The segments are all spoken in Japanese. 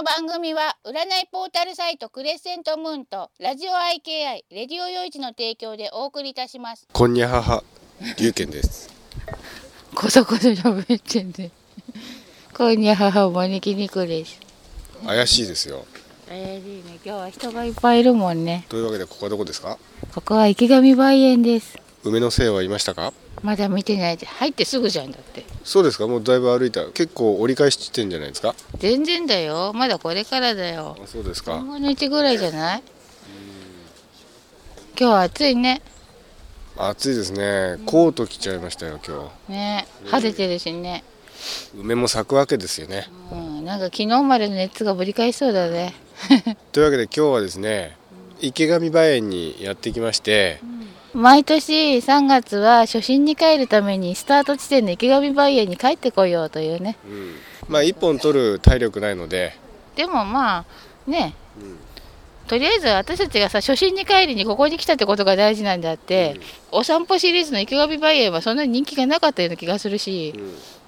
の番組は占いポータルサイトクレッセントムーンとラジオ IKI レディオヨイチの提供でお送りいたします。こんにゃはは龍賢です。こそこそ喋ってんで。こんにゃははお招き肉です。怪しいですよ。怪しいね。今日は人がいっぱいいるもんね。というわけでここはどこですか？ここは池上梅園です。梅の精はいましたか？まだ見てないで入ってすぐじゃんだって。そうですか？もうだいぶ歩いた結構折り返し地点じゃないですか？全然だよ。まだこれからだよ。あそうですか。3分の1ぐらいじゃない？今日は暑いね。暑いですね。コート着ちゃいましたよ今ね。晴れてるしね。日梅も咲くわけですよね。うん。なんか昨日までの熱がぶり返しそうだねというわけで今日はですね池上梅園にやってきまして、毎年3月は初心に帰るためにスタート地点の池上梅園に帰ってこようというね。うん、まあ一本取る体力ないので。でもまあね、とりあえず私たちがさ初心に帰りにここに来たってことが大事なんであって、お散歩シリーズの池上梅園はそんなに人気がなかったような気がするし。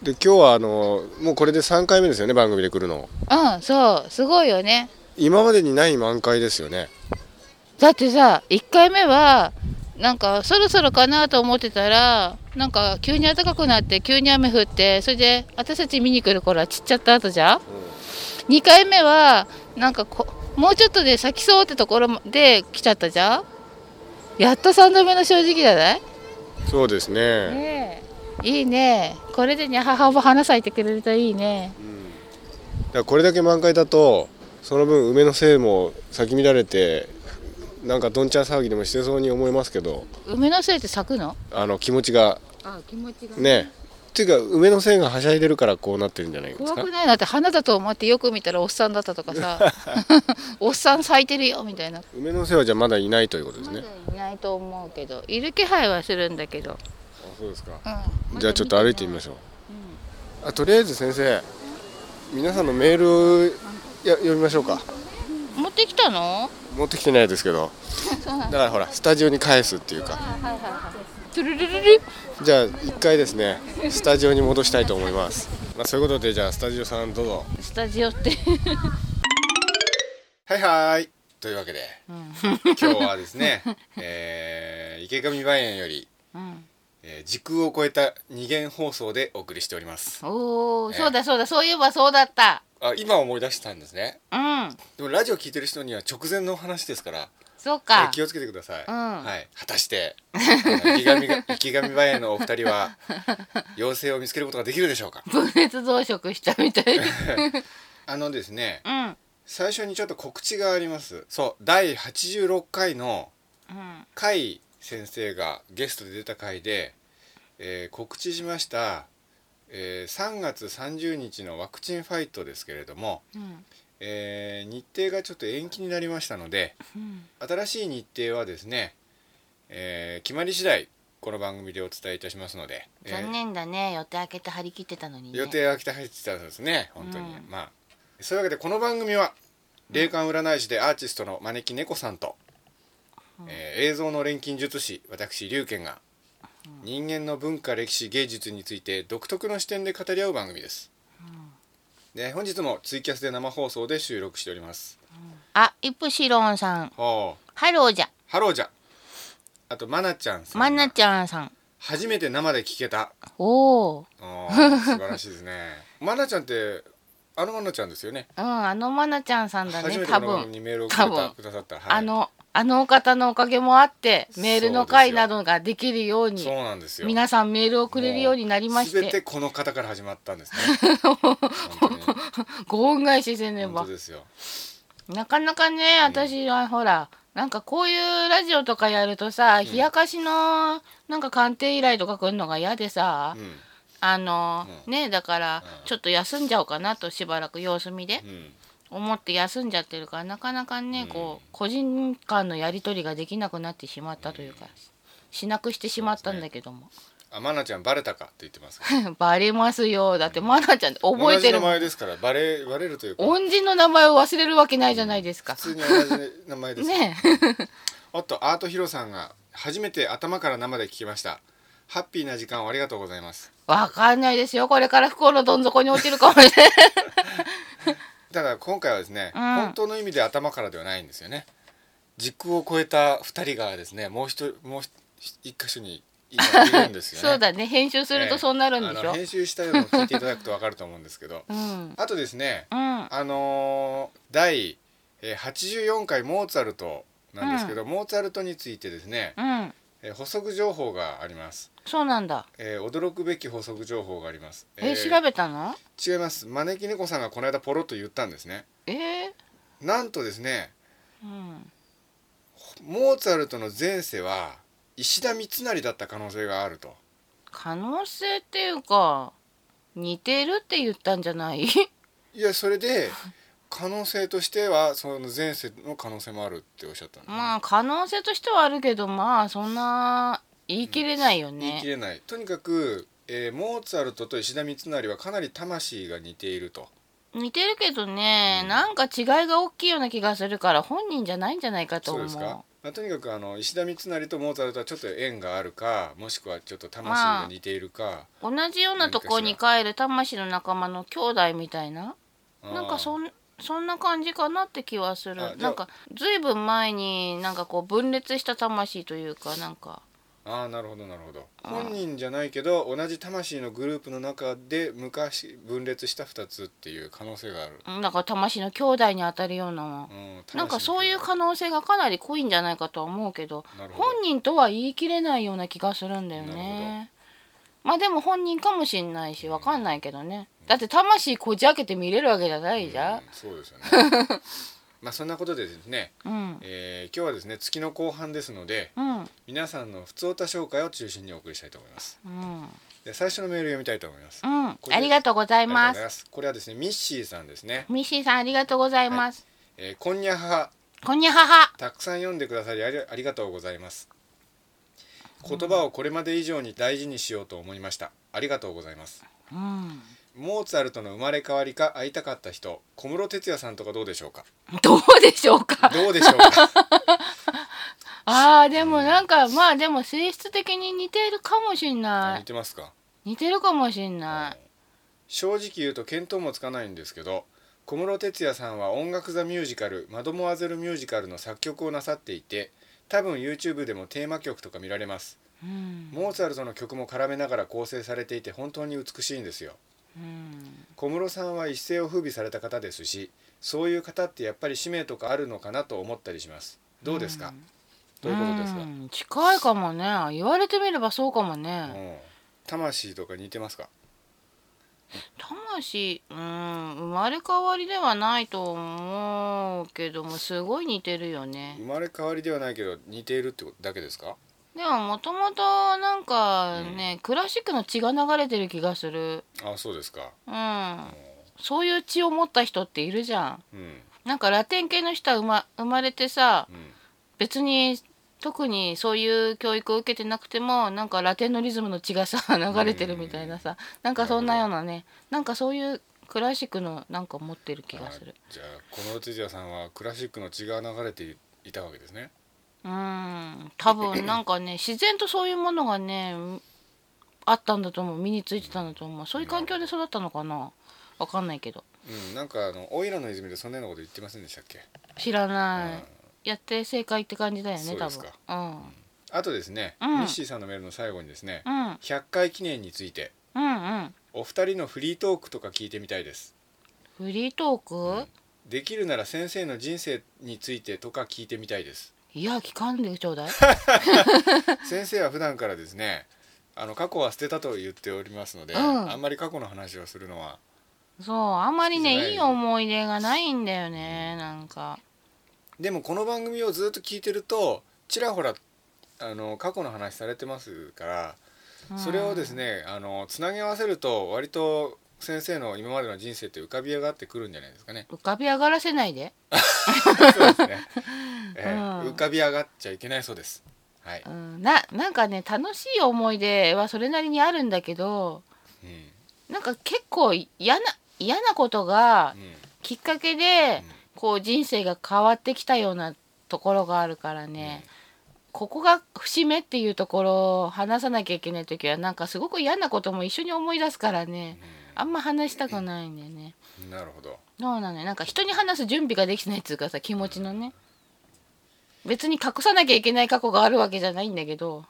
で今日はあのもうこれで3回目ですよね番組で来るの。うんそう。すごいよね。今までにない満開ですよね。だってさ1回目はなんかそろそろかなと思ってたらなんか急に暖かくなって急に雨降ってそれで私たち見に来る頃は散っちゃった後じゃん、2回目はなんかこもうちょっとで咲きそうってところで来ちゃったじゃん？やっと3度目の正直じゃない？そうですね。ねえ。いいね。これでにゃ母も花咲いてくれるといいね。だからこれだけ満開だとその分梅の精も咲き乱れてなんかどんちゃん騒ぎでもしてそうに思いますけど梅のせいって咲くの？あの気持ちがあ気持ちが。ね。っていうか梅の精がはしゃいでるからこうなってるんじゃないですか？怖くない？なって花だと思ってよく見たらおっさんだったとかさ。おっさん咲いてるよみたいな。梅の精はじゃあまだいないということですね、いないと思うけど。いる気配はするんだけど、あそうですか。うん。じゃあちょっと歩いてみましょう、あとりあえず先生皆さんのメールや読みましょうか持ってきたの？持ってきてないですけど。だからほらスタジオに返すっていうか。じゃあ一回ですねスタジオに戻したいと思います。まあそういうことでじゃあスタジオさんどうぞ。スタジオって。はいはい。というわけで、今日はですね、えー池上梅園より、うんえー時空を超えた二元放送でお送りしております。おお、ええそうだそうだそういえばそうだった。あ今思い出したんですね。うん。でもラジオ聞いてる人には直前の話ですからえそうか。ー気をつけてください、うん。はい、果たして池上が池上梅園のお二人は妖精を見つけることができるでしょうか？分裂増殖したみたい。あのですねうん。最初にちょっと告知があります。そう第86回のうん先生がゲストで出た回で、えー告知しました、えー3月30日のワクチンファイトですけれども、うん。えー日程がちょっと延期になりましたのでうん。新しい日程はですね、えー決まり次第この番組でお伝えいたしますので、えー残念だね。予定開けて張り切ってたのにね。予定が来て入ってたんですね本当に、うん。まあそういうわけでこの番組は霊感占い師でアーティストの招き猫さんと、えー映像の錬金術師私龍賢が人間の文化歴史芸術について独特の視点で語り合う番組です、で本日もツイキャスで生放送で収録しております。あイプシロンさん。ハローじゃ。ハローじゃ。あとマナちゃんさんマナちゃんさん。初めて生で聞けた。おお素晴らしいですね。マナちゃんってあのマナちゃんですよね。うんあのマナちゃんさんだ初めね多てこの番組分にメールをくださった、はい、あのあのお方のおかげもあってメールの会などができるようそうになんですよ。皆さんメールをくれるようになりましすべててこの方から始まったんですね。ご恩返しせねば。本当ですよ。なかなかね私はほらなんかこういうラジオとかやるとさ、冷やかしのなんか鑑定依頼とか来るのが嫌でさ、うん。あの、うねだからうん。ちょっと休んじゃおうかなとしばらく様子見で。うん思って休んじゃってるからなかなかね、うん。こう個人間のやり取りができなくなってしまったというか、しなくしてしまったんだけども、あマナちゃんバレたかって言ってます。バレますよ。だってマナちゃん覚えてる。名前ですからバレバレるというか。恩人の名前を忘れるわけないじゃないですか、普通に同じ名前です、ね。おっとアートヒロさんが初めて頭から生で聞きました。ハッピーな時間をありがとうございます。わかんないですよ。これから不幸のどん底に落ちるかもしれない ただ今回はですね、うん。本当の意味で頭からではないんですよね。時空を超えた2人がですねもう一人もう一箇所に今いるんですよね。そうだね。編集するとそうなるんでしょ、え編集したのを聞いていただくと分かると思うんですけど。うん。あとですねうん。あのー第えー84回モーツァルトなんですけど、モーツァルトについてですね、うんえー補足情報があります、そうなんだ。えー驚くべき補足情報があります。え、ー調べたの？違います。招き猫さんがこの間ポロッと言ったんですね。えー？なんとですねうん、モーツァルトの前世は石田三成だった可能性があると。可能性っていうか似てるって言ったんじゃない？いやそれで可能性としてはその前世の可能性もあるっておっしゃったんですねまあ可能性としてはあるけどまあそんな言い切れないよね。言い切、れない。とにかく、えーモーツァルトと石田三成はかなり魂が似ていると。似てるけどね、うん。なんか違いが大きいような気がするから本人じゃないんじゃないかと思う。そうですか、まあ、とにかくあの石田三成とモーツァルトはちょっと縁があるかもしくはちょっと魂が似ているか、同じようなとこに帰る魂の仲間の兄弟みたいな。なんかそんんそんな感じかなって気はする。あじゃあ。なんかずいぶん前になんかこう分裂した魂というかなんか。ああなるほどなるほど。あ本人じゃないけど同じ魂のグループの中で昔分裂した2つっていう可能性がある、うんなんか魂の兄弟に当たるようなうん、なんかそういう魂可能性がかなり濃いんじゃないかとは思うけどなるほど。本人とは言い切れないような気がするんだよなるねまあでも本人かもしんないしわかんないけどね。だって魂こじ開けて見れるわけじゃないじゃうんそうですよね。まあそんなことでですね、うん。えー今日はですね月の後半ですのでうん。皆さんの普通歌紹介を中心にお送りしたいと思います。うん。で最初のメール読みたいと思います、うん。ありがとうございます。これはですねミッシーさんですね、ミッシーさんありがとうございます、えーこんにゃはは。こんにゃはは。たくさん読んでくださりありありがとうございます言葉をこれまで以上に大事にしようと思いました。ありがとうございます。うん。モーツァルトの生まれ変わりか会いたかった人小室哲哉さんとかどうでしょうか？どうでしょうか？どうでしょうか？あーでもなんかまあでも性質的に似てるかもしんな似いてますか？似てるかもしんない。正直言うと見当もつかないんですけど小室哲哉さんは音楽座ミュージカル「マドモアゼルミュージカル」の作曲をなさっていて多分 YouTube でもテーマ曲とか見られます。うん。モーツァルトの曲も絡めながら構成されていて本当に美しいんですよ。うん。小室さんは一世を風靡された方ですしそういう方ってやっぱり使命とかあるのかなと思ったりします。どうですか、どういうことですか、ん。近いかもね。言われてみればそうかもね、うん。魂とか似てますか？魂うん生まれ変わりではないと思うけどもすごい似てるよね。生まれ変わりではないけど似ているってことだけですか？でももともとなんかね、クラシックの血が流れてる気がする。あそうですか。うん。そういう血を持った人っているじゃん。うん。なんかラテン系の人は生ま生まれてさうん。別に特にそういう教育を受けてなくてもなんかラテンのリズムの血がさ 流れてるみたいなさなんかそんなようなねなんかそういうクラシックのなんか持ってる気がする。あじゃあ小室哲哉さんはクラシックの血が流れていたわけですね。うん多分 なんかね自然とそういうものがねあったんだと思う身についてたんだと思う。そういう環境で育ったのかなわかんないけど。うんなんかあのオイラの泉でそんなようなこと言ってませんでしたっけ？知らない、うんやって正解って感じだよね多分。そうん。あとですね、うん。ミッシーさんのメールの最後にですね、うん。100回記念についてうんうん。お二人のフリートークとか聞いてみたいです。フリートーク、できるなら先生の人生についてとか聞いてみたいです。いや聞かんでちょうだい。先生は普段からですねあの過去は捨てたと言っておりますので、うん。あんまり過去の話をするのはそうあんまりねいい思い出がないんだよねなんかでもこの番組をずっと聞いてるとちらほらあの過去の話されてますからそれをですねあのつなぎ合わせると割と先生の今までの人生って浮かび上がってくるんじゃないですかね。浮かび上がらせないで、そうですね、えーうん。浮かび上がっちゃいけないそうです。はい。うん、ななんかね楽しい思い出はそれなりにあるんだけどうん。なんか結構嫌な嫌なことがうん。きっかけでうんこう人生が変わってきたようなところがあるからね、ここが節目っていうところを話さなきゃいけない時はなんかすごく嫌なことも一緒に思い出すからね、うん。あんま話したくないんだよね。なるほど。そうなのよ。なんか人に話す準備ができてないっつうかさ気持ちのね。別に隠さなきゃいけない過去があるわけじゃないんだけど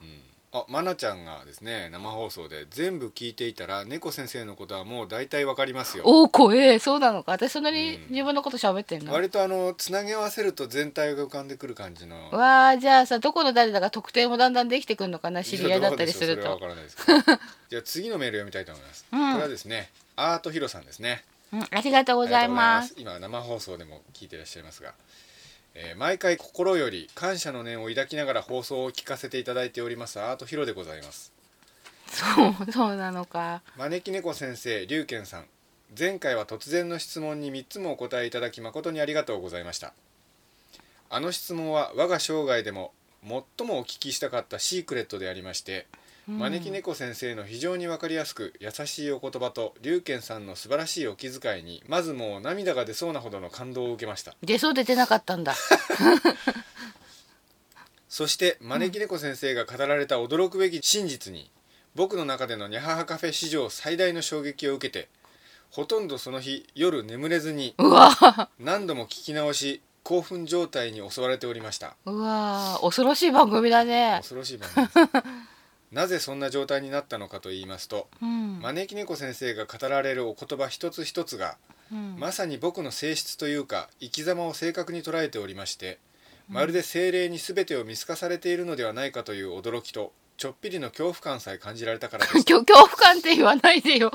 あまなちゃんがですね生放送で全部聞いていたら猫先生のことはもう大体わかりますよ。おお怖え。そうなのか。私そんなにうん。自分のこと喋ってんの、割とあのつなぎ合わせると全体が浮かんでくる感じの。わあじゃあさどこの誰だか特定もだんだんできてくるのかな？知り合いだったりすると。じゃあ次のメール読みたいと思います、うん。これはですねアートヒロさんですね。うん、ありがとうございます。ありがとうございます。今生放送でも聞いていらっしゃいますが、えー毎回心より感謝の念を抱きながら放送を聞かせていただいております。アートヒロでございます。そう そうなのか。招き猫先生龍賢さん。前回は突然の質問に3つもお答えいただき誠にありがとうございました。あの質問は我が生涯でも最もお聞きしたかったシークレットでありまして、うん招き猫先生の非常に分かりやすく優しいお言葉と龍賢さんの素晴らしいお気遣いにまずもう涙が出そうなほどの感動を受けました。出そう出てなかったんだ。そして招き猫先生が語られた驚くべき真実に僕の中でのニャハハカフェ史上最大の衝撃を受けてほとんどその日夜眠れずに何度も聞き直し興奮状態に襲われておりました。うわ恐ろしい番組だね。恐ろしい番組 なぜそんな状態になったのかと言いますとうん、招き猫先生が語られるお言葉一つ一つがうん。まさに僕の性質というか生き様を正確に捉えておりましてまるで精霊に全てを見透かされているのではないかという驚きとちょっぴりの恐怖感さえ感じられたからです。恐 恐怖感って言わないでよ。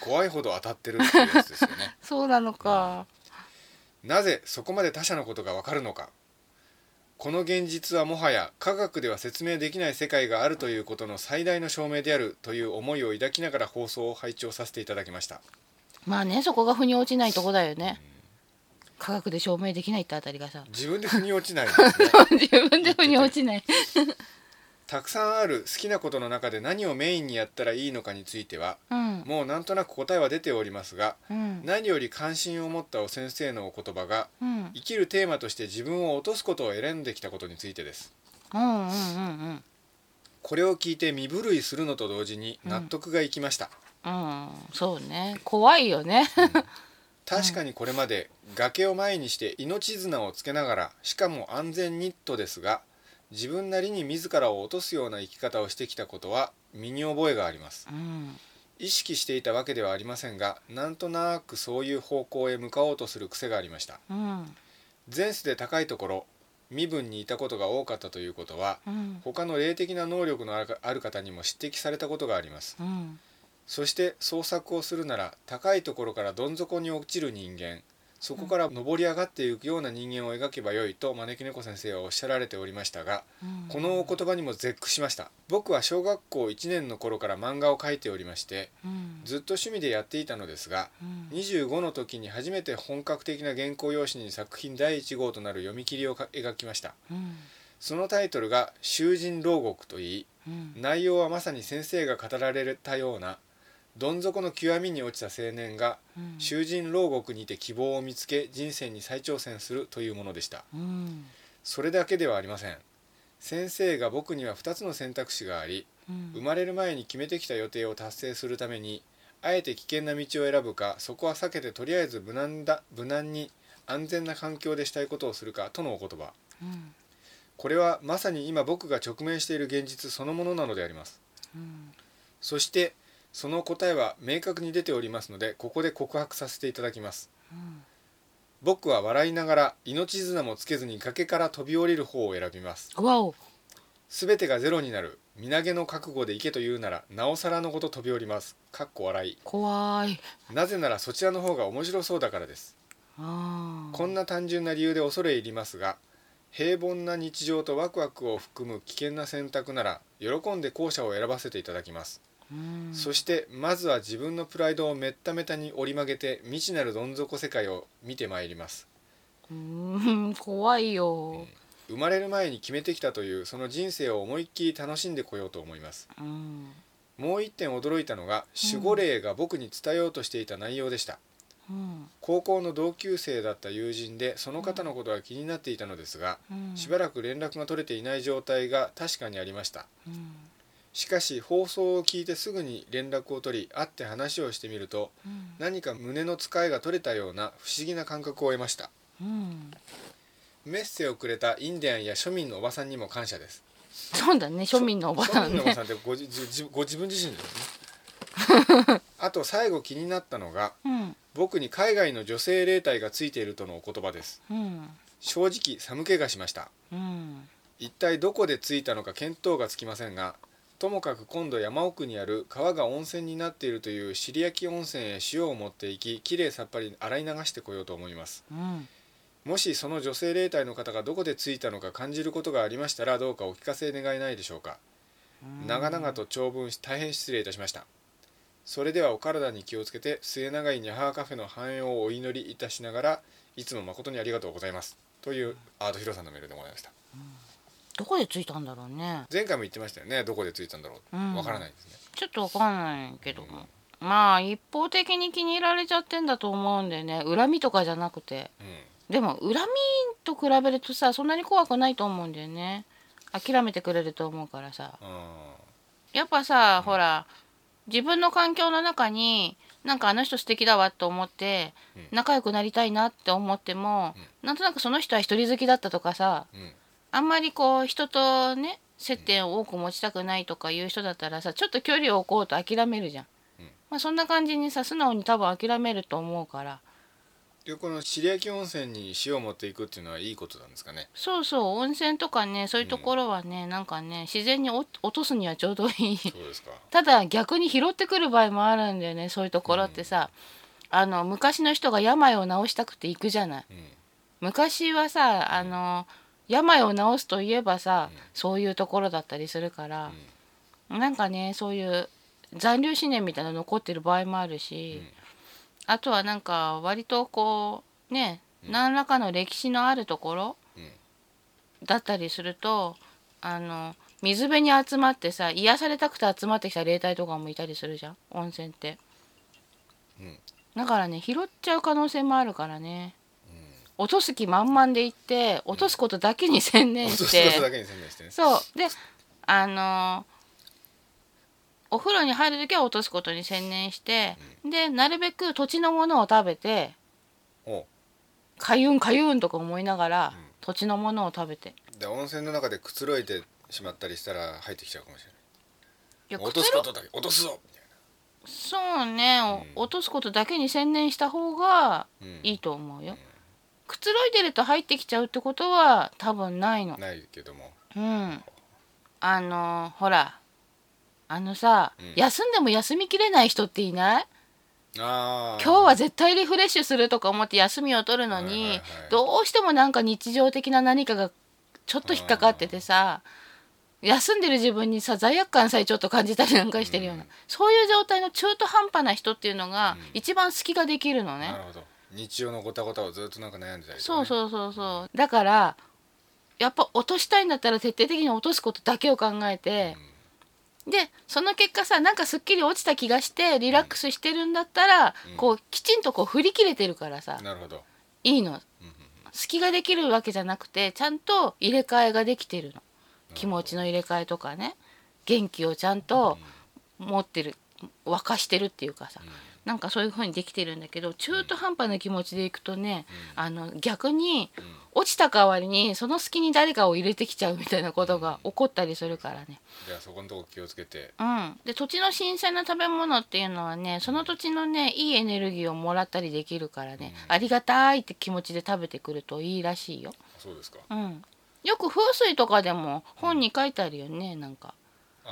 怖いほど当たってるっていうやつですよね。そうなのか。なぜそこまで他者のことがわかるのかこの現実はもはや科学では説明できない世界があるということの最大の証明であるという思いを抱きながら放送を拝聴させていただきました。まあねそこが腑に落ちないとこだよね。科学で証明できないってあたりがさ。自分で腑に落ちないね。自分で腑に落ちないたくさんある好きなことの中で何をメインにやったらいいのかについてはうん。もうなんとなく答えは出ておりますがうん。何より関心を持ったお先生のお言葉がうん。生きるテーマとして自分を落とすことを選んできたことについてです。うんうんうんこれを聞いて身震いするのと同時に納得がいきました、うん。うんそうね。怖いよね。確かにこれまで崖を前にして命綱をつけながらしかも安全ニットですが自分なりに自らを落とすような生き方をしてきたことは身に覚えがあります。うん。意識していたわけではありませんがなんとなくそういう方向へ向かおうとする癖がありました。うん。前世で高いところ身分にいたことが多かったということはうん。他の霊的な能力のある方にも指摘されたことがあります。うん。そして創作をするなら高いところからどん底に落ちる人間そこから上り上がっていくような人間を描けばよいと招き猫先生はおっしゃられておりましたがうん。このお言葉にも絶句しました。僕は小学校1年の頃から漫画を描いておりましてうん。ずっと趣味でやっていたのですがうん。25の時に初めて本格的な原稿用紙に作品第1号となる読み切りをか描きました。うん。そのタイトルが「囚人牢獄」といいうん。内容はまさに先生が語られたようなどん底の極みに落ちた青年がうん。囚人牢獄にて希望を見つけ人生に再挑戦するというものでした。うん。それだけではありません。先生が僕には2つの選択肢がありうん。生まれる前に決めてきた予定を達成するためにあえて危険な道を選ぶかそこは避けてとりあえず無難だ無難に安全な環境でしたいことをするかとのお言葉。うん。これはまさに今僕が直面している現実そのものなのであります。うん。そしてその答えは明確に出ておりますのでここで告白させていただきます。うん。僕は笑いながら命綱もつけずに崖から飛び降りる方を選びます。全てがゼロになる。身投げの覚悟で行けと言うならなおさらのこと飛び降ります。かっこ笑い。怖い。なぜならそちらの方が面白そうだからです。こんな単純な理由で恐れ入りますが平凡な日常とワクワクを含む危険な選択なら喜んで後者を選ばせていただきます。うんそしてまずは自分のプライドをめっためたに折り曲げて未知なるどん底世界を見てまいります。うん怖いよ。生まれる前に決めてきたというその人生を思いっきり楽しんでこようと思います。うん。もう一点驚いたのが守護霊が僕に伝えようとしていた内容でした。うん。高校の同級生だった友人でその方のことが気になっていたのですがうん。しばらく連絡が取れていない状態が確かにありました。うんしかし放送を聞いてすぐに連絡を取り会って話をしてみるとうん。何か胸の使いが取れたような不思議な感覚を得ました。うん。メッセをくれたインディアンや庶民のおばさんにも感謝です。そうだね庶民のおばさんね。庶民のおばさんってごじじご自分自身ですね。あと最後気になったのがうん。僕に海外の女性霊体がついているとのお言葉です。うん。正直寒気がしました。うん。一体どこでついたのか見当がつきませんがともかく今度山奥にある川が温泉になっているという尻焼き温泉へ塩を持っていききれいさっぱり洗い流してこようと思います。うん。もしその女性霊体の方がどこでついたのか感じることがありましたらどうかお聞かせ願えないでしょうか。長々と長文し大変失礼いたしました。それではお体に気をつけて末永いにゃはカフェの繁栄をお祈りいたしながらいつも誠にありがとうございます。というアートヒロさんのメールでございましたどこでついたんだろうね。前回も言ってましたよね。どこでついたんだろう。うん。わからないですね。ちょっとわかんないけど。もまあ一方的に気に入られちゃってんだと思うんでね。恨みとかじゃなくて。でも恨みと比べるとさそんなに怖くないと思うんだよね。諦めてくれると思うからさ。やっぱさ、ほら自分の環境の中になんかあの人素敵だわと思ってうん。仲良くなりたいなって思っても、なんとなくその人は一人好きだったとかさあんまりこう人とね接点を多く持ちたくないとかいう人だったらさちょっと距離を置こうと諦めるじゃん、うん。まあそんな感じにさ素直に多分諦めると思うから。でこの尻焼き温泉に塩を持っていくっていうのはいいことなんですかね？そうそう温泉とかねそういうところはね、なんかね自然にお落とすにはちょうどいい。そうですか。ただ逆に拾ってくる場合もあるんだよねそういうところってさ、あの昔の人が病を治したくて行くじゃない。うん。昔はさあの病を治すといえばさ、うん。そういうところだったりするからう、ん。なんかねそういう残留思念みたいなの残ってる場合もあるし、あとはなんか割とこうね、うん。何らかの歴史のあるところうん。だったりするとあの水辺に集まってさ癒されたくて集まってきた霊体とかもいたりするじゃん温泉って。うん。だからね拾っちゃう可能性もあるからね落とす気満々で行って落とすことだけに専念して、すことだけに専念してね。そう。であのお風呂に入る時は落とすことに専念して、でなるべく土地のものを食べておかゆんかゆんとか思いながら、うん。土地のものを食べて。で温泉の中でくつろいでしまったりしたら入ってきちゃうかもしれい。やない落とすことだけ。落とすぞみたいそうね、うん。お落とすことだけに専念した方がいいと思うよ、くつろいでると入ってきちゃうってことは多分ないの。ないけども。うん。あのほら。あのさ、うん。休んでも休みきれない人っていない？ああ今日は絶対リフレッシュするとか思って休みを取るのに、はいはいはいどうしてもなんか日常的な何かがちょっと引っかかっててさ休んでる自分にさ罪悪感さえちょっと感じたりなんかしてるような、うん。そういう状態の中途半端な人っていうのがうん。一番隙ができるのね、なるほど日常のごたごたをずっとなんか悩んでたりとかね。そうそうそうそう。だからやっぱ落としたいんだったら徹底的に落とすことだけを考えて、でその結果さなんかすっきり落ちた気がしてリラックスしてるんだったら、うん。こうきちんとこう振り切れてるからさ。うんなるほど。いいの。うんうん隙ができるわけじゃなくてちゃんと入れ替えができてるの。気持ちの入れ替えとかね。元気をちゃんと持ってる沸かしてるっていうかさなんかそういう風にできてるんだけど中途半端な気持ちでいくとねあの逆にうん。落ちた代わりにその隙に誰かを入れてきちゃうみたいなことが起こったりするからね。じゃあそこのとこ気をつけて。うん、で土地の新鮮な食べ物っていうのはねその土地のねいいエネルギーをもらったりできるからね、うん。ありがたいって気持ちで食べてくるといいらしいよ。そうですか。うん、よく風水とかでも本に書いてあるよねなんか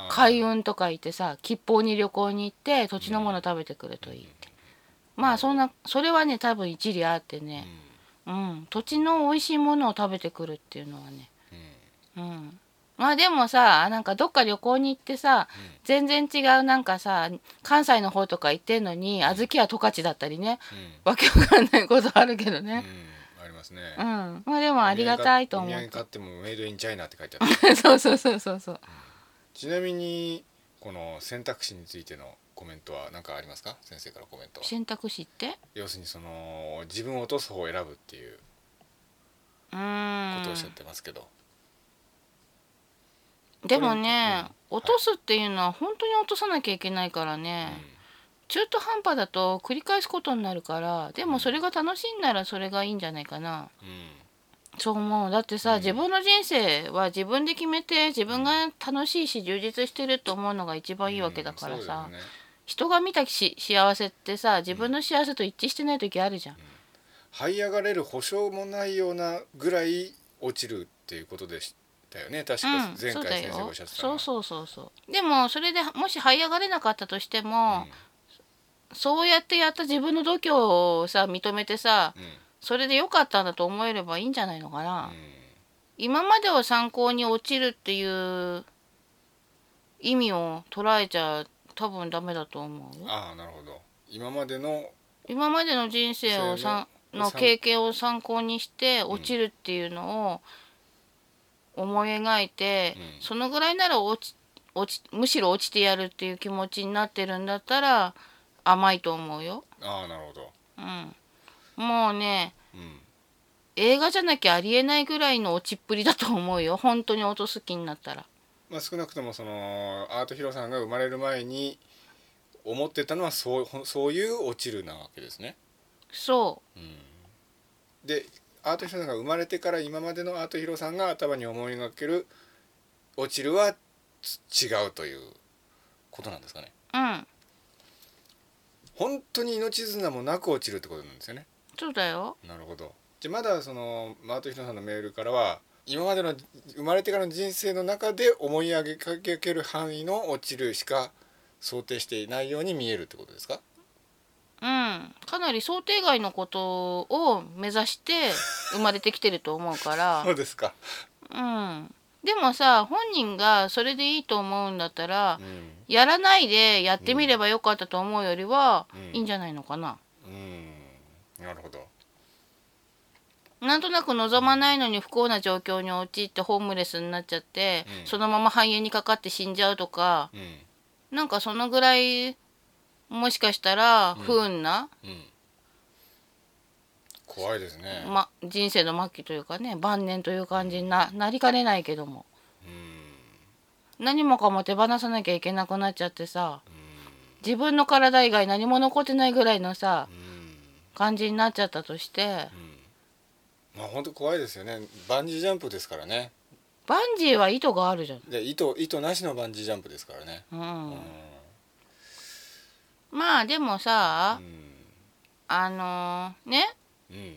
開運とか言ってさ吉報に旅行に行って土地のもの食べてくるといいって、まあそんなそれはね多分一理あってね、うん、土地の美味しいものを食べてくるっていうのはね。うん。うん。うんまあでもさなんかどっか旅行に行ってさ全然違うなんかさ関西の方とか行ってんのに小豆は十勝だったりね。わけわかんないことあるけどうんね。うん。ありますね。うん、まあでもありがたいと思お土産って買ってもメイドインチャイナって書いてある そうそうそうそうそうちなみにこの選択肢についてのコメントは何かありますか？先生からコメントは。選択肢って？要するにその自分を落とす方を選ぶっていうことをおっしゃってますけど、でもね、落とすっていうのは本当に落とさなきゃいけないからね、中途半端だと繰り返すことになるからでもそれが楽しいんならそれがいいんじゃないかな。うんうんそう思う。だってさ、うん。自分の人生は自分で決めて自分が楽しいし充実してると思うのが一番いいわけだからさ、うんね。人が見たし幸せってさ自分の幸せと一致してない時あるじゃん、這い上がれる保証もないようなぐらい落ちるっていうことでしたよね。確かうん、前回先生がおよっしゃってたのは。そうそうそうそうでもそれでもし這い上がれなかったとしても、そうやってやった自分の度胸をさ認めてさうんうんそれで良かったんだと思えればいいんじゃないのかな、うん。今までを参考に落ちるっていう意味を捉えちゃ多分ダメだと思う。よああなるほど。今までの今までの人生をさの経験を参考にして落ちるっていうのを思い描いて、うん。そのぐらいなら落ち落ちむしろ落ちてやるっていう気持ちになってるんだったら甘いと思うよ。ああなるほど。うん、もうねうん。映画じゃなきゃありえないぐらいの落ちっぷりだと思うよ。本当に落とす気になったら。まあ少なくともそのアートヒロさんが生まれる前に思ってたのはそうそういう落ちるなわけですね。そでアートヒロさんが生まれてから今までのアートヒロさんが頭に思いがける落ちるはつ違うということなんですかね。ううん。本当に命綱もなく落ちるってことなんですよねそうだよ。なるほど。じゃあまだそのアートヒロさんのメールからは今までの生まれてからの人生の中で思い上げかける範囲の落ちるしか想定していないように見えるってことですか？うん、かなり想定外のことを目指して生まれてきてると思うから。そうですか、うん、でもさ本人がそれでいいと思うんだったらうん。やらないでやってみればよかったと思うよりはうん。いいんじゃないのかな。うん、なるほど。なんとなく望まないのに不幸な状況に陥ってホームレスになっちゃって、うん。そのまま肺炎にかかって死んじゃうとかうん。なんかそのぐらいもしかしたらうん。不運な、うん。怖いですね、ま、人生の末期というかね晩年という感じにななりかねないけども。うん。何もかも手放さなきゃいけなくなっちゃってさ自分の体以外何も残ってないぐらいのさうん感じになっちゃったとして。まあ本当怖いですよね。バンジージャンプですからね。バンジーは意図があるじゃん。で糸糸なしのバンジージャンプですからね。うん。うんまあでもさうん。あのね？うん。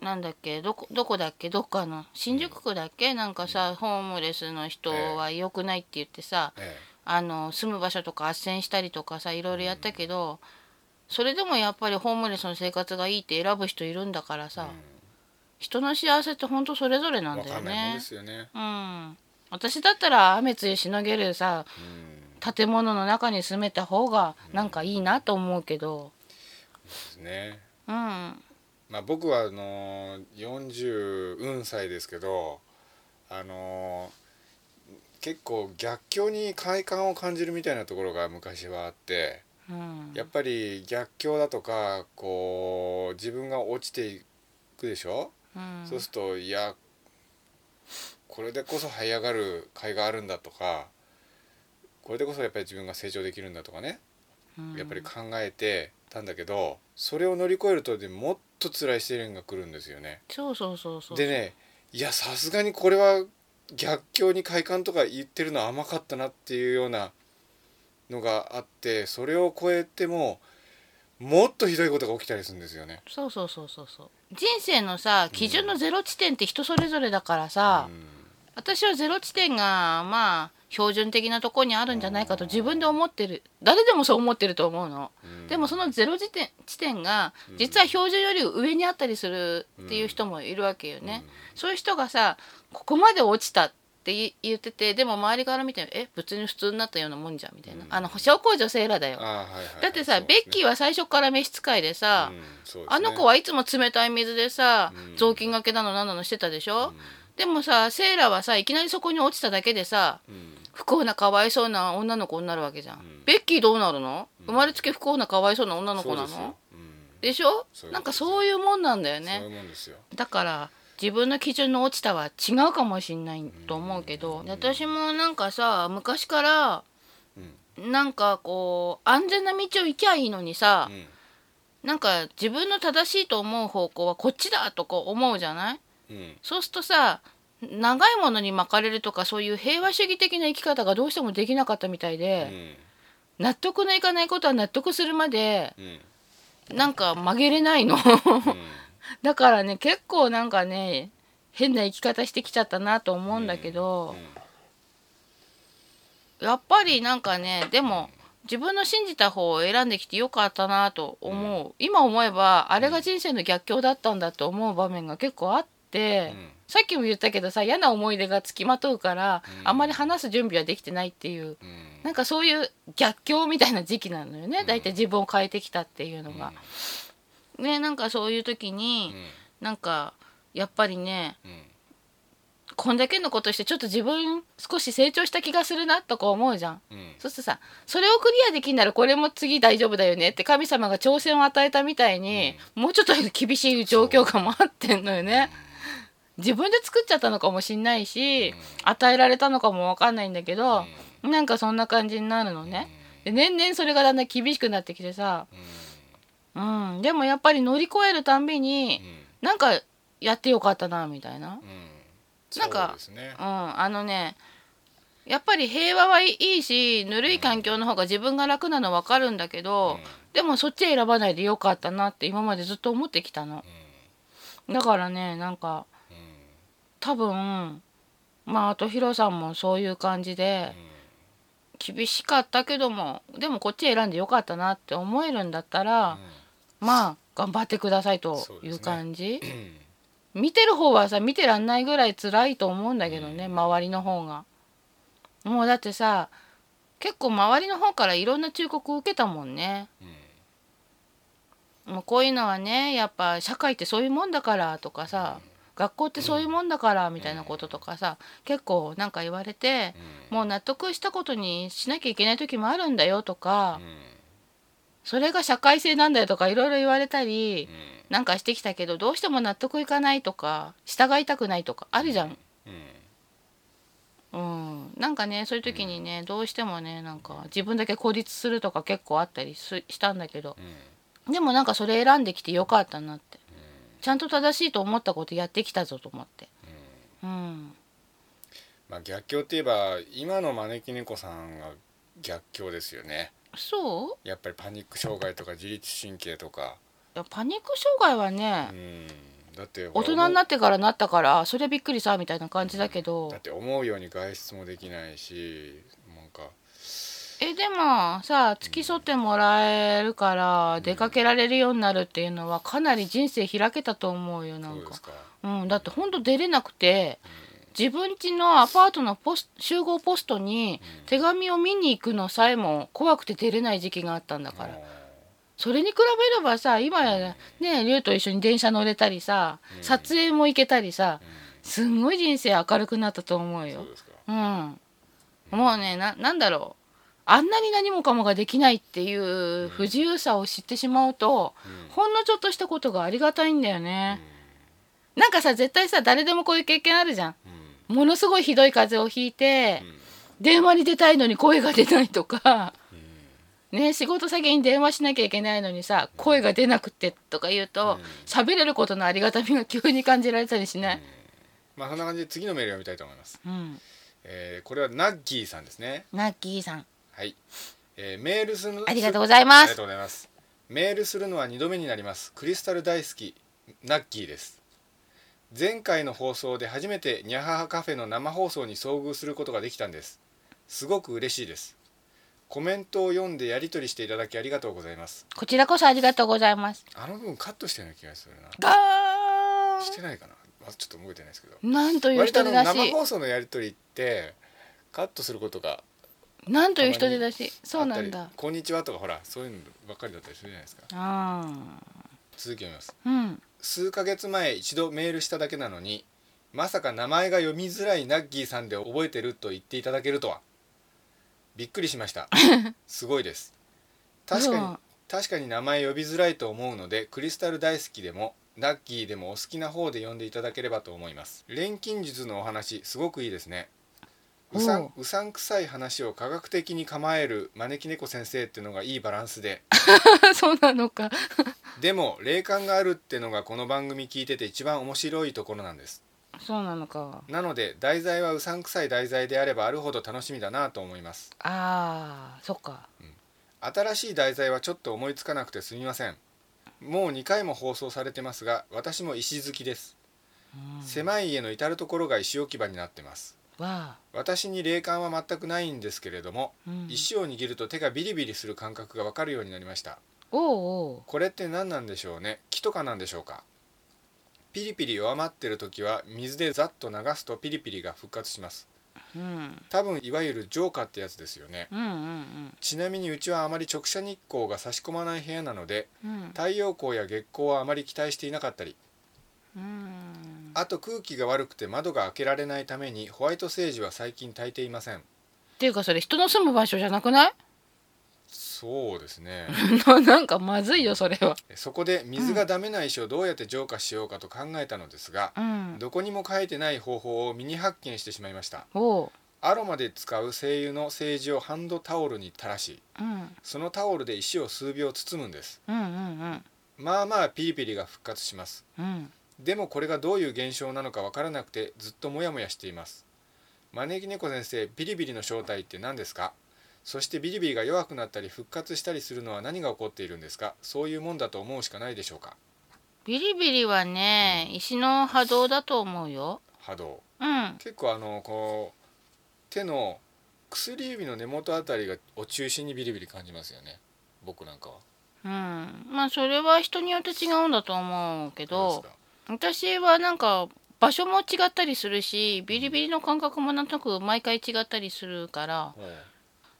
なんだっけ？どこどこだっけ？どっかの？新宿区だっけ？なんかさホームレスの人は良くないって言ってさえあの住む場所とか斡旋したりとかさいろいろやったけどそれでもやっぱりホームレスの生活がいいって選ぶ人いるんだからえさ人の幸せって本当それぞれなんだよね。よね。うん。私だったら雨露しのげるさうん。建物の中に住めた方がなんかいいなと思うけど。ですね。うん。まあ僕はあの40運歳ですけどあの結構逆境に快感を感じるみたいなところが昔はあって。うんやっぱり逆境だとかこう自分が落ちていくでしょ、うん。そうするといやこれでこそ這い上がる甲斐があるんだとかこれでこそやっぱり自分が成長できるんだとかね。うん。やっぱり考えてたんだけどそれを乗り越えるとでもっと辛い試練が来るんですよね。そうそうそうそう。でねいやさすがにこれは逆境に快感とか言ってるのは甘かったなっていうようなのがあってそれを超えてももっとひどいことが起きたりするんですよね。そうそうそうそうそう。人生のさ基準のゼロ地点って人それぞれだからさ、私はゼロ地点がまあ標準的なところにあるんじゃないかと自分で思ってる。誰でもそう思ってると思うの、うん。でもそのゼロ地点地点が実は標準より上にあったりするっていう人もいるわけよね、そういう人がさここまで落ちたって言言っててでも周りから見てえ別に普通になったようなもんじゃんみたいな、うん。あの小康女性らだよ。はいはいはい。だってさ、ね。ベッキーは最初から召使いでさ、うんですね。あの子はいつも冷たい水でさ、うん。雑巾がけなのなんなのしてたでしょ、うん。でもさセイラはさいきなりそこに落ちただけでさうん。不幸なかわいそうな女の子になるわけじゃん、ん。ベッキーどうなるの、生まれつき不幸なかわいそうな女の子なの？でしょ？そうなんかそういうもんなんだよね。だから自分の基準の落ちたは違うかもしんないと思うけど、で私もなんかさ昔からうん。なんかこう安全な道を行きゃいいのにさう、ん。なんか自分の正しいと思う方向はこっちだとか思うじゃない？うん。そうするとさ長いものに巻かれるとかそういう平和主義的な生き方がどうしてもできなかったみたいうで、ん。納得のいかないことは納得するまでうん。なんか曲げれないの。うんだからね結構なんかね変な生き方してきちゃったなと思うんだけど、やっぱりなんかねでも自分の信じた方を選んできてよかったなと思う、今思えばあれが人生の逆境だったんだと思う場面が結構あって、うん。さっきも言ったけどさ嫌な思い出がつきまとうから、うん。あんまり話す準備はできてないっていううん。なんかそういう逆境みたいな時期なのよね、うん。大体自分を変えてきたっていうのが。ねなんかそういう時に、なんかやっぱりねうん。うんこんだけのことしてちょっと自分少し成長した気がするなとか思うじゃん。うん。そうするとさそれをクリアできんならこれも次大丈夫だよねって神様が挑戦を与えたみたいに、もうちょっと厳しい状況が待ってんのよね。自分で作っちゃったのかもしんないし、うん。与えられたのかもわかんないんだけど、なんかそんな感じになるのね。で年々それがだんだん厳しくなってきてさ、うん、でもやっぱり乗り越えるたんびにうん。なんかやってよかったなみたいな。うん。なんかそうですね。うん、あのねやっぱり平和はいいしぬるい環境の方が自分が楽なの分かるんだけど、でもそっち選ばないでよかったなって今までずっと思ってきたの。だからねなんか多分まああとヒロさんもそういう感じで厳しかったけどもでもこっち選んでよかったなって思えるんだったら、まあ頑張ってくださいという感じ、うんうん見てる方はさ見てらんないぐらい辛いと思うんだけどね、周りの方が。もうだってさ結構周りの方からいろんな忠告を受けたもんね。もうこういうのはねやっぱ社会ってそういうもんだからとかさ、学校ってそういうもんだからみたいなこととかさ結構なんか言われて、もう納得したことにしなきゃいけない時もあるんだよとか、うんそれが社会性なんだよとかいろいろ言われたり、うん。なんかしてきたけどどうしても納得いかないとか従いたくないとかあるじゃん。うん。うん、なんかねそういう時にねどうしてもねなんか自分だけ孤立するとか結構あったりすしたんだけど。うん。でもなんかそれ選んできてよかったなって。ちゃんと正しいと思ったことやってきたぞと思って。うん。まあ逆境って言えば今の招き猫さんが逆境ですよねそう？やっぱりパニック障害とか自律神経とか。いやパニック障害はね、うん。だって大人になってからなったからそれびっくりさみたいな感じだけど。だって思うように外出もできないしなんか。えでもさ付き添ってもらえるから出かけられるようになるっていうのはかなり人生開けたと思うよなか。そうんか。うん、だってほんと出れなくて自分家のアパートのポス集合ポストに手紙を見に行くのさえも怖くて出れない時期があったんだから。それに比べればさ今やね龍と一緒に電車乗れたりさうん。撮影も行けたりさうん。すんごい人生明るくなったと思うよ。そうん。もうねななんだろう。あんなに何もかもができないっていう不自由さを知ってしまうとうん。ほんのちょっとしたことがありがたいんだよね。なんかさ絶対さ誰でもこういう経験あるじゃん。うんものすごいひどい風邪をひいてうん電話に出たいのに声が出ないとかうん。ね仕事先に電話しなきゃいけないのにさ声が出なくてとか言うとうん。喋れることのありがたみが急に感じられたりしない？まあそんな感じで次のメールを読みたいと思います、うん。えーこれはナッギーさんですね。ナッキーさん。はい、えーメールするありがとうございます。ありがとうございます。メールするのは2度目になります。クリスタル大好きナッギーです前回の放送で初めてニャハハカフェの生放送に遭遇することができたんです。すごく嬉しいです。コメントを読んでやり取りしていただきありがとうございます。こちらこそありがとうございます。あの部分カットしたような気がするな。ガしてないかな、まあ、ちょっと覚えてないですけど。なんという人手だし。生放送のやり取りってカットすることがなんという人手だし。そうなんだ。こんにちはとかほらそういうのばっかりだったりするじゃないですか。あ続き読みます。ーうん数ヶ月前一度メールしただけなのにまさか名前が読みづらいナッギーさんで覚えてると言っていただけるとは。びっくりしました。すごいです。確かに、う。ん確かに名前呼びづらいと思うのでクリスタル大好きでもラッキーでもお好きな方で呼んでいただければと思います。錬金術のお話すごくいいですね。う。さんおうさんくさい話を科学的に構える招き猫先生っていうのがいいバランスで。そうなのかでも霊感があるってのがこの番組聞いてて一番面白いところなんです。そうなのか。なので題材はうさんくさい題材であればあるほど楽しみだなと思います。あーそっか。新しい題材はちょっと思いつかなくてすみません。もう2回も放送されてますが私も石好きです、うん。狭い家の至る所が石置き場になってます。わ私に霊感は全くないんですけれども、あ、うん、石を握ると手がビリビリする感覚がわかるようになりましたおうおう。これって何なんでしょうね？木とかなんでしょうか？ピリピリ弱まってる時は水でざっと流すとピリピリが復活します。うん。多分いわゆる浄化ってやつですよね。うんうんちなみにうちはあまり直射日光が差し込まない部屋なのでうんうん。太陽光や月光はあまり期待していなかったり。うん。あと空気が悪くて窓が開けられないためにホワイトセージは最近焚いていません。っていうかそれ人の住む場所じゃなくない？そうですね。ななんかまずいよそれは。そこで水がダメな石をどうやって浄化しようかと考えたのですが、うん。どこにも書いてない方法をミニ発見してしまいました。アロマで使う精油の精油をハンドタオルに垂らしうん。そのタオルで石を数秒包むんです。うんうんまあまあピリピリが復活します。うん。うんでもこれがどういう現象なのかわからなくてずっとモヤモヤしています。招き猫先生ビリビリの正体って何ですか？そしてビリビリが弱くなったり復活したりするのは何が起こっているんですか？そういうもんだと思うしかないでしょうか？ビリビリはね石の波動だと思うよ。波動。うん。結構あのこう手の薬指の根元あたりがを中心にビリビリ感じますよね。僕なんかは。うん。まあそれは人によって違うんだと思うけど私はなんか場所も違ったりするしビリビリの感覚もなんとなく毎回違ったりするからほう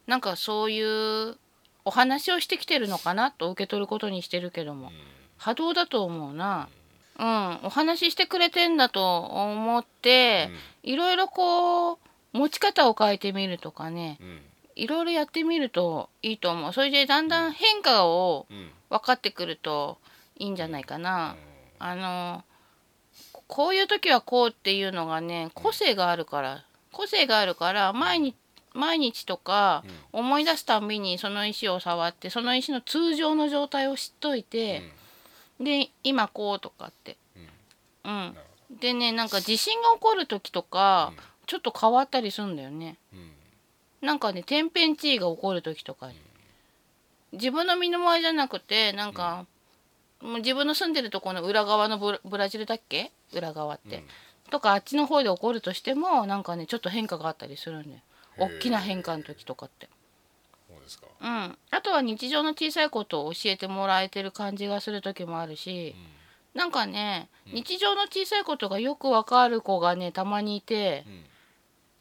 なんかそういうお話をしてきてるのかなと受け取ることにしてるけども。波動だと思うな。うん。お話ししてくれてんだと思っていろいろこう持ち方を変えてみるとかね。いろいろやってみるといいと思う。それでだんだん変化をうん。分かってくるといいんじゃないかな、あのこういう時はこうっていうのがね個性があるから個性があるから毎日毎日とか思い出すたんびにその石を触ってその石の通常の状態を知っといて、で今こうとかって。うん。うん。でねなんか地震が起こる時とか、うん。ちょっと変わったりするんだよね。なんかね天変地異が起こる時とかに。自分の身の回りじゃなくてなんか、もう自分の住んでるところの裏側のブラブラジルだっけ？裏側って、とかあっちの方で起こるとしてもなんかねちょっと変化があったりするんだよ大きな変化の時とかって。そうですか。うん。あとは日常の小さいことを教えてもらえてる感じがする時もあるし、なんかね日常の小さいことがよくわかる子がねたまにいて、うん。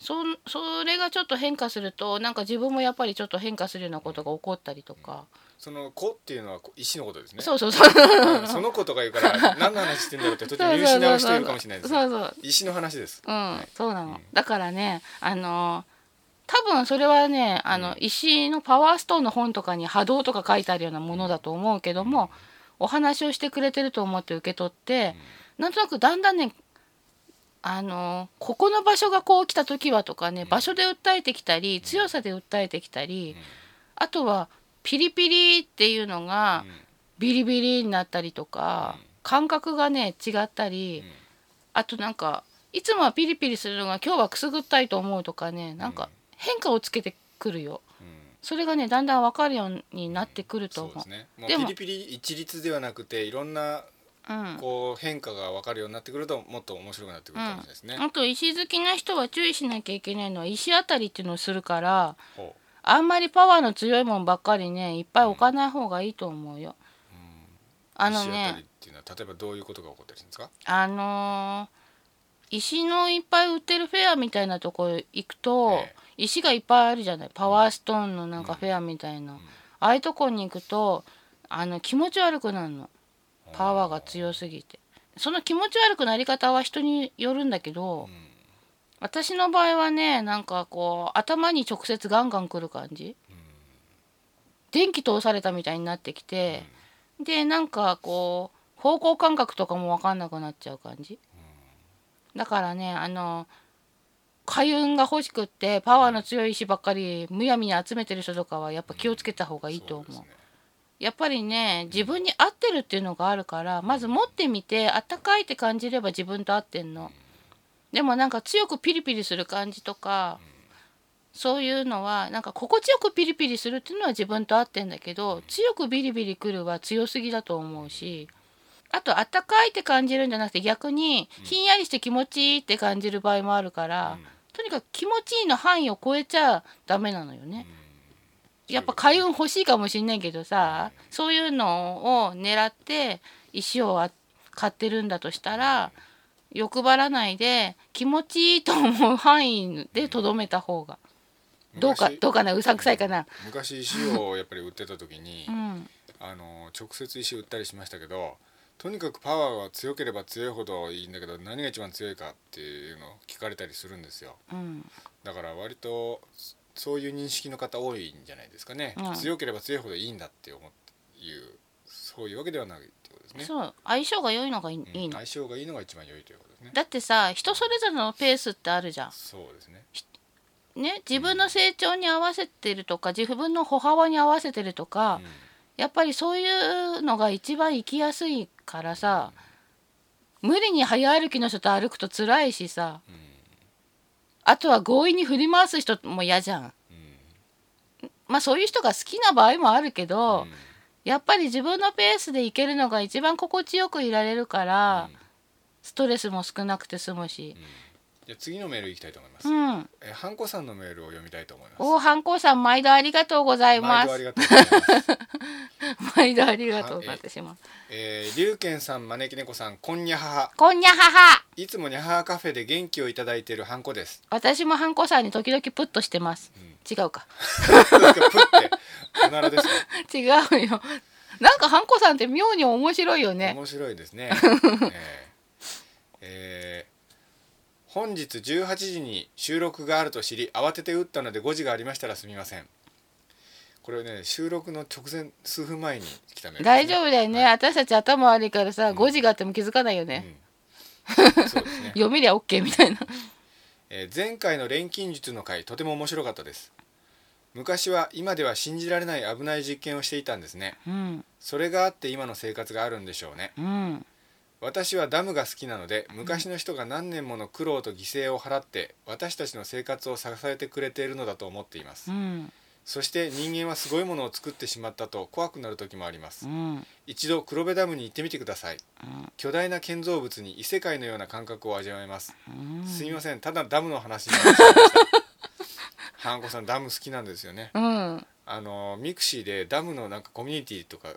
そそれがちょっと変化するとなんか自分もやっぱりちょっと変化するようなことが起こったりとか、その子っていうのはこ石のことですね。そうそうそう。うん。その子とか言うから 何の話してんだろうって途中見失う人いるかもしれないですそうそう石の話です。うん、そうなの、うんだからねあの多分それはねあの、石のパワーストーンの本とかに波動とか書いてあるようなものだと思うけども、お話をしてくれてると思って受け取って、なんとなくだんだんねあのここの場所がこう来た時はとかね場所で訴えてきたり強さで訴えてきたり、あとはピリピリっていうのがビリビリになったりとか、感覚がね違ったり、うん。あとなんかいつもはピリピリするのが今日はくすぐったいと思うとかねなんか変化をつけてくるよ。うん。それがねだんだん分かるようになってくると思う。そうですね。もピリピリ一律ではなくていろんなうん。こう変化が分かるようになってくるともっと面白くなってくるかもしれないですね、あと石好きな人は注意しなきゃいけないのは石あたりっていうのをするからほあんまりパワーの強いもんばっかりねいっぱい置かない方がいいと思うよ。うあの石当たりねっていうのは例えばどういうことが起こったりするんですか？あのー石のいっぱい売ってるフェアみたいなところ行くと、ええ石がいっぱいあるじゃない。パワーストーンのなんかフェアみたいな、ああいうとこに行くとあの気持ち悪くなるの。パワーが強すぎて。その気持ち悪くなり方は人によるんだけど、うん。私の場合はねなんかこう頭に直接ガンガンくる感じ、電気通されたみたいになってきて、でなんかこう方向感覚とかも分かんなくなっちゃう感じ。だからねあの開運が欲しくってパワーの強い石ばっかりむやみに集めてる人とかはやっぱ気をつけた方がいいと思う,、そうですね。やっぱりね自分に合ってるっていうのがあるからまず持ってみてあったかいって感じれば自分と合ってんの。でもなんか強くピリピリする感じとかそういうのはなんか心地よくピリピリするっていうのは自分と合ってんだけど強くビリビリくるは強すぎだと思うしあとあったかいって感じるんじゃなくて逆にひんやりして気持ちいいって感じる場合もあるから、とにかく気持ちいいの範囲を超えちゃダメなのよね。やっぱ開運欲しいかもしんないけどさそういうのを狙って石をあ買ってるんだとしたら欲張らないで気持ちいいと思う範囲でとどめた方がどうか昔どうかなうさんくさいかな。昔石をやっぱり売ってた時に、うんあの直接石売ったりしましたけどとにかくパワーが強ければ強いほどいいんだけど何が一番強いかっていうのを聞かれたりするんですよ。うん。だから割とそういう認識の方多いんじゃないですかね、うん。強ければ強いほどいいんだって思っていうそういうわけではないってことですね。そう相性が良いのがいい,、うん相性がいいのが一番良いということですね。だってさ人それぞれのペースってあるじゃん。そうですね。ね自分の成長に合わせてるとか自分の歩幅に合わせてるとか、うんやっぱりそういうのが一番生きやすいからさ無理に早歩きの人と歩くと辛いしさうんあとは強引に振り回す人も嫌じゃん。うんまあそういう人が好きな場合もあるけど、うんやっぱり自分のペースで行けるのが一番心地よくいられるから、ストレスも少なくて済むしじゃあ次のメールいきたいと思います、うん。えハンコさんのメールを読みたいと思います。おハンコさん毎度ありがとうございます。毎度ありがとうございます。毎度ありがとう私もえー、龍賢さん招き猫さんこんにゃはは。こんにゃはは。いつもにゃははカフェで元気をいただいているハンコです。私もハンコさんに時々プッとしてます、違うか。プっておならです。か 違うよ。なんかハンコさんって妙に面白いよね。面白いですね、えーえー本日18時に収録があると知り慌てて打ったので誤字がありましたらすみません。これね収録の直前数分前に来たメールですね。大丈夫だよね、私たち頭悪いからさ5時があっても気づかないよね、うん。そうですね、読めりゃ OK みたいな。えー前回の錬金術の回とても面白かったです。昔は今では信じられない危ない実験をしていたんですね。うん。それがあって今の生活があるんでしょうね。うん私はダムが好きなので昔の人が何年もの苦労と犠牲を払って私たちの生活を支えてくれているのだと思っています。うん。そして人間はすごいものを作ってしまったと怖くなる時もあります。うん。一度黒部ダムに行ってみてください。うん。巨大な建造物に異世界のような感覚を味わえます。うん。すみません。ただダムの話になってしました。ハンコさんダム好きなんですよね。うん。あのミクシーでダムのなんかコミュニティとか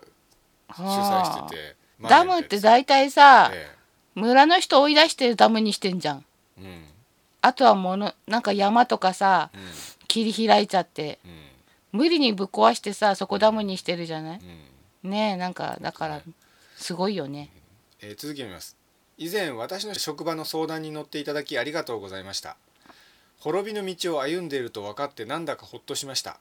主催はあしててダムって大体さえ村の人追い出してダムにしてんじゃん。えうん。あとはものなんか山とかさうん。切り開いちゃってうん。無理にぶっ壊してさそこダムにしてるじゃない？うん。ねえなんかだからすごいよね。えー続きを見ます。以前私の職場の相談に乗っていただきありがとうございました。滅びの道を歩んでいると分かってなんだかほっとしました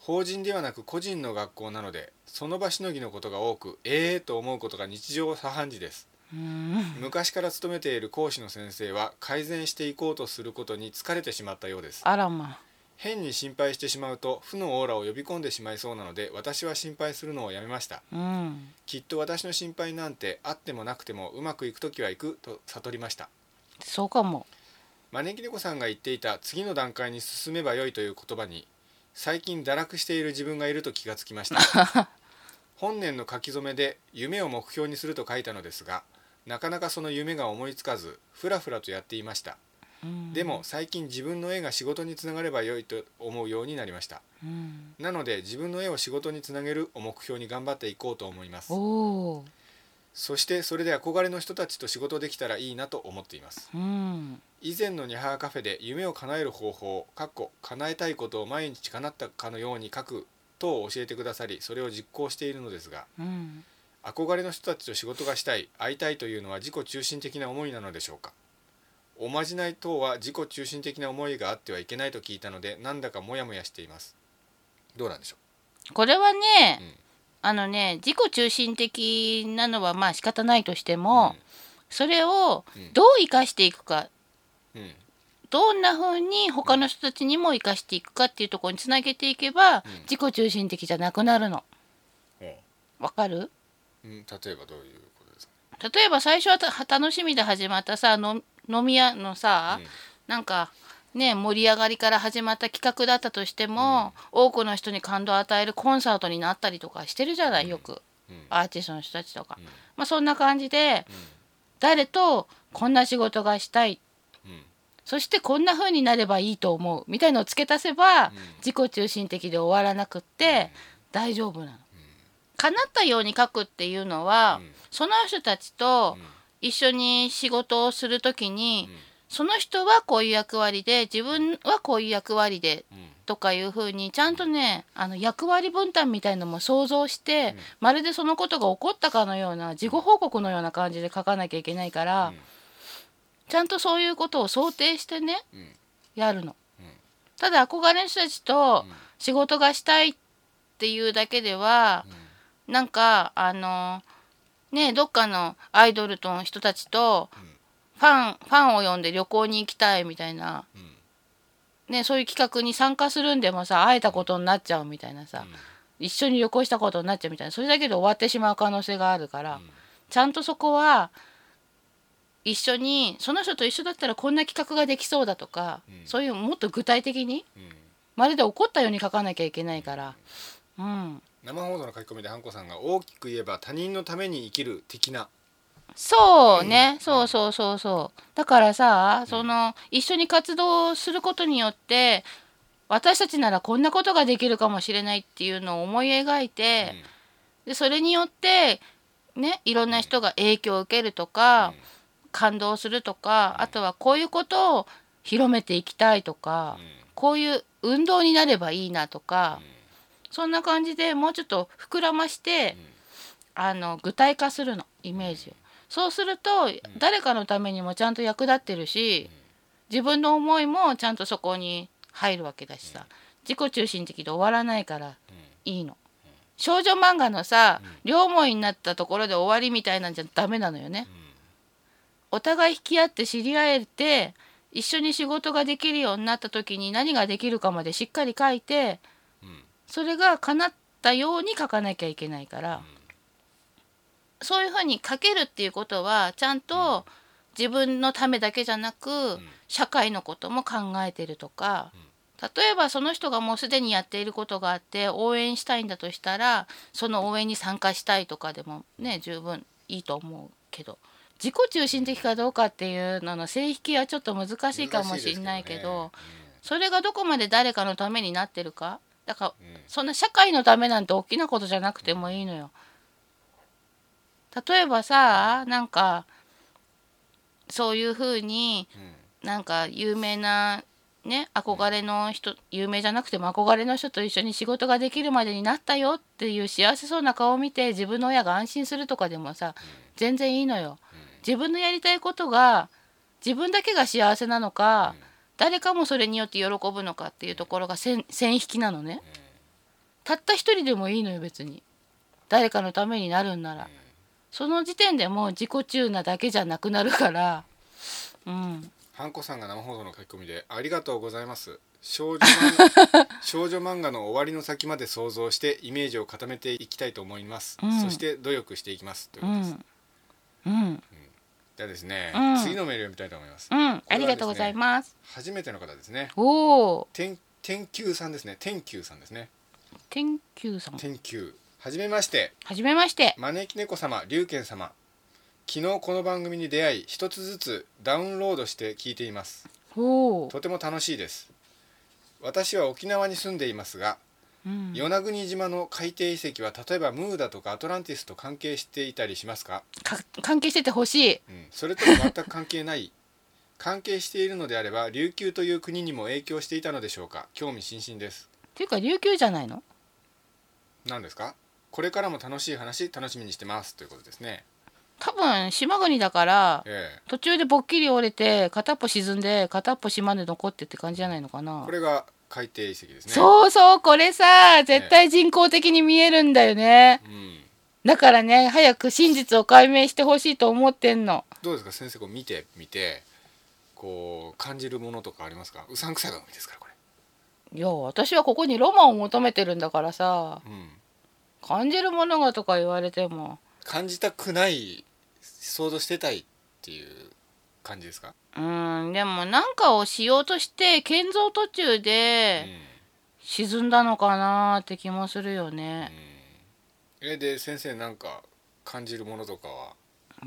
法人ではなく個人の学校なのでその場しのぎのことが多くええー、と思うことが日常茶飯事です。うん。昔から勤めている講師の先生は改善していこうとすることに疲れてしまったようです。あらま変に心配してしまうと負のオーラを呼び込んでしまいそうなので私は心配するのをやめました。うん。きっと私の心配なんてあってもなくてもうまくいく時はいくと悟りました。そうかも。招き猫さんが言っていた次の段階に進めばよいという言葉に最近堕落している自分がいると気がつきました。本年の書き初めで夢を目標にすると書いたのですがなかなかその夢が思いつかずふらふらとやっていました。うん。でも最近自分の絵が仕事につながればよいと思うようになりました。うん。なので自分の絵を仕事につなげるを目標に頑張っていこうと思いますそしてそれで憧れの人たちと仕事できたらいいなと思っています。うん。以前のニャハーカフェで夢を叶える方法かっこ叶えたいことを毎日叶ったかのように書くと教えてくださりそれを実行しているのですがうん。憧れの人たちと仕事がしたい会いたいというのは自己中心的な思いなのでしょうか？おまじない等は自己中心的な思いがあってはいけないと聞いたのでなんだかモヤモヤしています。どうなんでしょこれはね、あのね自己中心的なのはまあ仕方ないとしても、それをどう生かしていくか、うん。どんな風に他の人たちにも生かしていくかっていうところにつなげていけば、ん。自己中心的じゃなくなるの。ほわかる？ううん。例えばどういうことですか？例えば最初はた楽しみで始まったさの飲み屋のさ、うん。なんかね盛り上がりから始まった企画だったとしても、多くの人に感動を与えるコンサートになったりとかしてるじゃないよく、うん。アーティストの人たちとか、うん。まあそんな感じで、誰とこんな仕事がしたい。うん。そしてこんな風になればいいと思うみたいのを付け足せば、ん。自己中心的で終わらなくって大丈夫なの。叶ったように書くっていうのは、うん。その人たちとうん。一緒に仕事をするときに、うんその人はこういう役割で自分はこういう役割でうん。とかいう風にちゃんとねあの役割分担みたいのも想像して、うん。まるでそのことが起こったかのような事後報告のような感じで書かなきゃいけないから、うんちゃんとそういうことを想定してねうんやるの。うんただ憧れの人たちと仕事がしたいっていうだけでは、なんかあのねどっかのアイドルの人たちとファンファンを呼んで旅行に行きたいみたいな、ね、そういう企画に参加するんでもさ会えたことになっちゃうみたいなさ、一緒に旅行したことになっちゃうみたいな。それだけで終わってしまう可能性があるから、ちゃんとそこは一緒にその人と一緒だったらこんな企画ができそうだとか、うん。そういうもっと具体的にうん。まるで起こったように書かなきゃいけないから、うん、生放送の書き込みでハンコさんが大きく言えば他人のために生きる的なそうね、そうそうそうそう。だからさその一緒に活動することによって私たちならこんなことができるかもしれないっていうのを思い描いて、でそれによってねいろんな人が影響を受けるとか、感動するとか、あとはこういうことを広めていきたいとか、こういう運動になればいいなとか、そんな感じでもうちょっと膨らまして、あの具体化するのイメージを。そうすると、誰かのためにもちゃんと役立ってるし、自分の思いもちゃんとそこに入るわけだしさ、自己中心的で終わらないからいいの。少女漫画のさ、両思いになったところで終わりみたいなんじゃダメなのよね。お互い引き合って知り合えて一緒に仕事ができるようになった時に何ができるかまでしっかり書いてそれが叶ったように書かなきゃいけないから、そういうふうに書けるっていうことはちゃんと自分のためだけじゃなく、社会のことも考えてるとか、例えばその人がもうすでにやっていることがあって応援したいんだとしたらその応援に参加したいとかでもね十分いいと思うけど自己中心的かどうかっていうのの線引きはちょっと難しいかもしれないけどそれがどこまで誰かのためになってるか。だから、そんな社会のためなんて大きなことじゃなくてもいいのよ。例えばさなんかそういうふうになんか有名なね憧れの人有名じゃなくても憧れの人と一緒に仕事ができるまでになったよっていう幸せそうな顔を見て自分の親が安心するとかでもさ全然いいのよ。自分のやりたいことが自分だけが幸せなのか、誰かもそれによって喜ぶのかっていうところが線線引きなのね。たった一人でもいいのよ別に。誰かのためになるんなら。その時点でもう自己中なだけじゃなくなるから。うん。ハンコさんが生放送の書き込みでありがとうございます少女 少女漫画の終わりの先まで想像してイメージを固めていきたいと思います、うんそして努力していきますといううことです、ん。うん。じゃあですね、うん次のメールを読みたいと思います、うん。ありがとうございます。初めての方ですねおお。天天球さんですね天球さんですね天球さん。天球はじめましてはじめまして。招き猫様龍賢様昨日この番組に出会い一つずつダウンロードして聞いていますおお。とても楽しいです私は沖縄に住んでいますがうん。与那国島の海底遺跡は例えばムーダとかアトランティスと関係していたりしますか、か関係しててほしい。うん、それとも全く関係ない 関係しているのであれば琉球という国にも影響していたのでしょうか？興味津々ですっていうか琉球じゃないの？何ですか？これからも楽しい話楽しみにしてますということですね。多分島国だからえ途中でぼっきり折れて片っぽ沈んで片っぽ島で残ってって感じじゃないのかな。えこ。れが海底遺跡ですね。そうそうこれさ絶対人工的に見えるんだよね。うん、だからね早く真実を解明してほしいと思ってんの。どうですか先生こう見てみてこう感じるものとかありますか？うさんくさい番組ですからこいや私はここにロマンを求めてるんだからさ。れ、うん、感じるものがとか言われても。感じたくない想像してたいっていう感じですか、うんでもなんかをしようとして建造途中うでん沈んだのかなって気もするよね。えで先生なんか感じるものとかは？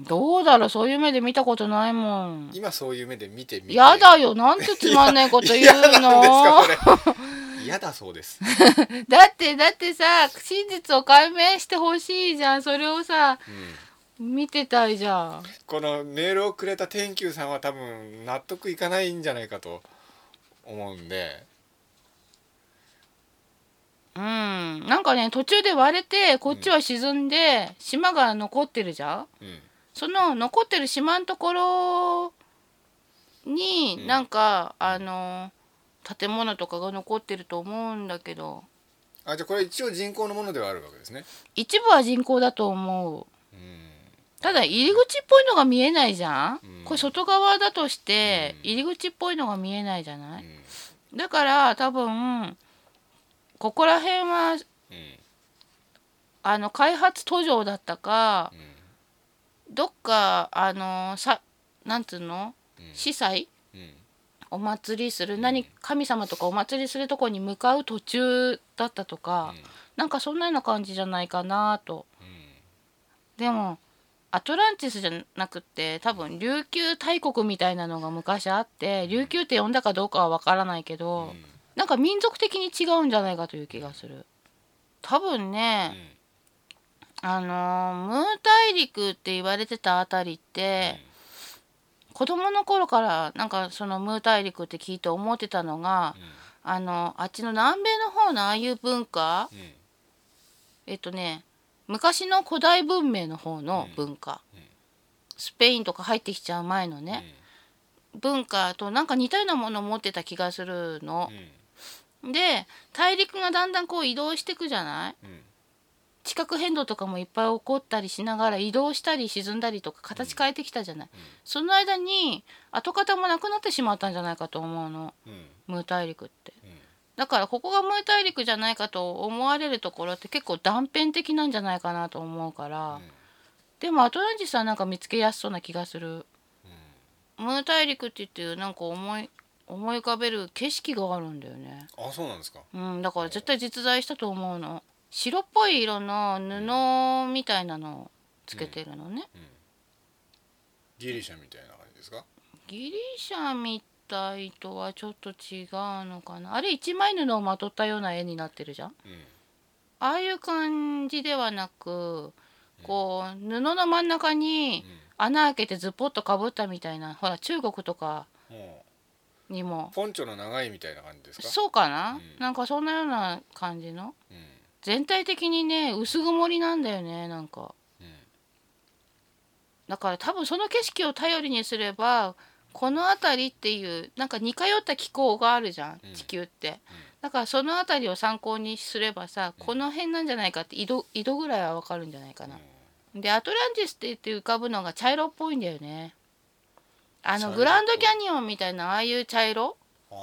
どうだろうそういう目で見たことないもん。今そういう目で見てみて。やだよなんてつまんないこと言うの。ですかこれ嫌だそうです。だってだってさ真実を解明してほしいじゃん。それをさうん。見てたいじゃん。このメールをくれた天球さんは多分納得いかないんじゃないかと思うんで。うん。なんかね途中で割れてこっちは沈んで、島が残ってるじゃん。うん。その残ってる島のところに、うん。なんかあの建物とかが残ってると思うんだけど。あじゃあこれ一応人工のものではあるわけですね。一部は人工だと思う。うん。ただ入り口っぽいのが見えないじゃん、うん。これ外側だとしてうん。入り口っぽいのが見えないじゃなうい、ん。だから多分ここら辺はうん。あの開発途上だったかうん。どっかあのさなんつうの？うん。司祭？うんお祭りする何神様とかお祭りするとこに向かう途中だったとか、なんかそんなような感じじゃないかなと。うん。でもアトランティスじゃなくって多分琉球大国みたいなのが昔あって琉球って呼んだかどうかは分からないけど、うん。なんか民族的に違うんじゃないかという気がする。多分ね、あのームー大陸って言われてたあたりって、子供の頃からなんかそのムー大陸って聞いて思ってたのがあのあっちの南米の方のああいう文化うん。うんえっとね昔の古代文明の方の文化、うん。スペインとか入ってきちゃう前のね、文化となんか似たようなものを持ってた気がするの。う、ん。で大陸がだんだんこう移動してくじゃない？うん地殻変動とかもいっぱい起こったりしながら移動したり沈んだりとか形変えてきたじゃない、その間に跡形もなくなってしまったんじゃないかと思うの。うん。ムー大陸って。うん。だからここがムー大陸じゃないかと思われるところって結構断片的なんじゃないかなと思うから、でもアトランティスはなんか見つけやすそうな気がする、ムー大陸って言ってなんか思い思い浮かべる景色があるんだよね。あそうなんですか。うんだから絶対実在したと思うの白っぽい色の布みたいなのをつけてるのね、ギリシャみたいな感じですか？ギリシャみたいとはちょっと違うのかな。あれ一枚布をまとったような絵になってるじゃん。うん。ああいう感じではなくこう布の真ん中に穴開けてズポッとかぶったみたいなほら中国とかにも。うポンチョの長いみたいな感じですか？そうかな、うん。なんかそんなような感じの？うん全体的にね薄曇りなんだよねなんか。うんだから多分その景色を頼りにすればこの辺りっていうなんか似通った気候があるじゃんうん。地球って、だからその辺りを参考にすればさこの辺なんじゃないかって井戸井戸ぐらいはわかるんじゃないかな、でアトランティスって言って浮かぶのが茶色っぽいんだよね。あのグランドキャニオンみたいなああいう茶色？ああ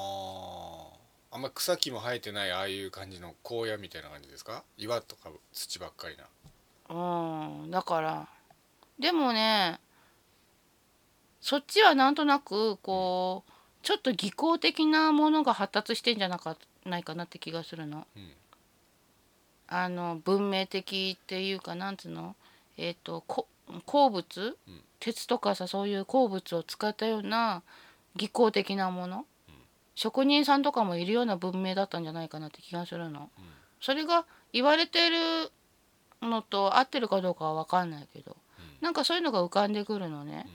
あんま草木も生えてないああいう感じの荒野みたいな感じですか？岩とか土ばっかりな。うんだから。でもねそっちはなんとなくこうちょっと技巧的なものが発達してんじゃなかないかなって気がするの。うん。あの文明的っていうかなんつうの？えっ、とこ鉱物、うん。鉄とかさそういう鉱物を使ったような技巧的なもの、職人さんとかもいるような文明だったんじゃないかなって気がするの。うん。それが言われてるのと合ってるかどうかは分かんないけど、うん。なんかそういうのが浮かんでくるのね。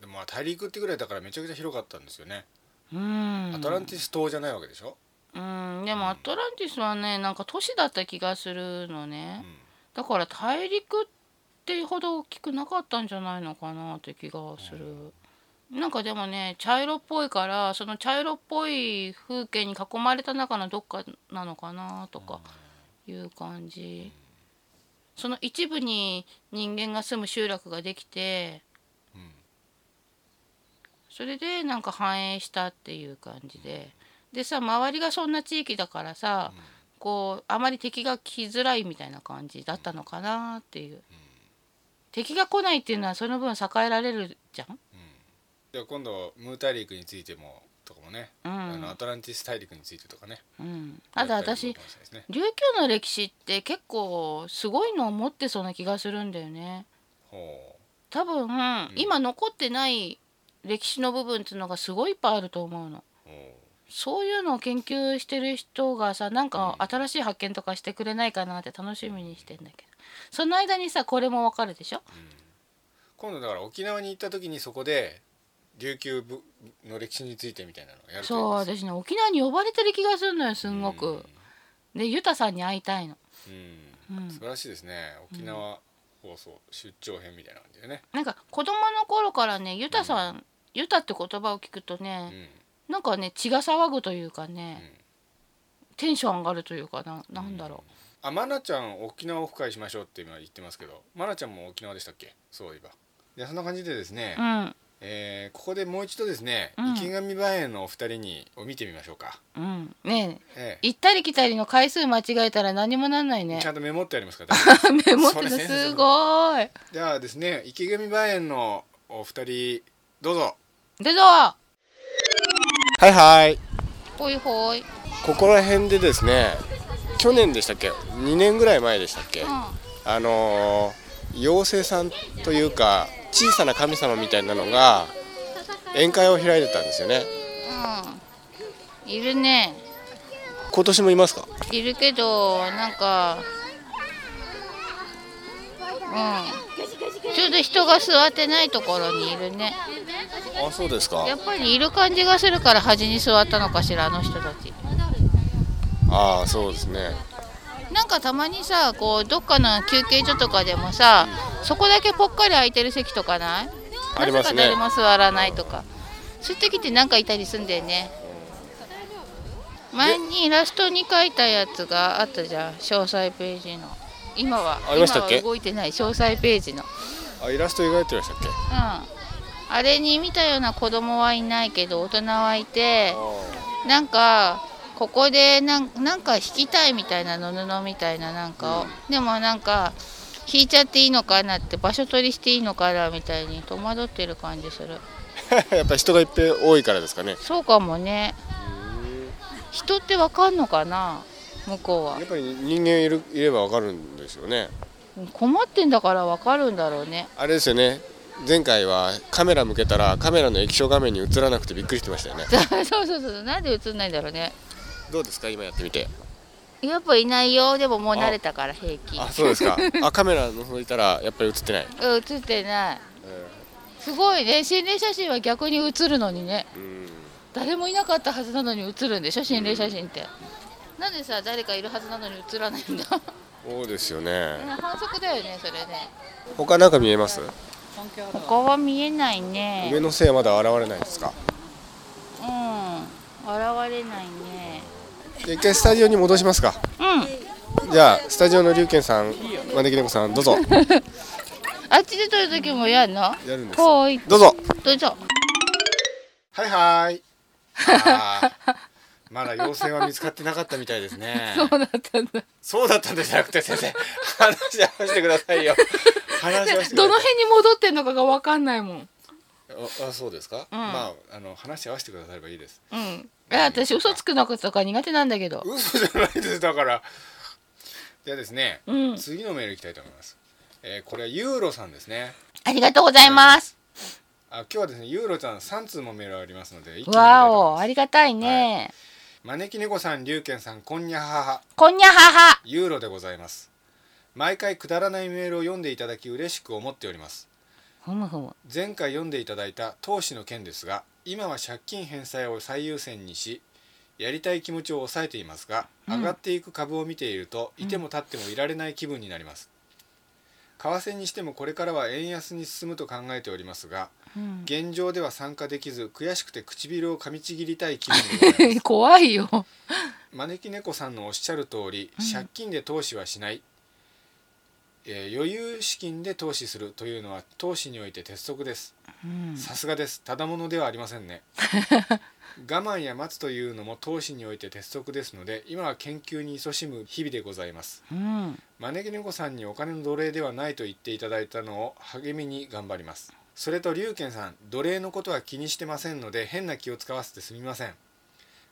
でもまあ大陸ってぐらいだからめちゃくちゃ広かったんですよね、うん。アトランティス島じゃないわけでしょ、うん。でもアトランティスはねなんか都市だった気がするのうねん、だから大陸ってほど大きくなかったんじゃないのかなって気がするなんかでもね茶色っぽいからその茶色っぽい風景に囲まれた中のどっかなのかなとかいう感じ。その一部に人間が住む集落ができてうんそれでなんか繁栄したっていう感じで。でさ周りがそんな地域だからさこうあまり敵が来づらいみたいな感じだったのかなっていう。敵が来ないっていうのはその分栄えられるじゃん？では今度ムー大陸についてもとかもね、うん。あのアトランティス大陸についてとかね。うん。あと私ね。琉球の歴史って結構すごいのを持ってそうな気がするんだよね。ほ多分、今残ってない歴史の部分っていうのがすごいいっぱいあると思うの。そういうのを研究してる人がさなんか新しい発見とかしてくれないかなって楽しみにしてんだけど。その間にさこれもわかるでしょ？う今度だから沖縄に行った時にそこで琉球部の歴史についてみたいなのをやるそう私ね。沖縄に呼ばれてる気がするのよすんごく。でユタさんに会いたいの。うん、うん。素晴らしいですね。沖縄放送出張編みたいな感じでね、なんか子供の頃からねユタさん、ユタって言葉を聞くとうね、ん。なんかね血が騒ぐというかね、テンション上がるというかななんだろあまなちゃん沖縄オフ会しましょうって今言ってますけどまなちゃんも沖縄でしたっけ？そういえば。でそんな感じでですね、ううんえーここでもう一度ですね、うん。池上梅園のお二人にを見てみましょうか、うん。ねえ。え行ったり来たりの回数間違えたら何もなんないね。えちゃんとメモってありますから。メモってすごい。ではですね池上梅園のお二人どうぞ。でぞ。はいはい。ほいほい、うん、ここら辺でですね去年でしたっけ？2年ぐらい前でしたっけ、あのー妖精さんというか小さな神様みたいなのが宴会を開いてたんですよね。うん、いるね。今年もいますか？いるけどなんかうん。ちょうど人が座ってないところにいるね。あそうですか。やっぱりいる感じがするから端に座ったのかしらあの人たち。ああそうですねなんかたまにさこうどっかの休憩所とかでもさそこだけぽっかり空いてる席とかない？ありますね。なぜか誰も座らないとか。そういう時ってなんかいたりすんだよね。前にイラストに描いたやつがあったじゃん詳細ページの。今は。今は動いてない詳細ページの。あイラスト描いてましたっけ？うん。あれに見たような子供はいないけど大人はいてなんかここでなんなんか弾きたいみたいなの布みたいななんかを、でもなんか弾いちゃっていいのかなって場所取りしていいのかなみたいに戸惑ってる感じする。やっぱ人がいっぱい多いからですかね。そうかもね。人ってわかんのかな？向こうは。やっぱり人間いるいればわかるんですよね。困ってんだからわかるんだろうね。あれですよね。前回はカメラ向けたらカメラの液晶画面に映らなくてびっくりしてましたよね。そうそうそう。なんで映んないんだろうねどうですか？今やってみて。やっぱいないよ。でももう慣れたから平気。あそうですか。あカメラ覗いたらやっぱり映ってない？うん映ってない。すごいね。心霊写真は逆に映るのにね。うん。誰もいなかったはずなのに映るんでしょ心霊写真って、なんでさ誰かいるはずなのに映らないんだ？そうですよね。反則だよねそれね。他なんか見えます？他は見えないね。上のせいはまだ現れないですか？うん。現れないね一回スタジオに戻しますか。うん。じゃあスタジオの龍賢さん招き猫さんどうぞ。あっちで撮る時もやんの？やるんですほい。どうぞ。どうぞ。はいはい。まだ妖精は見つかってなかったみたいですね。そうだったんだ。そうだったんじゃなくて先生。話し合わせてくださいよ。話し合わせてどの辺に戻ってんのかが分かんないもん。ああそうですか、まああの話し合わせてくださればいいです。うんいや私嘘つくのとか苦手なんだけど。嘘じゃないです。だから。じゃあですね、うん。次のメールいきたいと思います、えーこれはユーロさんですね。ありがとうございます。あ今日はですねユーロちゃん3通もメールありますのでわおありがたいね、招き猫さん龍賢さんこんにゃはは。こんにゃはは。ユーロでございます。毎回くだらないメールを読んでいただき嬉しく思っておりますふむふむ。前回読んでいただいた投資の件ですが今は借金返済を最優先にしやりたい気持ちを抑えていますが、上がっていく株を見ているといても立ってもいられない気分になります。為替にしてもこれからは円安に進むと考えておりますがうん。現状では参加できず悔しくて唇を噛みちぎりたい気分でございます。怖いよ。招き猫さんのおっしゃる通り、うん。借金で投資はしない、えー余裕資金で投資するというのは投資において鉄則です。うん。さすがです。ただものではありませんね。我慢や待つというのも投資において鉄則ですので今は研究に勤しむ日々でございます。うん。招き猫さんにお金の奴隷ではないと言っていただいたのを励みに頑張ります。それと龍賢さん奴隷のことは気にしてませんので変な気を使わせてすみません。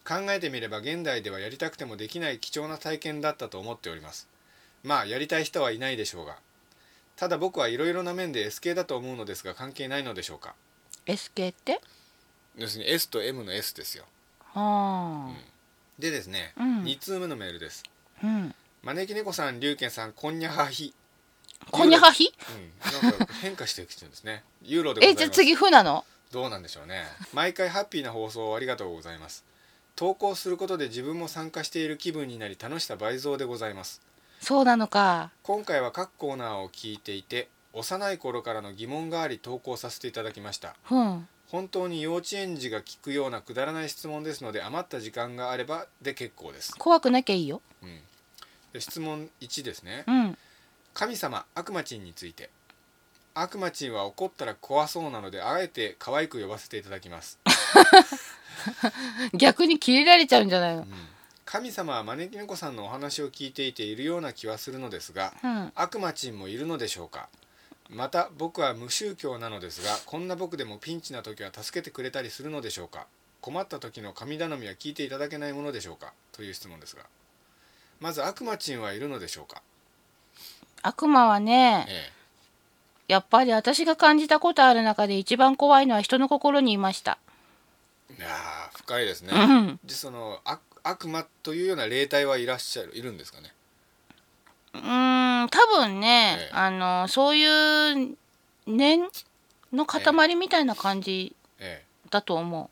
考えてみれば現代ではやりたくてもできない貴重な体験だったと思っておりますまあやりたい人はいないでしょうが。ただ僕はいろいろな面で S 系だと思うのですが関係ないのでしょうか？SK って？要するに S と M の S ですよ。はでですね、うん。2通目のメールです。あうん。招き猫さん龍賢さんこんにゃはひ。こんにゃはひ？うん、なんか変化してきてるんですね。ユーロで。えじゃあ次風なの？どうなんでしょうね。毎回ハッピーな放送をありがとうございます。投稿することで自分も参加している気分になり楽しさ倍増でございます。そうなのか。今回は各コーナーを聞いていて、幼い頃からの疑問があり投稿させていただきました。うん。本当に幼稚園児が聞くようなくだらない質問ですので余った時間があればで結構です。怖くなきゃいいよ。うん、で質問1ですね。うん。神様悪魔チンについて。悪魔チンは怒ったら怖そうなのであえて可愛く呼ばせていただきます、逆にキレられちゃうんじゃないの？うん神様は招き猫さんのお話を聞いていているような気はするのですがうん。悪魔チンもいるのでしょうか？また僕は無宗教なのですがこんな僕でもピンチな時は助けてくれたりするのでしょうか？困った時の神頼みは聞いていただけないものでしょうか？という質問ですが。まず悪魔チンはいるのでしょうか、悪魔はねえやっぱり私が感じたことある中で一番怖いのは人の心にいました。え、いやー深いですね、うん。でその悪悪魔というような霊体はいらっしゃるいるんですかね？うーん多分ね、ええ。あのそういう念の塊みたいな感じええ。だと思う、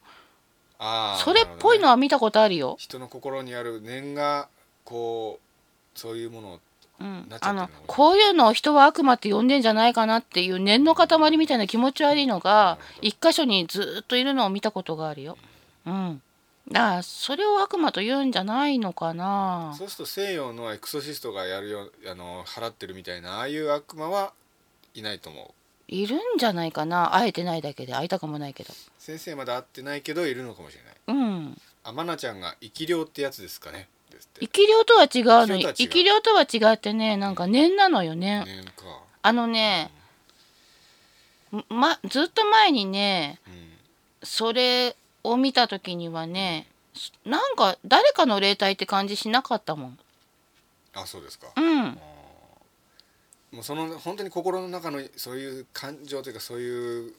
ああそれっぽいのはは見たことあるよ、人の心にある念がこうそういうものをうん。あのこういうのを人は悪魔って呼んでんじゃないかなっていう念の塊みたいな気持ち悪いのが一箇所にずっといるのを見たことがあるよ。うん。だからそれを悪魔と言うんじゃないのかな。そうすると西洋のエクソシストがやるよあの払ってるみたいなああいう悪魔はいないと思ういるんじゃないかな。会えてないだけで会いたかもないけど。先生まだ会ってないけどいるのかもしれないうん。あまなちゃんが生き量ってやつですかね生き量とは違うのに生生き量とは違ってねなんか念なのよ念。念かあのね、ま、ずっと前にねうんそれを見た時にはねなんか誰かの霊体って感じしなかったもん。あそうですか。うん。もうその本当に心の中のそういう感情というかそういう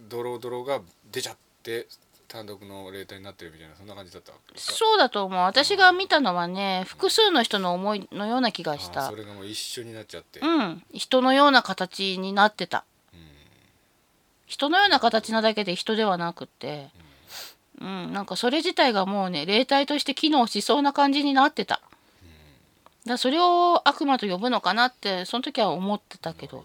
ドロドロが出ちゃって単独の霊体になってるみたいなそんな感じだったそうだと思う。私が見たのはね複数の人の思いのような気がした。あそれがもう一緒になっちゃって、うん。人のような形になってた。うん。人のような形なだけで人ではなくって。うんなんかそれ自体がもうね霊体として機能しそうな感じになってた。だそれを悪魔と呼ぶのかなってその時は思ってたけど。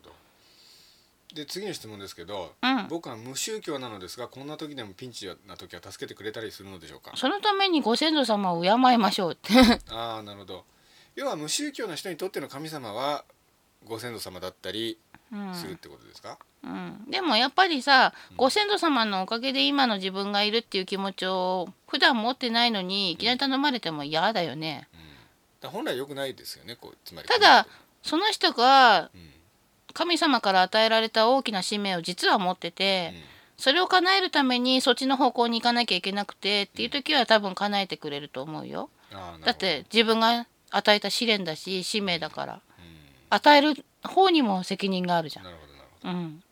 で次の質問ですけど、うん。僕は無宗教なのですがこんな時でもピンチな時は助けてくれたりするのでしょうか？そのためにご先祖様を敬いましょうって。ああなるほど。要は無宗教の人にとっての神様はご先祖様だったりうんするってことですか、うん、でもやっぱりさご先祖様のおかげで今の自分がいるっていう気持ちを普段持ってないのにいきなり頼まれても嫌だよね。だから本来良くないですよねこうつまり。ただその人がうん。神様から与えられた大きな使命を実は持っててそれを叶えるためにそっちの方向に行かなきゃいけなくてっていう時は多分叶えてくれると思うよ。だって自分が与えた試練だし使命だから。うん与える方にも責任があるじゃん。なるほどなるほど。うん、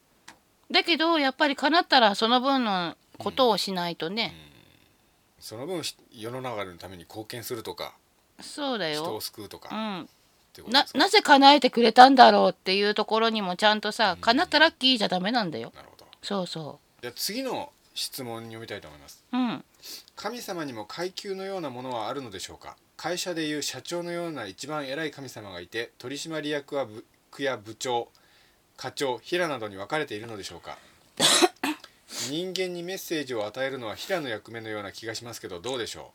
だけどやっぱり叶ったらその分のことをしないとね、その分ひ世の中のために貢献するとかそうだ人をよ、救うとか、っうん、ななぜ叶えてくれたんだろうっていうところにもちゃんとさ叶ったラッキーじゃダメなんだよ。なるほど。そうそじゃあ次の質問に読みたいと思います。ううん。神様にも階級のようなものはあるのでしょうか？会社でいう社長のような一番偉い神様がいて取締役は部区や部長課長平などに分かれているのでしょうか。人間にメッセージを与えるのは平の役目のような気がしますけどどうでしょ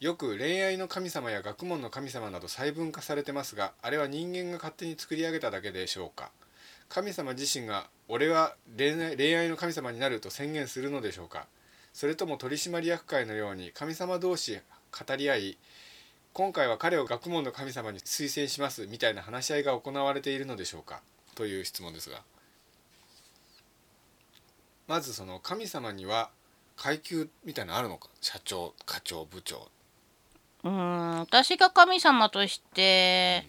う。よく恋愛の神様や学問の神様など細分化されてますがあれは人間が勝手に作り上げただけでしょうか。神様自身が「俺は恋愛の神様になる」と宣言するのでしょうか。それとも取締役会のように神様同士語り合い今回は彼を学問の神様に推薦しますみたいな話し合いが行われているのでしょうか？という質問ですが。まずその神様には階級みたいなのあるのか？社長課長部長。うん私が神様として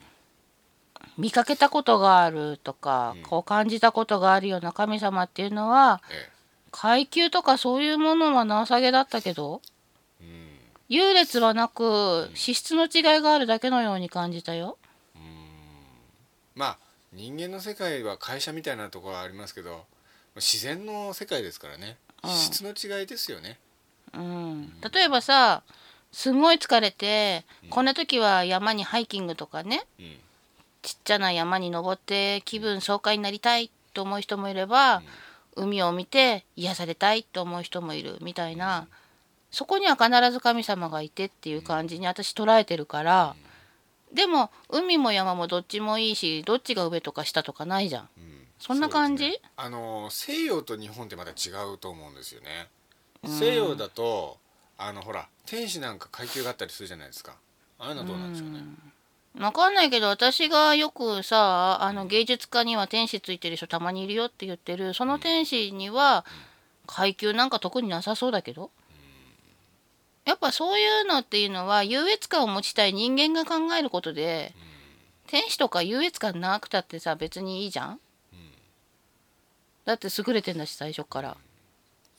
見かけたことがあるとか、うん。こう感じたことがあるような神様っていうのはえ。階級とかそういうものはなさげだったけど優劣はなく資質の違いがあるだけのように感じたよ。うん。まあ人間の世界は会社みたいなところはありますけど自然の世界ですからね。うん。質の違いですよね。うん、例えばさすごい疲れて、うん。こんな時は山にハイキングとかねうん。ちっちゃな山に登って気分爽快になりたいと思う人もいれば、海を見て癒されたいと思う人もいるみたいな、そこには必ず神様がいてっていう感じに私捉えてるから、でも海も山もどっちもいいしどっちが上とか下とかないじゃん。うん。そんな感じ？ね。あの西洋と日本ってまた違うと思うんですよね。うん。西洋だとあのほら天使なんか階級があったりするじゃないですか。ああいうのはどうなんでしょうねわかんないけど私がよくさあの芸術家には天使ついてる人たまにいるよって言ってるその天使には階級なんか特になさそうだけどやっぱそういうのっていうのは優越感を持ちたい人間が考えることで天使とか優越感なくたってさ別にいいじゃん？だって優れてんだし最初から。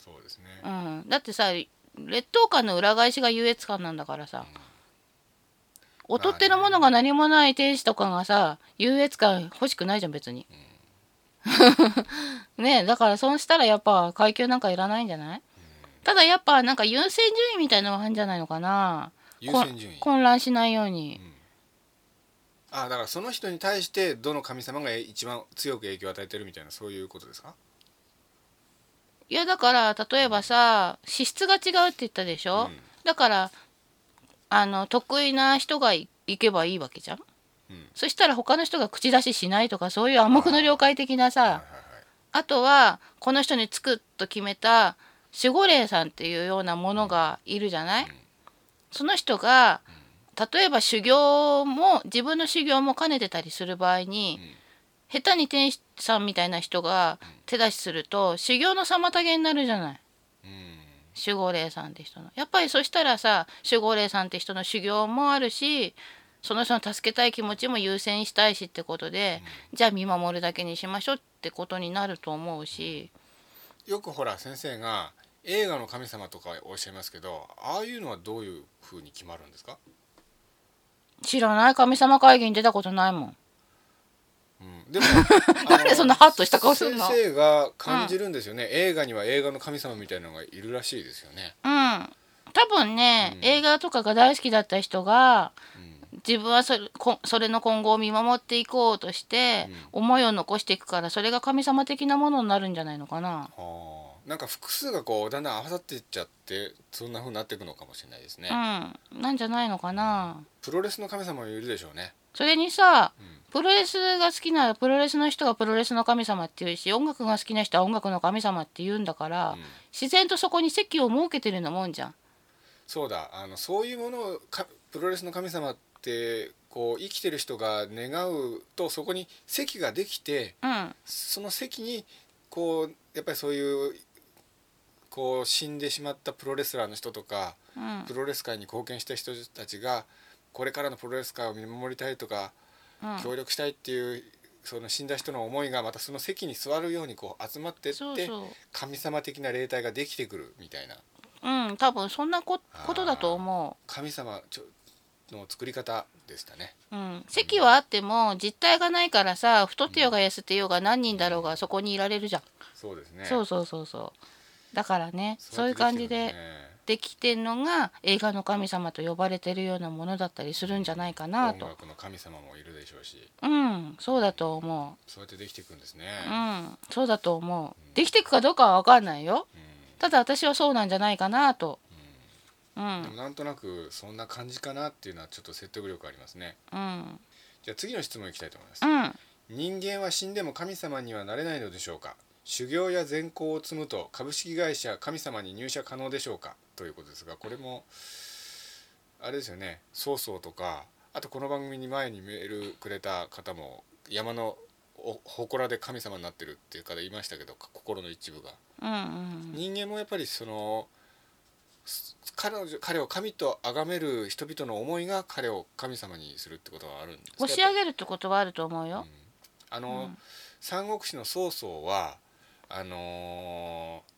そうですね。うん。だってさ劣等感の裏返しが優越感なんだからさ。劣ってるものが何もない天使とかがさ優越感欲しくないじゃん別に。ねえだからそうしたらやっぱ階級なんかいらないんじゃない？ただやっぱなんか優先順位みたいなのがあるんじゃないのかな。優先順位。混乱しないように。あだからその人に対してどの神様が一番強く影響を与えてるみたいなそういうことですか？いやだから例えばさ資質が違うって言ったでしょ、うん。だからあの得意な人がい行けばいいわけじゃん？うん。そしたら他の人が口出ししないとかそういう暗黙の了解的なさはいはいはい。あとはこの人につくと決めた守護霊さんっていうようなものがいるじゃない、その人が例えば修行も自分の修行も兼ねてたりする場合に、下手に天使さんみたいな人が手出しすると修行の妨げになるじゃない？うん。守護霊さんって人の。やっぱりそしたらさ守護霊さんって人の修行もあるしその人の助けたい気持ちも優先したいしってことで、じゃあ見守るだけにしましょうってことになると思うし。よくほら先生が映画の神様とかおっしゃいますけどああいうのはどういうふうに決まるんですか、知らない神様会議に出たことないもん。うん、でも なんでそんなハッとした顔するの？先生が感じるんですよね、映画には映画の神様みたいなのがいるらしいですよね、うん。多分ね、うん。映画とかが大好きだった人がうん。自分はそれこそれの今後を見守っていこうとして、思いを残していくからそれが神様的なものになるんじゃないのかな。はあなんか複数がこうだんだん合わさっていっちゃってそんな風になっていくのかもしれないですね、うん。なんじゃないのかな。プロレスの神様もいるでしょうね。それにさうん。プロレスが好きなプロレスの人がプロレスの神様っていうし音楽が好きな人は音楽の神様って言うんだから、うん。自然とそこに席を設けてるようなもんじゃん。そうだ。あのそういうものをかプロレスの神様ってこう生きてる人が願うとそこに席ができてうん。その席にこうやっぱりそういうこう死んでしまったプロレスラーの人とかうん。プロレス界に貢献した人たちがこれからのプロレス界を見守りたいとかうん。協力したいっていうその死んだ人の思いがまたその席に座るようにこう集まってって神様的な霊体ができてくるみたいな。うん多分そんなこことだと思神様ちょの作り方でしたね。う、うん、席はあっても実体がないからさ太ってようが痩せてようが何人だろうがそこにいられるじゃん、そうですね。そうそうそうそうだからねそういう感じでってきてるのが映画の神様と呼ばれてるようなものだったりするんじゃないかなと。音楽の神様もいるでしょうし。うんそうだと思そうやってできていくんですね。ううんそうだと思う。できていくかどうかは分かんないよ。うん。ただ私はそうなんじゃないかなと。うん。でもなんとなくそんな感じかなっていうのはちょっと説得力ありますね。うん。じゃあ次の質問いきたいと思います。うん。人間は死んでも神様にはなれないのでしょうか？修行や善行を積むと株式会社神様に入社可能でしょうか？ということですがこれもあれですよね。曹操とかあとこの番組に前にメールくれた方も山のお祠で神様になってるっていう方いましたけど心の一部が。うんうん人間もやっぱりそのす彼女彼を神と崇める人々の思いが彼を神様にするってことはあるんですか？押し上げるってことはあると思うよ。あの、うん。三国志の曹操はあのー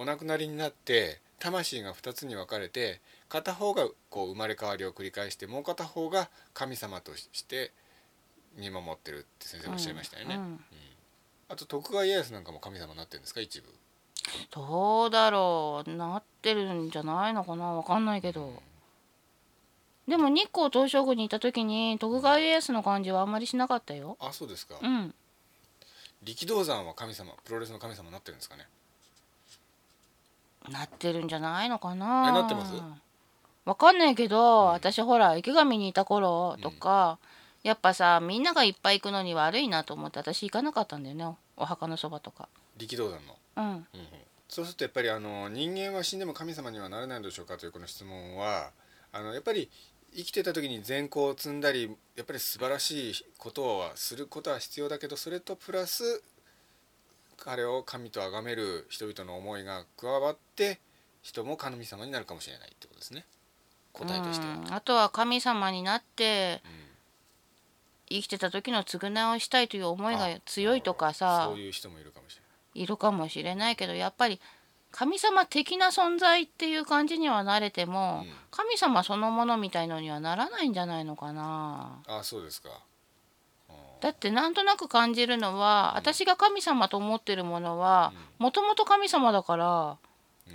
お亡くなりになって魂が2つに分かれて片方がこう生まれ変わりを繰り返してもう片方が神様として見守ってるって先生おっしゃいましたよね、うん。うん。あと徳川家康なんかも神様になってるんですか？一部。どうだろう。なってるんじゃないのかな。わかんないけど。でも日光東照宮にいた時に徳川家康の感じはあんまりしなかったよ。あそうですか、うん力道山は神様プロレスの神様になってるんですかね？なってるんじゃないのかな？えなってます？わかんないけど、私ほら池上にいた頃とか、やっぱさみんながいっぱい行くのに悪いなと思って私行かなかったんだよね。お墓のそばとか。力道山の？うん。うんうん。そうするとやっぱりあの人間は死んでも神様にはなれないのでしょうか？というこの質問はあのやっぱり生きてた時に善行を積んだりやっぱり素晴らしいことはすることは必要だけどそれとプラス彼を神と崇める人々の思いが加わって人も神様になるかもしれないってことですね答えとしては。うんあとは神様になってうん生きてた時の償いをしたいという思いが強いとかさそういう人もいるかもしれない。いるかもしれないけどやっぱり神様的な存在っていう感じにはなれても、うん。神様そのものみたいのにはならないんじゃないのかな。あそうですか。あだってなんとなく感じるのは、私が神様と思ってるものはもともと神様だからうん。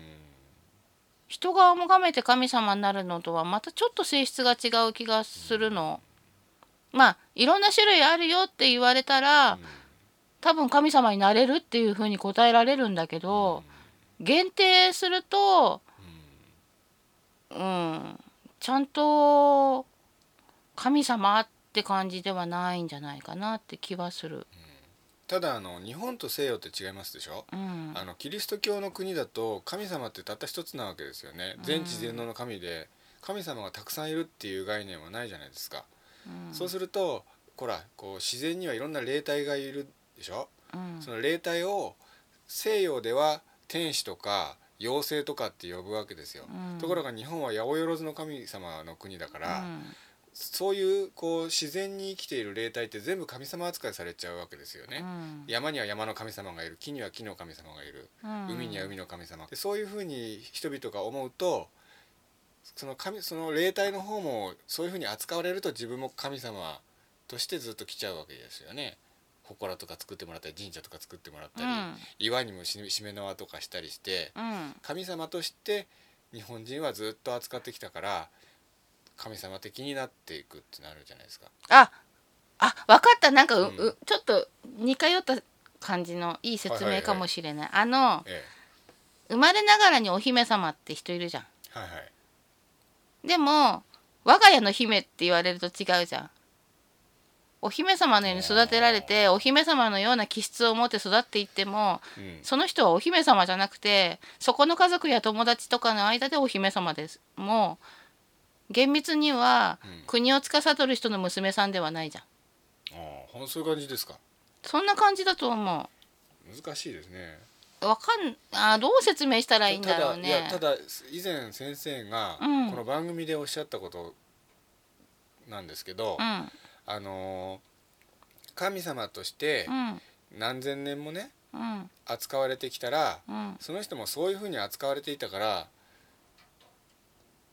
人が拝めて神様になるのとはまたちょっと性質が違う気がするの。まあいろんな種類あるよって言われたら、多分神様になれるっていうふうに答えられるんだけど、限定するとうんちゃんと神様って感じではないんじゃないかなって気はする。ただあの日本と西洋って違いますでしょ、うん。あのキリスト教の国だと神様ってたった一つなわけですよね。全知全能の神で神様がたくさんいるっていう概念はないじゃないですか、うん。そうするとほらこう自然にはいろんな霊体がいるでしょ、うんその霊体を西洋では天使とか妖精とかって呼ぶわけですよ、うん。ところが日本は八百万の神様の国だから、うん。そういうこう自然に生きている霊体って全部神様扱いされちゃうわけですよね、うん。山には山の神様がいる。木には木の神様がいる。うん。海には海の神様。でそういうふうに人々が思うとその神その霊体の方もそういうふうに扱われると自分も神様としてずっと来ちゃうわけですよね。祠とか作ってもらったり神社とか作ってもらったり、うん。岩にもししめ縄とかしたりしてうん。神様として日本人はずっと扱ってきたから神様的になっていくってなるじゃないですか。ああ分かった。なんかう、うん。うちょっと似通った感じのいい説明かもしれない,、あのえ生まれながらにお姫様って人いるじゃん。え、はいはい。でも我が家の姫って言われると違うじゃんお姫様のように育てられてお姫様のような気質を持って育っていってもうん。その人はお姫様じゃなくてそこの家族や友達とかの間でお姫様です。もう厳密にはうん。国を司る人の娘さんではないじゃん。ああそういう感じですか。そんな感じだと思難しいですね。うわかんあどう説明したらいいんだろうね。ただ以前先生がうん。この番組でおっしゃったことなんですけど、うんあのー神様としてうん。何千年もねうん。扱われてきたらうん。その人もそういうふうに扱われていたから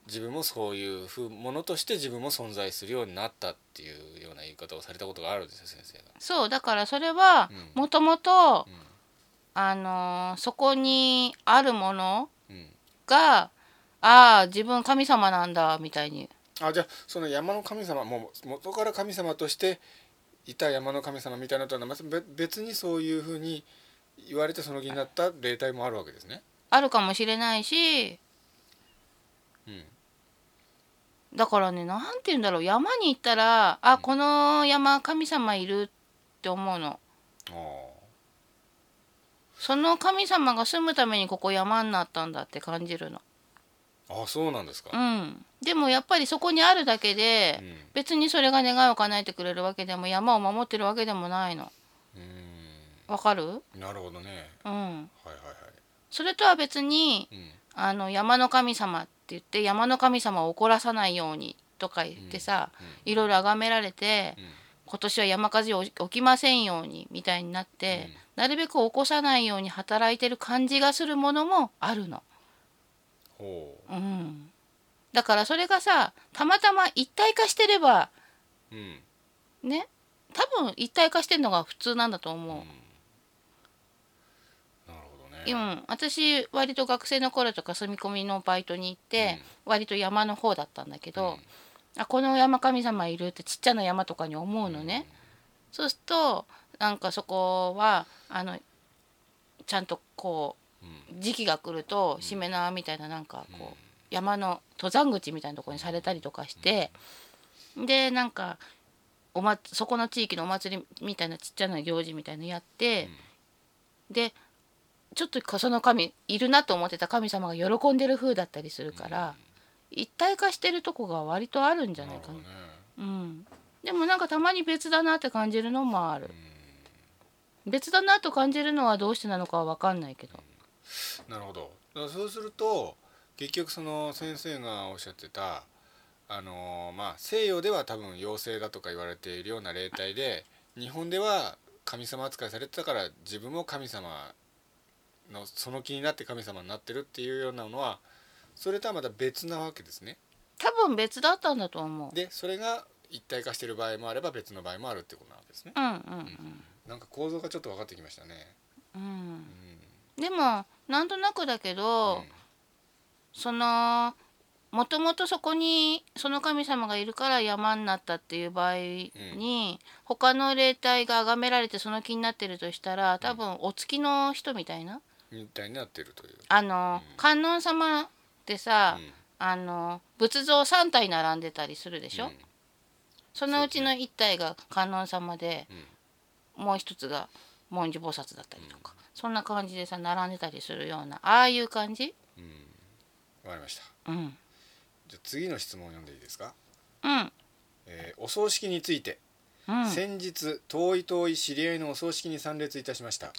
自分もそういうふうものとして自分も存在するようになったっていうような言い方をされたことがあるんですよ先生が。そうだからそれはうん。もともとうん。あのーそこにあるものうん。がああ自分神様なんだみたいにあじゃあその山の神様もう元から神様としていた山の神様みたいなのとはまた別別にそういうふうに言われてその気になった霊体もあるわけですね。あるかもしれないしうん。だからねなんて言うんだろう山に行ったらあこの山神様いるって思うの。あ。その神様が住むためにここ山になったんだって感じるの。ああそうなんですか。うんでもやっぱりそこにあるだけでうん。別にそれが願いを叶えてくれるわけでも山を守ってるわけでもないの。うわかる？んなるほどね。うん。はいはいはい。それとは別にうん。あの山の神様って言って山の神様を怒らさないようにとか言ってさ、いろいろ崇められて、うん。今年は山火事起きませんようにみたいになって、なるべく起こさないように働いてる感じがするものもあるの。ほうん、だからそれがさたまたま一体化してればう。うん。ね多分一体化してるのが普通なんだと思う。なるほどうね。ん、私割と学生の頃とか住み込みのバイトに行って、割と山の方だったんだけど、あこの山神様いるってちっちゃな山とかに思うのね、そうするとなんかそこはあのちゃんとこうんう時期が来るとしめ縄みたいななんかこう山の登山口みたいなところにされたりとかしてでなんかおまそこの地域のお祭りみたいなちっちゃな行事みたいなのやって、でちょっとその神いるなと思ってた神様が喜んでる風だったりするから、一体化してるとこが割とあるんじゃなかな。ないるほどね。うん、でもなんかたまに別だなって感じるのもある、別だなと感じるのはどうしてなのかは分かんないけど。なるほど。そうすると結局その先生がおっしゃってたあのーまあ西洋では多分妖精だとか言われているような霊体で日本では神様扱いされてたから自分も神様のその気になって神様になってるっていうようなのはそれとはまた別なわけですね。多分別だったんだと思うでそれが一体化してる場合もあれば別の場合もあるってことなわけですね。うんうんなんか構造がちょっと分かってきましたね。うん、う、うんんでもなんとなくだけど、うんそのもともとそこにその神様がいるから山になったっていう場合に、他の霊体が崇められてその気になってるとしたら多分お月の人みたいな？みたいになってるという。あの、観音様ってさ、うん。あの仏像3体並んでたりするでしょ、うん。そのうちの1体が観音様で、うん。もう一つが文殊菩薩だったりとか、そんな感じでさ並んでたりするようなああいう感じ？うん、わかりました。うん。じゃあ次の質問を読んでいいですか、うん。えーお葬式について、うん。先日遠い遠い知り合いのお葬式に参列いたしました。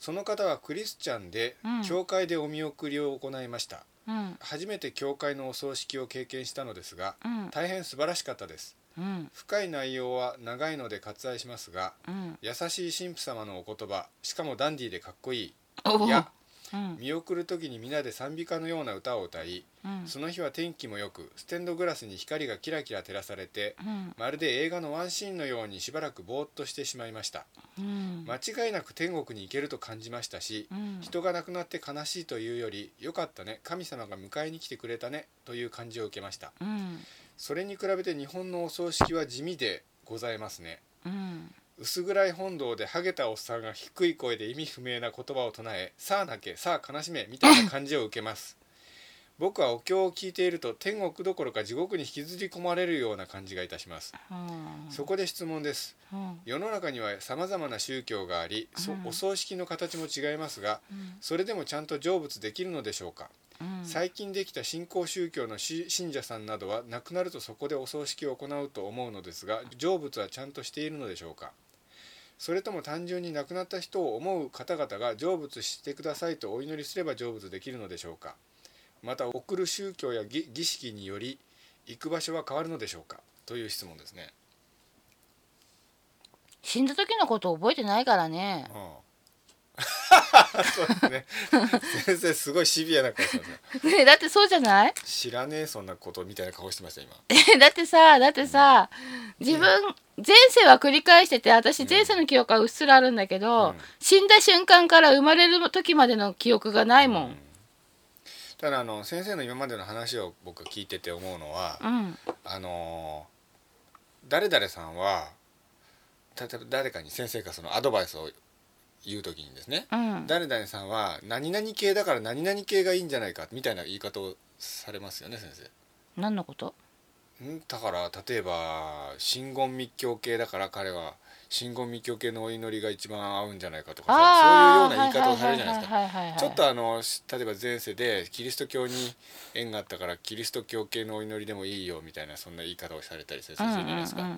その方はクリスチャンで、うん。教会でお見送りを行いました。うん。初めて教会のお葬式を経験したのですがうん。大変素晴らしかったです。うん。深い内容は長いので割愛しますがうん。優しい神父様のお言葉しかもダンディーでかっこいい。いやうん見送る時に皆で賛美歌のような歌を歌いうん。その日は天気も良くステンドグラスに光がキラキラ照らされてうん。まるで映画のワンシーンのようにしばらくぼーっとしてしまいました。うん。間違いなく天国に行けると感じましたしうん。人が亡くなって悲しいというよりよかったね神様が迎えに来てくれたねという感じを受けました。うん。それに比べて日本のお葬式は地味でございますね。うん薄暗い本堂でハゲたおっさんが低い声で意味不明な言葉を唱えさあ泣けさあ悲しめみたいな感じを受けます。僕はお経を聞いていると天国どころか地獄に引きずり込まれるような感じがいたします。うんそこで質問です。うん世の中にはさまざまな宗教があり、そうん。お葬式の形も違いますがそれでもちゃんと成仏できるのでしょうか、うん。最近できた新興宗教のし信者さんなどは亡くなるとそこでお葬式を行うと思うのですが成仏はちゃんとしているのでしょうか？それとも単純に亡くなった人を思う方々が成仏してくださいとお祈りすれば成仏できるのでしょうか？また送る宗教や儀儀式により行く場所は変わるのでしょうか？という質問ですね。死んだ時のこと覚えてないからね。うん そうですね。先生すごいシビアな顔してますね。ねだってそうじゃない？知らねえそんなことみたいな顔してました今。だってさだってさ自分前世は繰り返してて私前世の記憶はうっすらあるんだけど、うん。死んだ瞬間から生まれる時までの記憶がないもん、ただあの先生の今までの話を僕が聞いてて思うのは、うん。あの誰々さんは例えば誰かに先生がそのアドバイスを言う時にですね、うん誰々さんは何々系だから何々系がいいんじゃないかみたいな言い方をされますよね先生。何のこと？ん？だから例えば真言密教系だから彼は真言密教系のお祈りが一番合うんじゃないかとかさそういうような言い方をされるじゃないですか。かちょっとあのし例えば前世でキリスト教に縁があったからキリスト教系のお祈りでもいいよみたいなそんな言い方をされたりするじゃないですか。うんう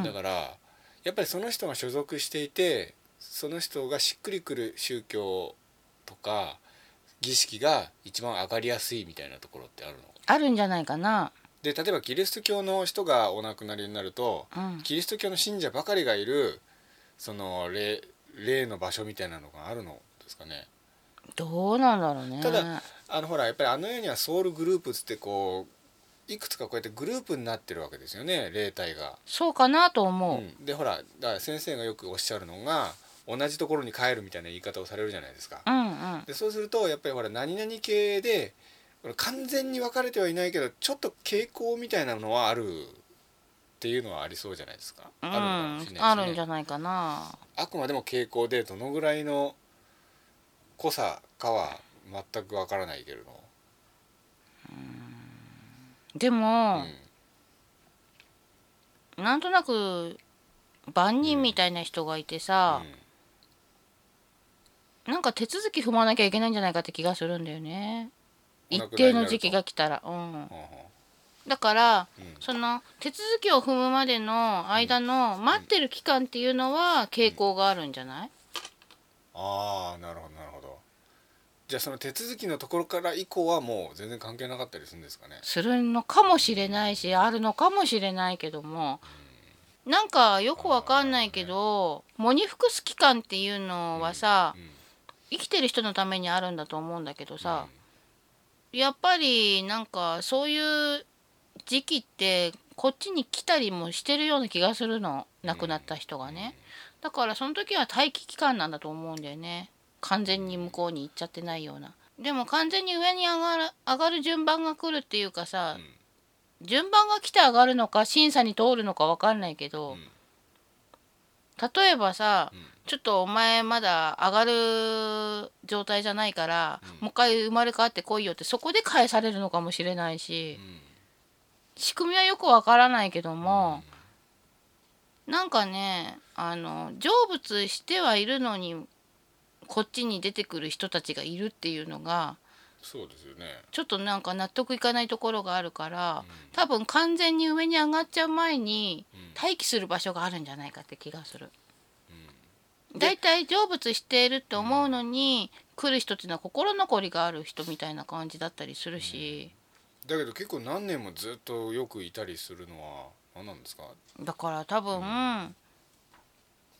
んだからやっぱりその人が所属していてその人がしっくりくる宗教とか儀式が一番上がりやすいみたいなところってあるの？あるんじゃないかな。で例えばキリスト教の人がお亡くなりになるとうん。キリスト教の信者ばかりがいるその霊霊の場所みたいなのがあるのですかね？どうなんだろうね。ただあのほらやっぱりあの世にはソウルグループっつってこういくつかこうやってグループになってるわけですよね霊体が。そうかなと思う、うん、でほらだから先生がよくおっしゃるのが同じところに帰るみたいな言い方をされるじゃないですか。うん、うんでそうするとやっぱりほら何々系で完全に分かれてはいないけどちょっと傾向みたいなのはあるっていうのはありそうじゃないですか。うんあるのかもしれないですね。あるんじゃないかなあくまでも傾向でどのぐらいの濃さかは全く分からないけれど。でうも、ん。なんとなく万人みたいな人がいてさ、なんか手続き踏まなきゃいけないんじゃないかって気がするんだよね。一定の時期が来たら。うん。うんうん。だからうん。その手続きを踏むまでの間の待ってる期間っていうのは傾向があるんじゃない？ああなるほどなるほどじゃあその手続きのところから以降はもう全然関係なかったりするんですかね？するのかもしれないしあるのかもしれないけども。なんかよくわかんないけど喪に服す期間っていうのはさうん生きてる人のためにあるんだと思うんだけどさやっぱりなんかそういう時期ってこっちに来たりもしてるような気がするの。亡くなった人がね。だからその時は待機期間なんだと思うんだよね完全に向こうに行っちゃってないような。でも完全に上に上がる上がる順番が来るっていうかさ順番が来て上がるのか審査に通るのか分かんないけど、うん。例えばさ、うん。ちょっとお前まだ上がる状態じゃないから、うん。もう一回生まれ変わってこいよってそこで返されるのかもしれないし、うん。仕組みはよくわからないけども、なんかねあの成仏してはいるのにこっちに出てくる人たちがいるっていうのがそうですよね。ちょっとなんか納得いかないところがあるから、うん。多分完全に上に上がっちゃう前にうん。待機する場所があるんじゃないかって気がする。うん。だいたい成仏しているって思うのに、来る人っていうのは心残りがある人みたいな感じだったりするし、だけど結構何年もずっとよくいたりするのは何なんですか？だから多分、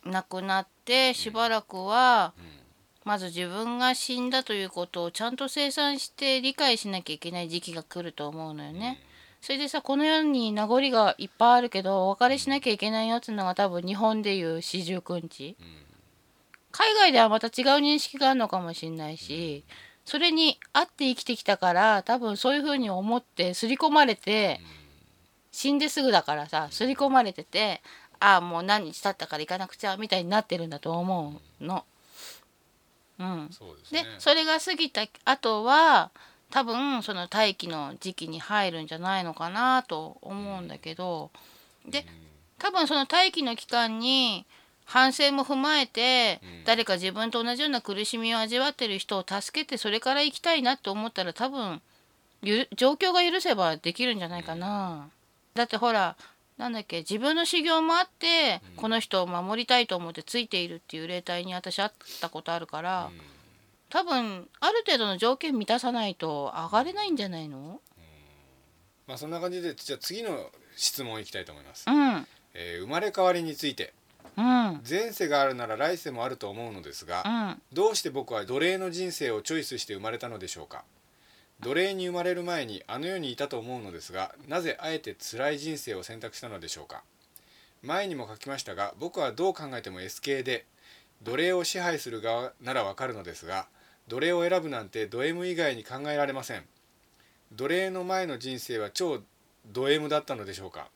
亡くなってしばらくは、うんまず自分が死んだということをちゃんと清算して理解しなきゃいけない時期が来ると思うのよね。それでさこの世に名残がいっぱいあるけどお別れしなきゃいけないよっていうのが多分日本でいう四十九日海外ではまた違う認識があるのかもしれないしそれに合って生きてきたから多分そういうふうに思って刷り込まれて死んですぐだからさ刷り込まれててああもう何日経ったから行かなくちゃみたいになってるんだと思うの。うん、でそうですね。それが過ぎた後は多分その待機の時期に入るんじゃないのかなと思うんだけどで多分その待機の期間に反省も踏まえて、うん。誰か自分と同じような苦しみを味わってる人を助けてそれから行きたいなって思ったら多分ゆる状況が許せばできるんじゃないかな。だってほらなんだっけ自分の修行もあって、うん。この人を守りたいと思ってついているっていう霊体に私会ったことあるから、うん。多分ある程度の条件満たさないと上がれないんじゃないの？まあそんな感じでじゃあ次の質問いきたいと思います、うん。えー生まれ変わりについて。うん。前世があるなら来世もあると思うのですが、うん。どうして僕は奴隷の人生をチョイスして生まれたのでしょうか？奴隷に生まれる前にあの世にいたと思うのですがなぜあえて辛い人生を選択したのでしょうか？前にも書きましたが僕はどう考えても S 系で奴隷を支配する側ならわかるのですが奴隷を選ぶなんてド M 以外に考えられません。奴隷の前の人生は超ド M だったのでしょうか？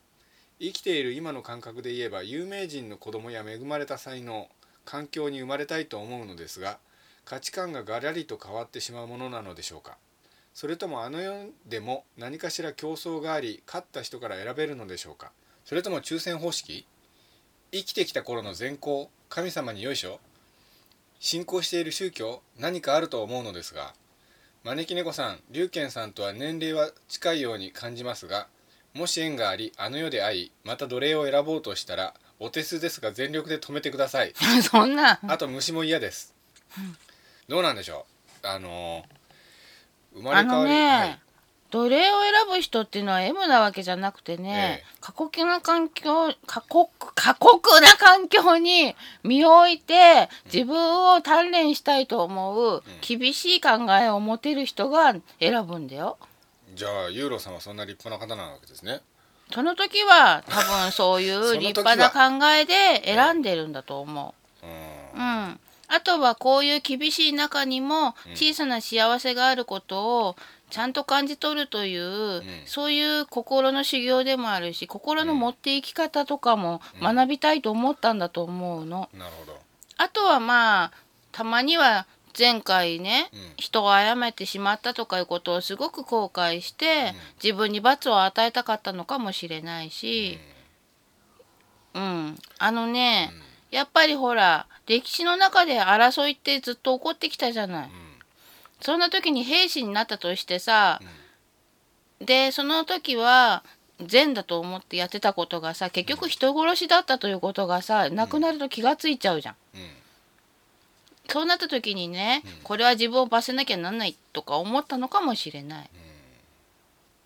生きている今の感覚で言えば有名人の子供や恵まれた才能環境に生まれたいと思うのですが価値観がガラリと変わってしまうものなのでしょうか？それともあの世でも何かしら競争があり勝った人から選べるのでしょうか？それとも抽選方式？生きてきた頃の善行？神様によいしょ信仰している宗教？何かあると思うのですが？招き猫さん龍賢さんとは年齢は近いように感じますがもし縁がありあの世で会いまた奴隷を選ぼうとしたらお手数ですが全力で止めてください。そんな。あと虫も嫌です。どうなんでしょう？あの生まあのれ変わり、ね、奴隷を選ぶ人っていうのは M なわけじゃなくてね、ええ。過酷な環境過酷過酷な環境に身を置いて自分を鍛錬したいと思う厳しい考えを持てる人が選ぶんだよ。じゃあユーロさんはそんな立派な方なわけですね。その時は多分そうい その時う立派な考えで選んでるんだと思う。うん。うん、あとはこういう厳しい中にも小さな幸せがあることをちゃんと感じ取るという、そういう心の修行でもあるし心の持っていき方とかも学びたいと思ったんだと思うの。なるほど。あとはまあたまには前回ね、うん。人を殺めてしまったとかいうことをすごく後悔して、自分に罰を与えたかったのかもしれないし、うん、あのね、やっぱりほら歴史の中で争いってずっと起こってきたじゃない。そんな時に兵士になったとしてさ、でその時は善だと思ってやってたことがさ結局人殺しだったということがさなくなると気がついちゃうじゃん。うんそうなった時にね、これは自分を罰せなきゃなんないとか思ったのかもしれない。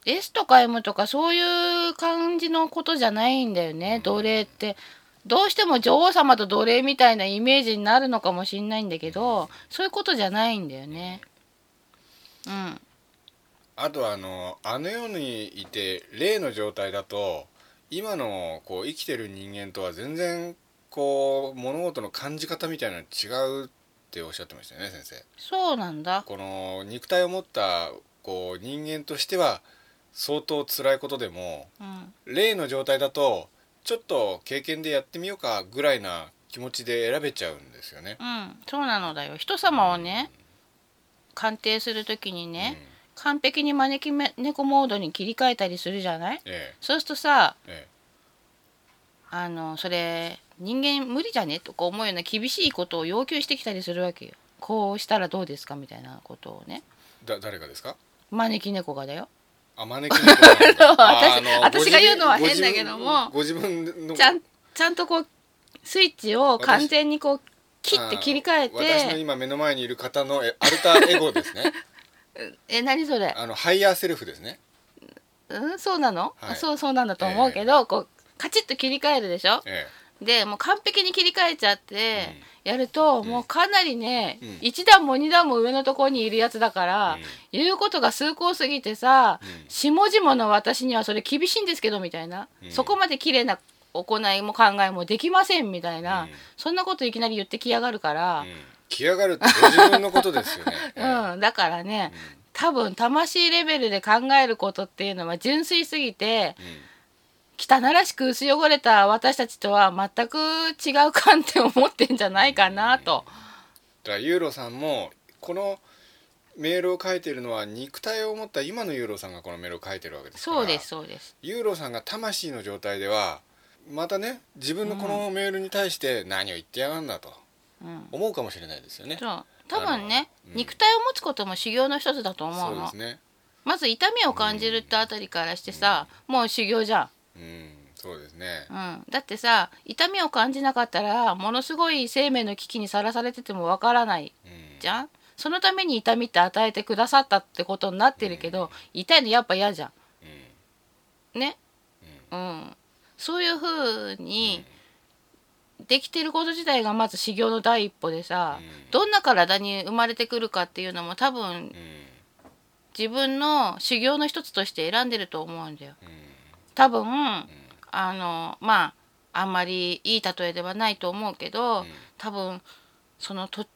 S とか M とかそういう感じのことじゃないんだよね、奴隷って。どうしても女王様と奴隷みたいなイメージになるのかもしれないんだけど、そういうことじゃないんだよね。うん。あとはあのあの世にいて霊の状態だと今のこう生きてる人間とは全然こう物事の感じ方みたいなの違うっておっしゃってましたよね先生そうなんだ。この肉体を持ったこう人間としては相当辛いことでもうん。霊の状態だとちょっと経験でやってみようかぐらいな気持ちで選べちゃうんですよね。うん、そうなのだよ。人様をね、鑑定するときにね、完璧に招き猫モードに切り替えたりするじゃない？えそうするとさ、ええ。あのそれ人間無理じゃね？とか思うような厳しいことを要求してきたりするわけよ。こうしたらどうですか？みたいなことをね。えだ誰がですか？招き猫がだよあ招き猫私あの私が言うのは変だけどもご自分の。ちゃんちゃんとこうスイッチを完全にこう切って切り替えあ私のて今目の前にいる方のえアルターエゴですね。え何それ？あのハイヤーセルフですね。うんそうなの、はい。そうそうなんだと思うけど、こうカチッと切り替えるでしょ？えでもう完璧に切り替えちゃって、やるともうかなりね、うん。一段も二段も上のところにいるやつだから、言うことが崇高すぎてさ、うん。下々の私にはそれ厳しいんですけどみたいな、うん。そこまで綺麗な行いも考えもできませんみたいな、うん。そんなこといきなり言ってきやがるから。え、うん。来やがるってご自分のことですよね、ええ。うんだからね、多分魂レベルで考えることっていうのは純粋すぎてうん汚らしく薄汚れた私たちとは全く違う観点を持ってんじゃないかなと。だからユーロさんもこのメールを書いてるのは肉体を持った今のユーロさんがこのメールを書いてるわけですからそうですそうです。ユーロさんが魂の状態ではまたね自分のこのメールに対して何を言ってやがんだとうん、思うかもしれないですよね。そう多分ね、うん肉体を持つことも修行の一つだと思そううのですね。まず痛みを感じるってあたりからしてさ、もう修行じゃうん、そうですね。ん、うん、だってさ痛みを感じなかったらものすごい生命の危機にさらされててもわからないうん、じゃん？そのために痛みって与えてくださったってことになってるけど、痛いのやっぱ嫌じゃん。ね？うん、そういうふうにできてること自体がまず修行の第一歩でさ、うん。どんな体に生まれてくるかっていうのも多分うん、うん、自分の修行の一つとして選んでると思うんだよ。うん、多分、あのまああんまりいい例えではないと思うけど、うん。多分そのと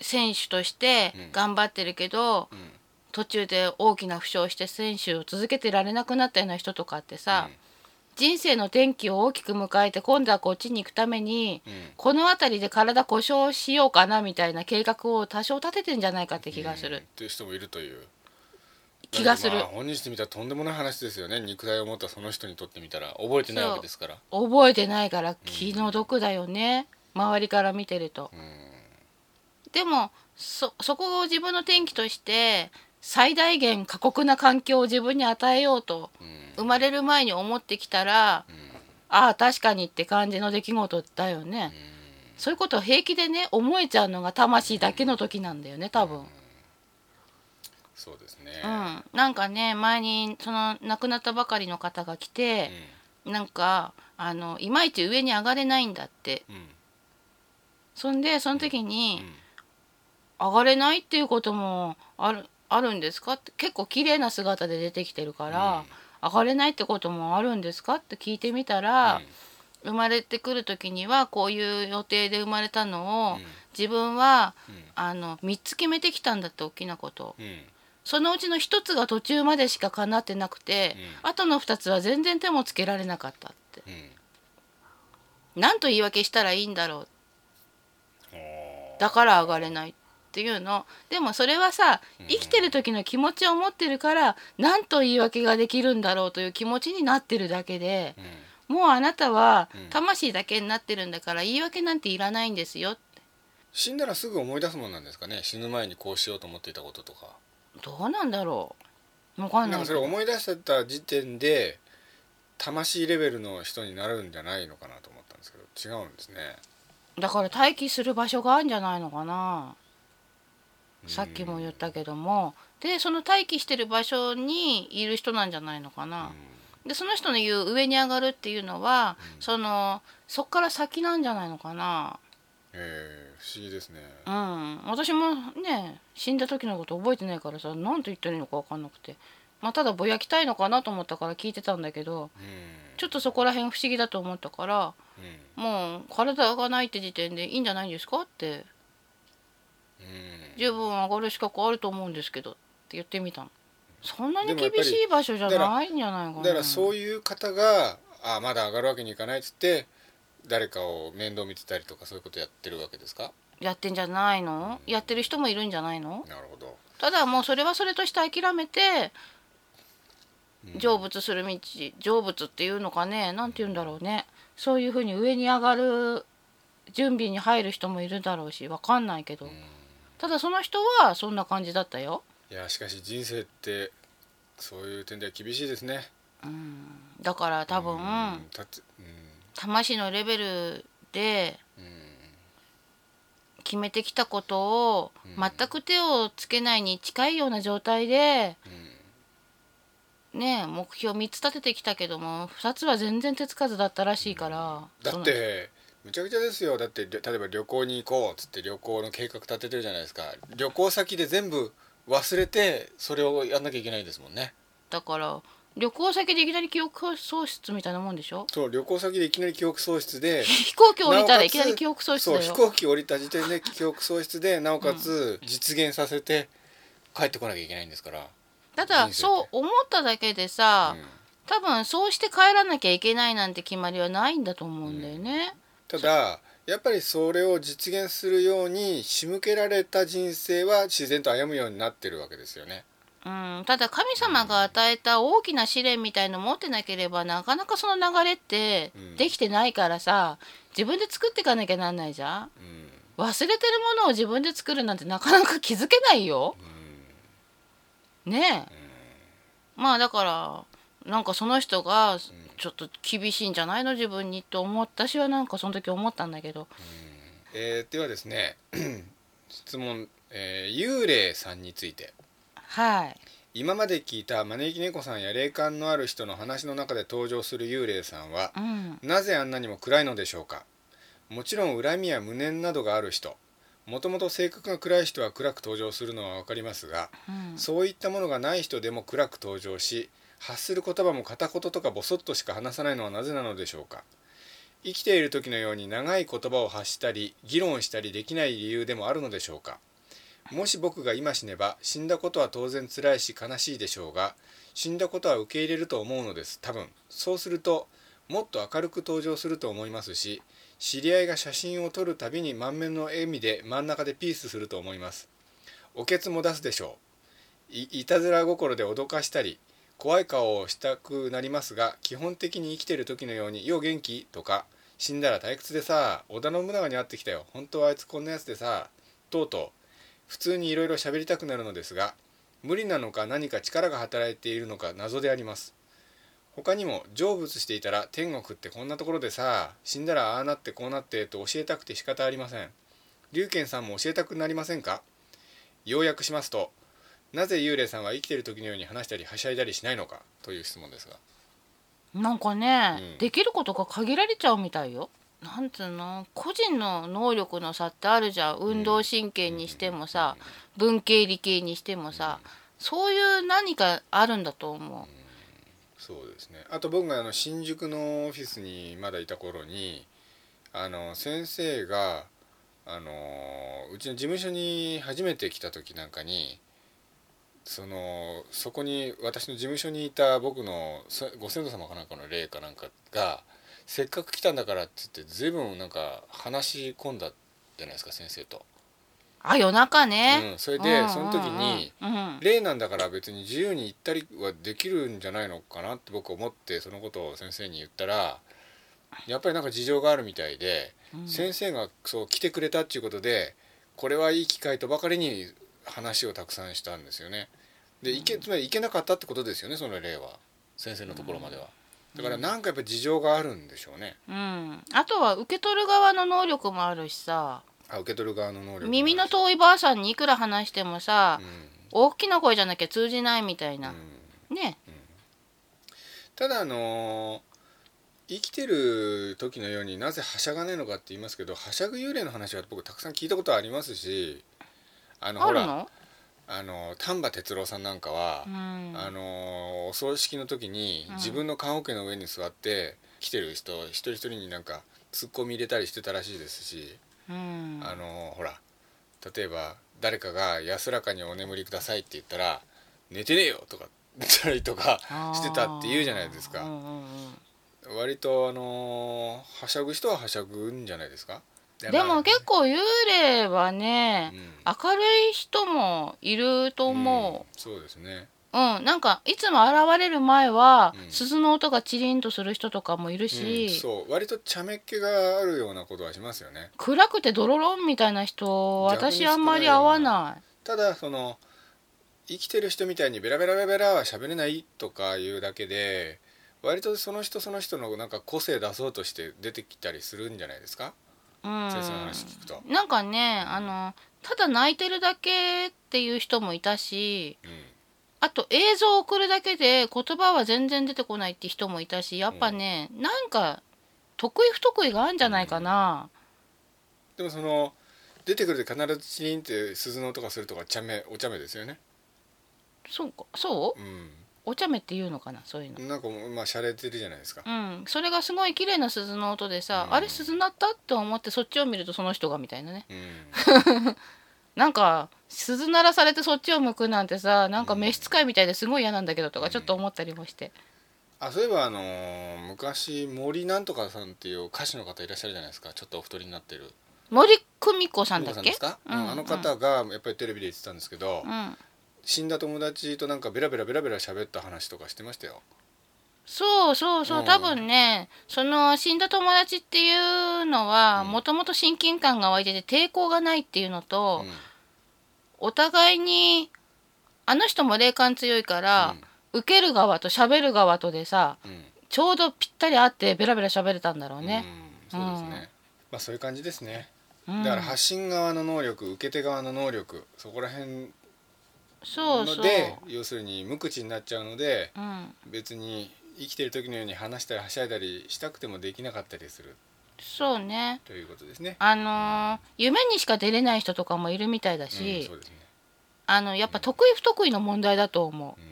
選手としてうん。頑張ってるけど、うん。途中で大きな負傷をして選手を続けてられなくなったような人とかってさ、人生の転機を大きく迎えて今度はこっちに行くために、うん。この辺りで体故障しようかなみたいな計画を多少立ててんじゃないかって気がする、うん。っていう人もいるという気がする。まあ本人にしてみたらとんでもない話ですよね。肉体を持ったその人にとってみたら。覚えてないわけですから。覚えてないから気の毒だよね、周りから見てると、でもそそこを自分の転機として最大限過酷な環境を自分に与えようとうん。生まれる前に思ってきたら、ああ確かにって感じの出来事だよね、そういうことを平気でね思えちゃうのが魂だけの時なんだよね多分。そうですね。うん、なんかね前にその亡くなったばかりの方が来て、なんかあのいまいち上に上がれないんだって。うん。うんそんでその時に、上がれないっていうこともあるあるんですかって結構綺麗な姿で出てきてるから、上がれないってこともあるんですかって聞いてみたら、生まれてくる時にはこういう予定で生まれたのを、うん。自分は、うん。あの3つ決めてきたんだって大きなこと。うんそのうちの1つが途中までしか叶ってなくて、あとの2つは全然手もつけられなかったって。うん。何と言い訳したらいいんだろう。だから上がれないっていうの。でもそれはさうん。生きてる時の気持ちを持ってるから何と言い訳ができるんだろうという気持ちになってるだけでうん。もうあなたはうん。魂だけになってるんだから言い訳なんていらないんですよ死んだらすぐ思い出すもんなんですかね。死ぬ前にこうしようと思っていたこととかどうなんだろう？分かんなかそれなんいけど思い出した時点で魂レベルの人になるんじゃないのかなと思ったんですけど違うんですね。だから待機する場所があるんじゃないのかな？さっきも言ったけども。でその待機してる場所にいる人なんじゃないのかな、でその人の言う上に上がるっていうのは、そのそっから先なんじゃないのかな？えー不思議ですね。うん。私もね死んだ時のこと覚えてないからさ何と言ったらいいのか分かんなくて。まあただぼやきたいのかなと思ったから聞いてたんだけどうん。ちょっとそこら辺不思議だと思ったからうん。もう体がないって時点でいいんじゃないんですかって。うん。十分上がる資格あると思うんですけどって言ってみたの。そんなに厳しい場所じゃないんじゃないかな。だからそういう方があまだ上がるわけにいかないっつって誰かを面倒見てたりとかそういうことやってるわけですか？やってんじゃないの？やってる人もいるんじゃないの？なるほど。ただもうそれはそれとして諦めてうん。成仏する道成仏っていうのかね？なんて言うんだろうね。そういうふうに上に上がる準備に入る人もいるだろうしわかんないけど。ただその人はそんな感じだったよ。いやしかし人生ってそういう点では厳しいですね。だから多分うん魂のレベルでうん。決めてきたことを全く手をつけないに近いような状態でね目標3つ立ててきたけども2つは全然手つかずだったらしいからだってむちゃくちゃですよ。だって例えば旅行に行こうっつって旅行の計画立ててるじゃないですか。旅行先で全部忘れてそれをやんなきゃいけないですもんね。だから旅行先でいきなり記憶喪失みたいなもんでしょ？そう旅行先でいきなり記憶喪失で飛行機降りたらいきなり記憶喪失そうだよ。飛行機降りた時点で記憶喪失でなおかつ実現させて帰ってこなきゃいけないんですから、ただそう思っただけでさ、うん。多分そうして帰らなきゃいけないなんて決まりはないんだと思うんだよね、ただやっぱりそれを実現するように仕向けられた人生は自然と歩むようになってるわけですよね。うん、ただ神様が与えた大きな試練みたいの持ってなければなかなかその流れってうん。できてないからさ自分で作っていかなきゃなんないじゃん。うん。忘れてるものを自分で作るなんてなかなか気づけないよ。ねえ。まあだからなんかその人がちょっと厳しいんじゃないの自分にと思った私はなんかその時思ったんだけど。えーではですね 質問、えー幽霊さんについてはい。今まで聞いた招き猫さんや霊感のある人の話の中で登場する幽霊さんはうん。なぜあんなにも暗いのでしょうか？もちろん恨みや無念などがある人。もともと性格が暗い人は暗く登場するのは分かりますがうん。そういったものがない人でも暗く登場し発する言葉も片言とかボソッとしか話さないのはなぜなのでしょうか？生きている時のように長い言葉を発したり議論したりできない理由でもあるのでしょうか？もし僕が今死ねば死んだことは当然辛いし悲しいでしょうが死んだことは受け入れると思うのです。多分そうするともっと明るく登場すると思いますし知り合いが写真を撮るたびに満面の笑みで真ん中でピースすると思います。おけつも出すでしょう。いたずら心で脅かしたり怖い顔をしたくなりますが基本的に生きてる時のように「よう元気?」とか「死んだら退屈でさ織田信長に会ってきたよ。本当はあいつこんなやつでさ」とうとう普通にいろいろ喋りたくなるのですが無理なのか何か力が働いているのか謎であります。他にも成仏していたら天国ってこんなところでさ死んだらああなってこうなってと教えたくて仕方ありません。龍賢さんも教えたくなりませんか？要約しますとなぜ幽霊さんは生きている時のように話したりはしゃいだりしないのか？という質問ですが。なんかね、うん。できることが限られちゃうみたいよなんつうの？個人の能力の差ってあるじゃん。運動神経にしてもさ文系理系にしてもさ。そういう何かあるんだと思そうですね。あと僕があの新宿のオフィスにまだいた頃にあの先生があのうちの事務所に初めて来た時なんかにそのそこに私の事務所にいた僕のそご先祖様かなんかの霊かなんかがせっかく来たんだからって言って随分なんか話し込んだじゃないですか先生と。うあ夜中ねうん、、それでその時にうんうんうん霊なんだから別に自由に行ったりはできるんじゃないのかなって僕思ってそのことを先生に言ったらやっぱりなんか事情があるみたいで、うん先生がそう来てくれたっていうことでこれはいい機会とばかりに話をたくさんしたんですよね。で行けつまり行けなかったってことですよねその霊は先生のところまでは。だからなんかやっぱ事情があるんでしょうね。うん、あとは受け取る側の能力もあるしさ。あ受け取る側の能力も耳の遠いばあさんにいくら話してもさ、うん。大きな声じゃなきゃ通じないみたいな、うん。ね。ただあのー生きてる時のようになぜはしゃがないのかって言いますけどはしゃぐ幽霊の話は僕たくさん聞いたことありますしあのほらあるの丹波哲郎さんなんかはう、ん。あのーお葬式の時にうん。自分の棺桶の上に座って来てる人一人一人になんかツッコミ入れたりしてたらしいですし、うん。あのーほら例えば誰かが安らかにお眠りくださいって言ったら「寝てねえよ」とか言ったりとかしてたって言うじゃないですか。うんうんうん割とあのーはしゃぐ人ははしゃぐんじゃないですかでも結構幽霊はねう、ん。明るい人もいると思う。ん。そうですね。う、うん。なんかいつも現れる前は、うん。鈴の音がチリンとする人とかもいるし、うん。そう。割と茶目っ気があるようなことはしますよね。暗くてドロロンみたいな人私あんまり合わない。ただその生きてる人みたいにベラベラベラベラは喋れないとかいうだけで割とその人その人のなんか個性出そうとして出てきたりするんじゃないですか？うん先生の話聞くと。なんかねあのただ泣いてるだけっていう人もいたしうん。あと映像を送るだけで言葉は全然出てこないって人もいたしやっぱね、なんか得意不得意があるんじゃないかな、でもその出てくるで必ずチリンって鈴の音がするとか茶目お茶目ですよね。そうかそう？うんお茶目っていうのかなそういうの。なんかまあ洒落てるじゃないですか。うん。それがすごい綺麗な鈴の音でさ、うん。あれ鈴鳴った？って思ってそっちを見るとその人がみたいなね。うん。なんか鈴鳴らされてそっちを向くなんてさなんか召使いみたいですごい嫌なんだけどとかちょっと思ったりもして、あそういえばあのー昔森なんとかさんっていう歌手の方いらっしゃるじゃないですか。ちょっとお太りになってる。森久美子さんだっけ？うん。うんあの方がやっぱりテレビで言ってたんですけど、うん死んだ友達となんかベラベラベラベラ喋った話とかしてましたよ。そうそうそううん。多分ねその死んだ友達っていうのはうん。もともと親近感が湧いてて抵抗がないっていうのと、うん。お互いにあの人も霊感強いから、受ける側と喋る側とでさうん。うんちょうどぴったり合ってベラベラ喋れたんだろうね、うん。そうですね、まあそういう感じですね。うん。だから発信側の能力受け手側の能力そこら辺そうそう。ので要するに無口になっちゃうのでうん、別に生きてる時のように話したりはしゃいだりしたくてもできなかったりする。そうね。ということですね。あのー夢にしか出れない人とかもいるみたいだうん、し、そうですね。あのやっぱ得意不得意の問題だと思う。うん。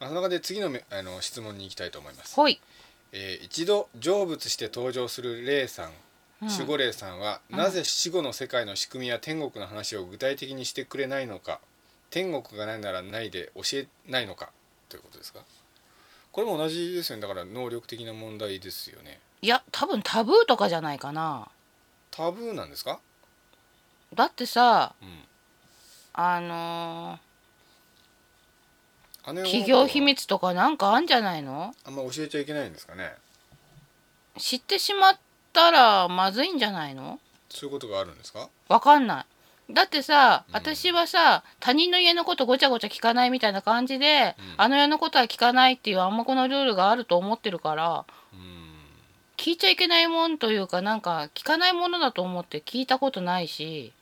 まあ、その中で次のめあの質問に行きたいと思います。ほい、えー一度成仏して登場する霊さんうん。守護霊さんは、うん。なぜ死後の世界の仕組みや天国の話を具体的にしてくれないのか天国がないならないで教えないのか？ということですか？これも同じですよね。だから能力的な問題ですよね。いや多分タブーとかじゃないかな。タブーなんですか？だってさうん。あのー企業秘密とかなんかあんじゃないの？あんま教えちゃいけないんですかね？知ってしまったらまずいんじゃないの？そういうことがあるんですか？わかんないだってさ、うん。私はさ他人の家のことごちゃごちゃ聞かないみたいな感じで、うん。あの世のことは聞かないっていう暗黙のルールがあると思ってるからうん。聞いちゃいけないもんというかなんか聞かないものだと思って聞いたことないし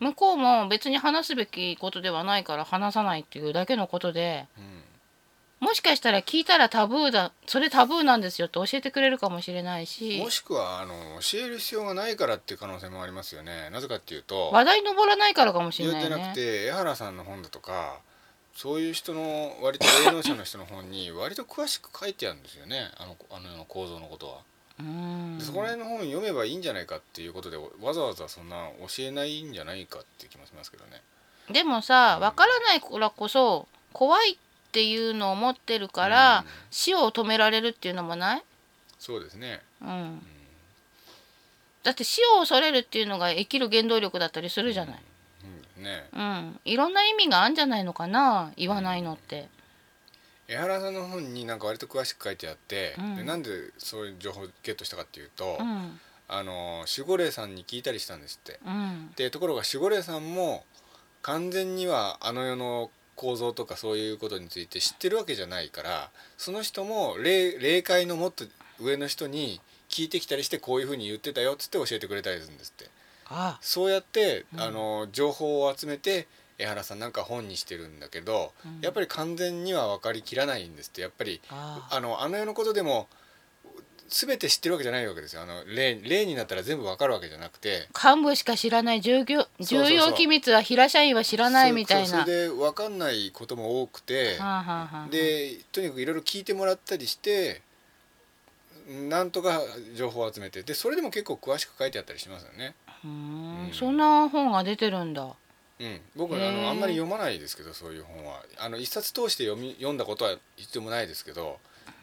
うん。向こうも別に話すべきことではないから話さないっていうだけのことでうんもしかしたら聞いたらタブーだそれタブーなんですよって教えてくれるかもしれないしもしくはあの教える必要がないからっていう可能性もありますよねなぜかっていうと話題に上らないからかもしれない言うてなくね。て江原さんの本だとかそういう人の割と霊能者の人の本に 割と詳しく書いてあるんですよねあのあの世の構造のことは。うんでそこら辺の本読めばいいんじゃないかっていうことでわざわざそんな教えないんじゃないかって気もしますけどね。でもさ分からないからこそ怖いっていうのを持ってるから、うん。死を止められるっていうのもない、そうですね。うん、だって死を恐れるっていうのが生きる原動力だったりするじゃない、うん、ね。うん、いろんな意味があるんじゃないのかな？言わないのって、江原さんの本になんか割と詳しく書いてあって、うん。でなんでそういう情報をゲットしたかっていうと、うん。あの守護霊さんに聞いたりしたんですって。うん。でところが守護霊さんも完全にはあの世の構造とかそういうことについて知ってるわけじゃないからその人も霊霊界のもっと上の人に聞いてきたりしてこういうふうに言ってたよっつって教えてくれたりするんですって。あそうやって、うん。あの情報を集めて江原さんなんか本にしてるんだけど、うん。やっぱり完全には分かりきらないんですって。やっぱりあ。あのあの世のことでも全て知ってるわけじゃないわけですよ。あの霊霊になったら全部分かるわけじゃなくて。幹部しか知らない重業重要機密は平社員は知らないみたいな。それで分かんないことも多くて、はあはあはあでとにかくいろいろ聞いてもらったりしてなんとか情報を集めて。でそれでも結構詳しく書いてあったりしますよね。うん。ん。そんな本が出てるんだ。うん、僕あのあんまり読まないですけどそういう本は。あの一冊通して読み読んだことは一度もないですけど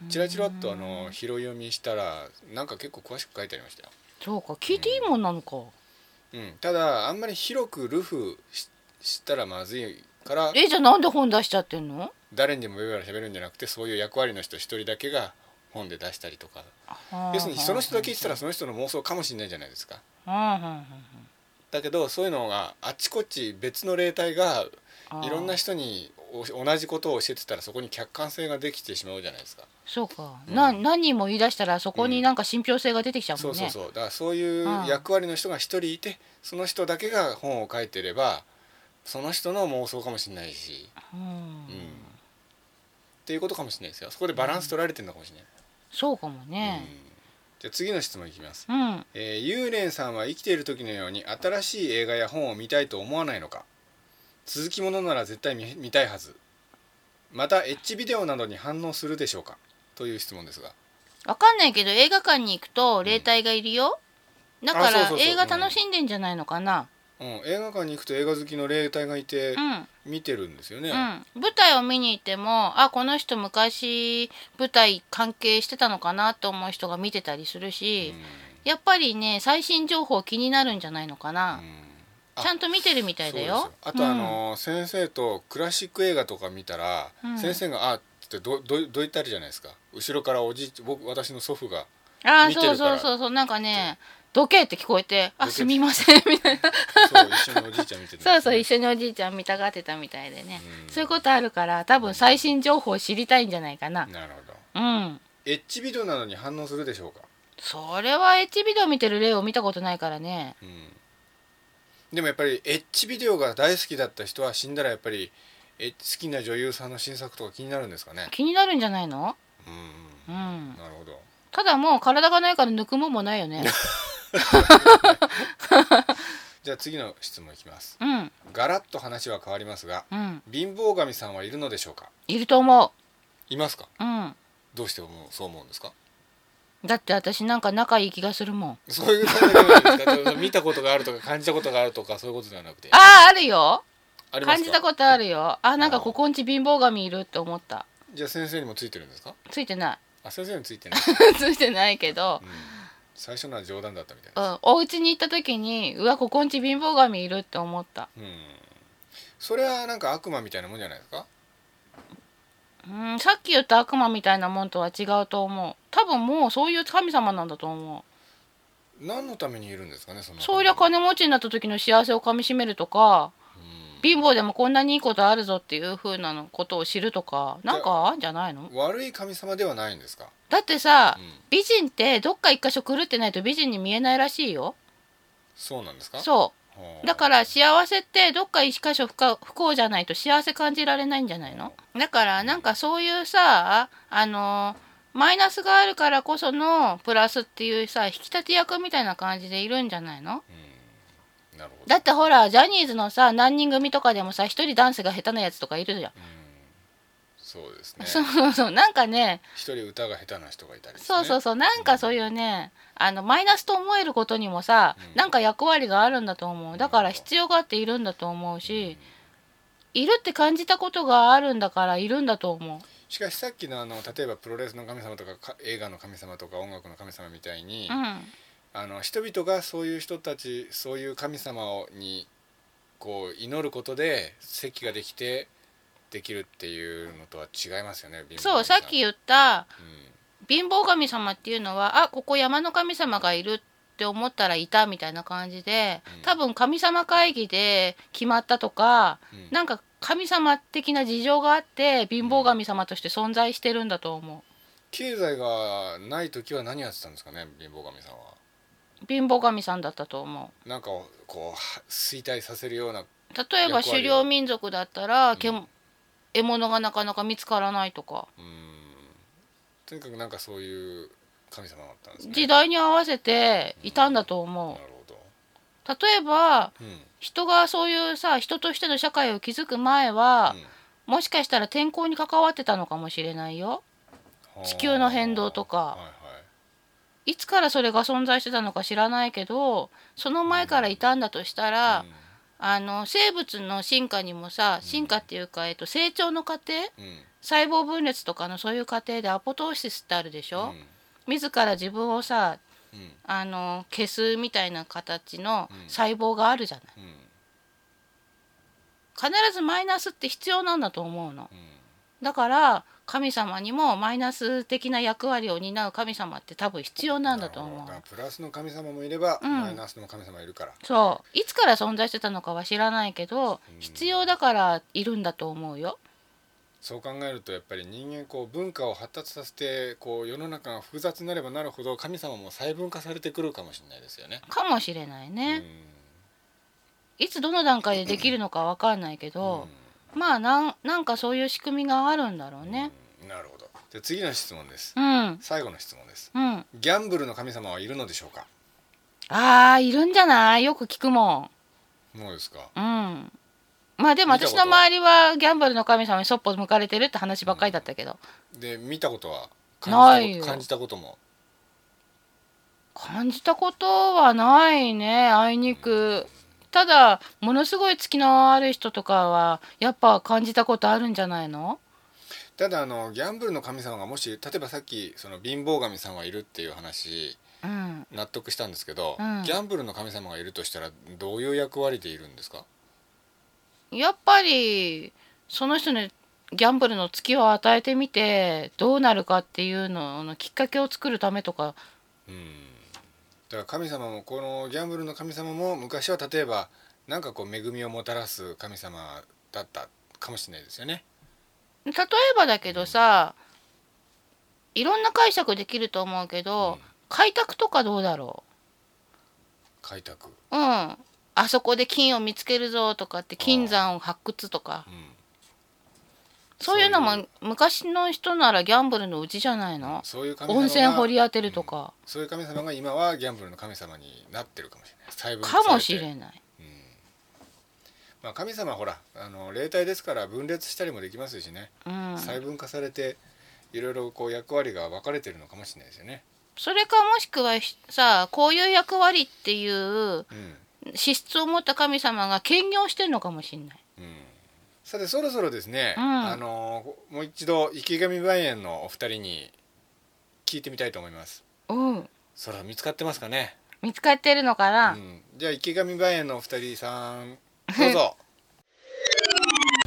チラチラっとあの拾い読みしたらなんか結構詳しく書いてありましたよ。そうか聞いていいもんなのか、うん、ただあんまり広くルフししたらまずいからえじゃあなんで本出しちゃってんの？誰にでもベラベラ喋るんじゃなくてそういう役割の人一人だけが本で出したりとか。要するにその人だけ言ってたらその人の妄想かもしれないじゃないですか。だけどそういうのがあっちこっち別の霊体があいろんな人にお同じことを教えてたらそこに客観性ができてしまうじゃないですか。そうか、うん。な何人も言い出したらそこになん。か信憑性が出てきちゃうもんね、そうそうそう。だからそういう役割の人が一人いてその人だけが本を書いてればその人の妄想かもしれないし、うん。うん、っていうことかもしれないですよ。そこでバランス取られてるのかもしれない、そうかもね。うん。じゃあ次の質問いきます。うん、えー、幽霊さんは生きている時のように新しい映画や本を見たいと思わないのか続きものなら絶対見見たいはず。またエッジビデオなどに反応するでしょうか？という質問ですが。わかんないけど映画館に行くと霊体がいるよ、だからあそうそうそう。映画楽しんでんじゃないのかな？うん、映画館に行くと映画好きの霊体がいてうん、見てるんですよね、うん、舞台を見に行ってもあこの人昔舞台関係してたのかなと思う人が見てたりするし、やっぱりね最新情報気になるんじゃないのかな、うん。あちゃんと見てるみたいだよ。あと、あの先生とクラシック映画とか見たら、うん。先生が「あっ」ってどどどう言ったりじゃないですか。後ろからおじい僕私の祖父がああ見てるから。そうそうそうそう。なんかね「どけ」って聞こえて「あすみません」みたいな。そう一緒におじいちゃん見てる。そうそう一緒におじいちゃん見たがってたみたいでね、うん。そういうことあるから多分最新情報を知りたいんじゃないかな。なるほど。うん。エッジビデオなどに反応するでしょうか、それはエッジビデオ見てる例を見たことないからね。うん、でもやっぱりエッジビデオが大好きだった人は死んだらやっぱりえ好きな女優さんの新作とか気になるんですかね？気になるんじゃないの？うんうん。なるほど。ただもう体がないから抜くもんもないよね。じゃあ次の質問いきます。うん。ガラッと話は変わりますがうん。貧乏神さんはいるのでしょうか？いると思いますか？ううん。どうして思うそう思うんですか？だって私なんか仲いい気がするもん。そういう感じじゃないですか。見たことがあるとか感じたことがあるとかそういうことではなくて。あああるよ。感じたことあるよ。あなんかここんち貧乏神いるって思った。じゃあ先生にもついてるんですか？ついてなあ先生についてない、い ついてないけど。うん、最初のは冗談だったみたいうん。な、お家に行った時にうわここんち貧乏神いるって思った。うん。それはなんか悪魔みたいなもんじゃないですか？うんさっき言った悪魔みたいなもんとは違うと思う。多分もうそういう神様なんだと思う。何のためにいるんですかねその。そりゃ金持ちになった時の幸せをかみしめるとかうん。貧乏でもこんなにいいことあるぞっていう風なのことを知るとかなんかあんじゃないの？悪い神様ではないんですか、だってさうん、美人ってどっか一箇所狂ってないと美人に見えないらしいよ。そうなんですか？そだから幸せってどっか一箇所不可不幸じゃないと幸せ感じられないんじゃないの？だからなんかそういうさあのマイナスがあるからこそのプラスっていうさ引き立て役みたいな感じでいるんじゃないの？だってほらジャニーズのさ何人組とかでもさ一人ダンスが下手なやつとかいるじゃんそうですね。そうそうそう。なんかね一人歌が下手な人がいたりね。そうそうそう。なんかそういうねあのマイナスと思えることにもさ、うん。なんか役割があるんだと思う。だから必要があっているんだと思うし、いるって感じたことがあるんだからいるんだと思う。しかしさっきのあの例えばプロレスの神様とかか映画の神様とか音楽の神様みたいに、うん。あの人々がそういう人たちそういう神様をにこう祈ることで席ができてできるっていうのとは違いますよね貧乏そうさっき言ったうん。貧乏神様っていうのはあここ山の神様がいるって思ったらいたみたいな感じでうん。多分神様会議で決まったとか、うん。なんか神様的な事情があって貧乏神様として存在してるんだと思う。経済がない時は何やってたんですかね貧乏神さんは。貧乏神さんだったと思う。なんかをこうは衰退させるような例えば狩猟民族だったら、けうん獲物がなかなか見つからないとか。うん。とにかくなんかそういう神様だったんですね。時代に合わせていたんだと思なるほど。う例えばうん。人がそういうさ人としての社会を築く前は、もしかしたら天候に関わってたのかもしれないよ。うん地球の変動とか。はいはい。いつからそれが存在してたのか知らないけどその前からいたんだとしたら、あの生物の進化にもさ進化っていうか、えっと、成長の過程？うん。うん細胞分裂とかのそういう過程でアポトーシスってあるでしょ、自ら自分をさうんうん。あの消すみたいな形のうん。細胞があるじゃない。うん。必ずマイナスって必要なんだと思うの。うんだから神様にもマイナス的な役割を担う神様って多分必要なんだと思うプラスの神様もいれば、うん。マイナスの神様いるから。そう。いつから存在してたのかは知らないけど、うん。必要だからいるんだと思うよ。そう考えるとやっぱり人間こう文化を発達させてこう世の中が複雑になればなるほど神様も細分化されてくるかもしれないですよね。かもしれないね、うん。いつどの段階でできるのかわかんないけど、まあなんなんかそういう仕組みがあるんだろうね。うんなるほど。じゃあ次の質問です。うん。最後の質問です。うん。ギャンブルの神様はいるのでしょうか？あーいるんじゃない？よく聞くもそうですか。んうん。まあでも私の周りはギャンブルの神様にそっぽ向かれてるって話ばっかりだったけど、で見たことはないよ感じたこと感じたことも？感じたことはないね。あいにくただものすごい月のある人とかはやっぱ感じたことあるんじゃないの？ただあのギャンブルの神様がもし例えばさっきその貧乏神さんはいるっていう話うん。納得したんですけど、うん。ギャンブルの神様がいるとしたらどういう役割でいるんですか？やっぱりその人にギャンブルの月を与えてみてどうなるかっていうののきっかけを作るためとか。うんだから神様もこのギャンブルの神様も昔は例えばなんかこう恵みをもたらす神様だったかもしれないですよね。例えばだけどさいろんな解釈できると思うけど、うん。開拓とかどうだろ開拓、ううん。あそこで金を見つけるぞとかって金山を発掘とか。うん、そういうのも昔の人ならギャンブルのうちじゃないの？そういう神様が温泉掘り当てるとか、そういう神様が今はギャンブルの神様になってるかもしれない。細分化かもしれない。うん。まあ、神様はほらあの霊体ですから分裂したりもできますしね、うん。細分化されていろいろこう役割が分かれてるのかもしれないですよね。それかもしくはひさこういう役割っていううん。資質を持った神様が兼業してるのかもしれない。うんさてそろそろですね、うん。あのもう一度池上梅園のお二人に聞いてみたいと思います。う。んそら見つかってますかね、見つかってるのかうな、ん、じゃあ池上梅園のお二人さんどうぞ。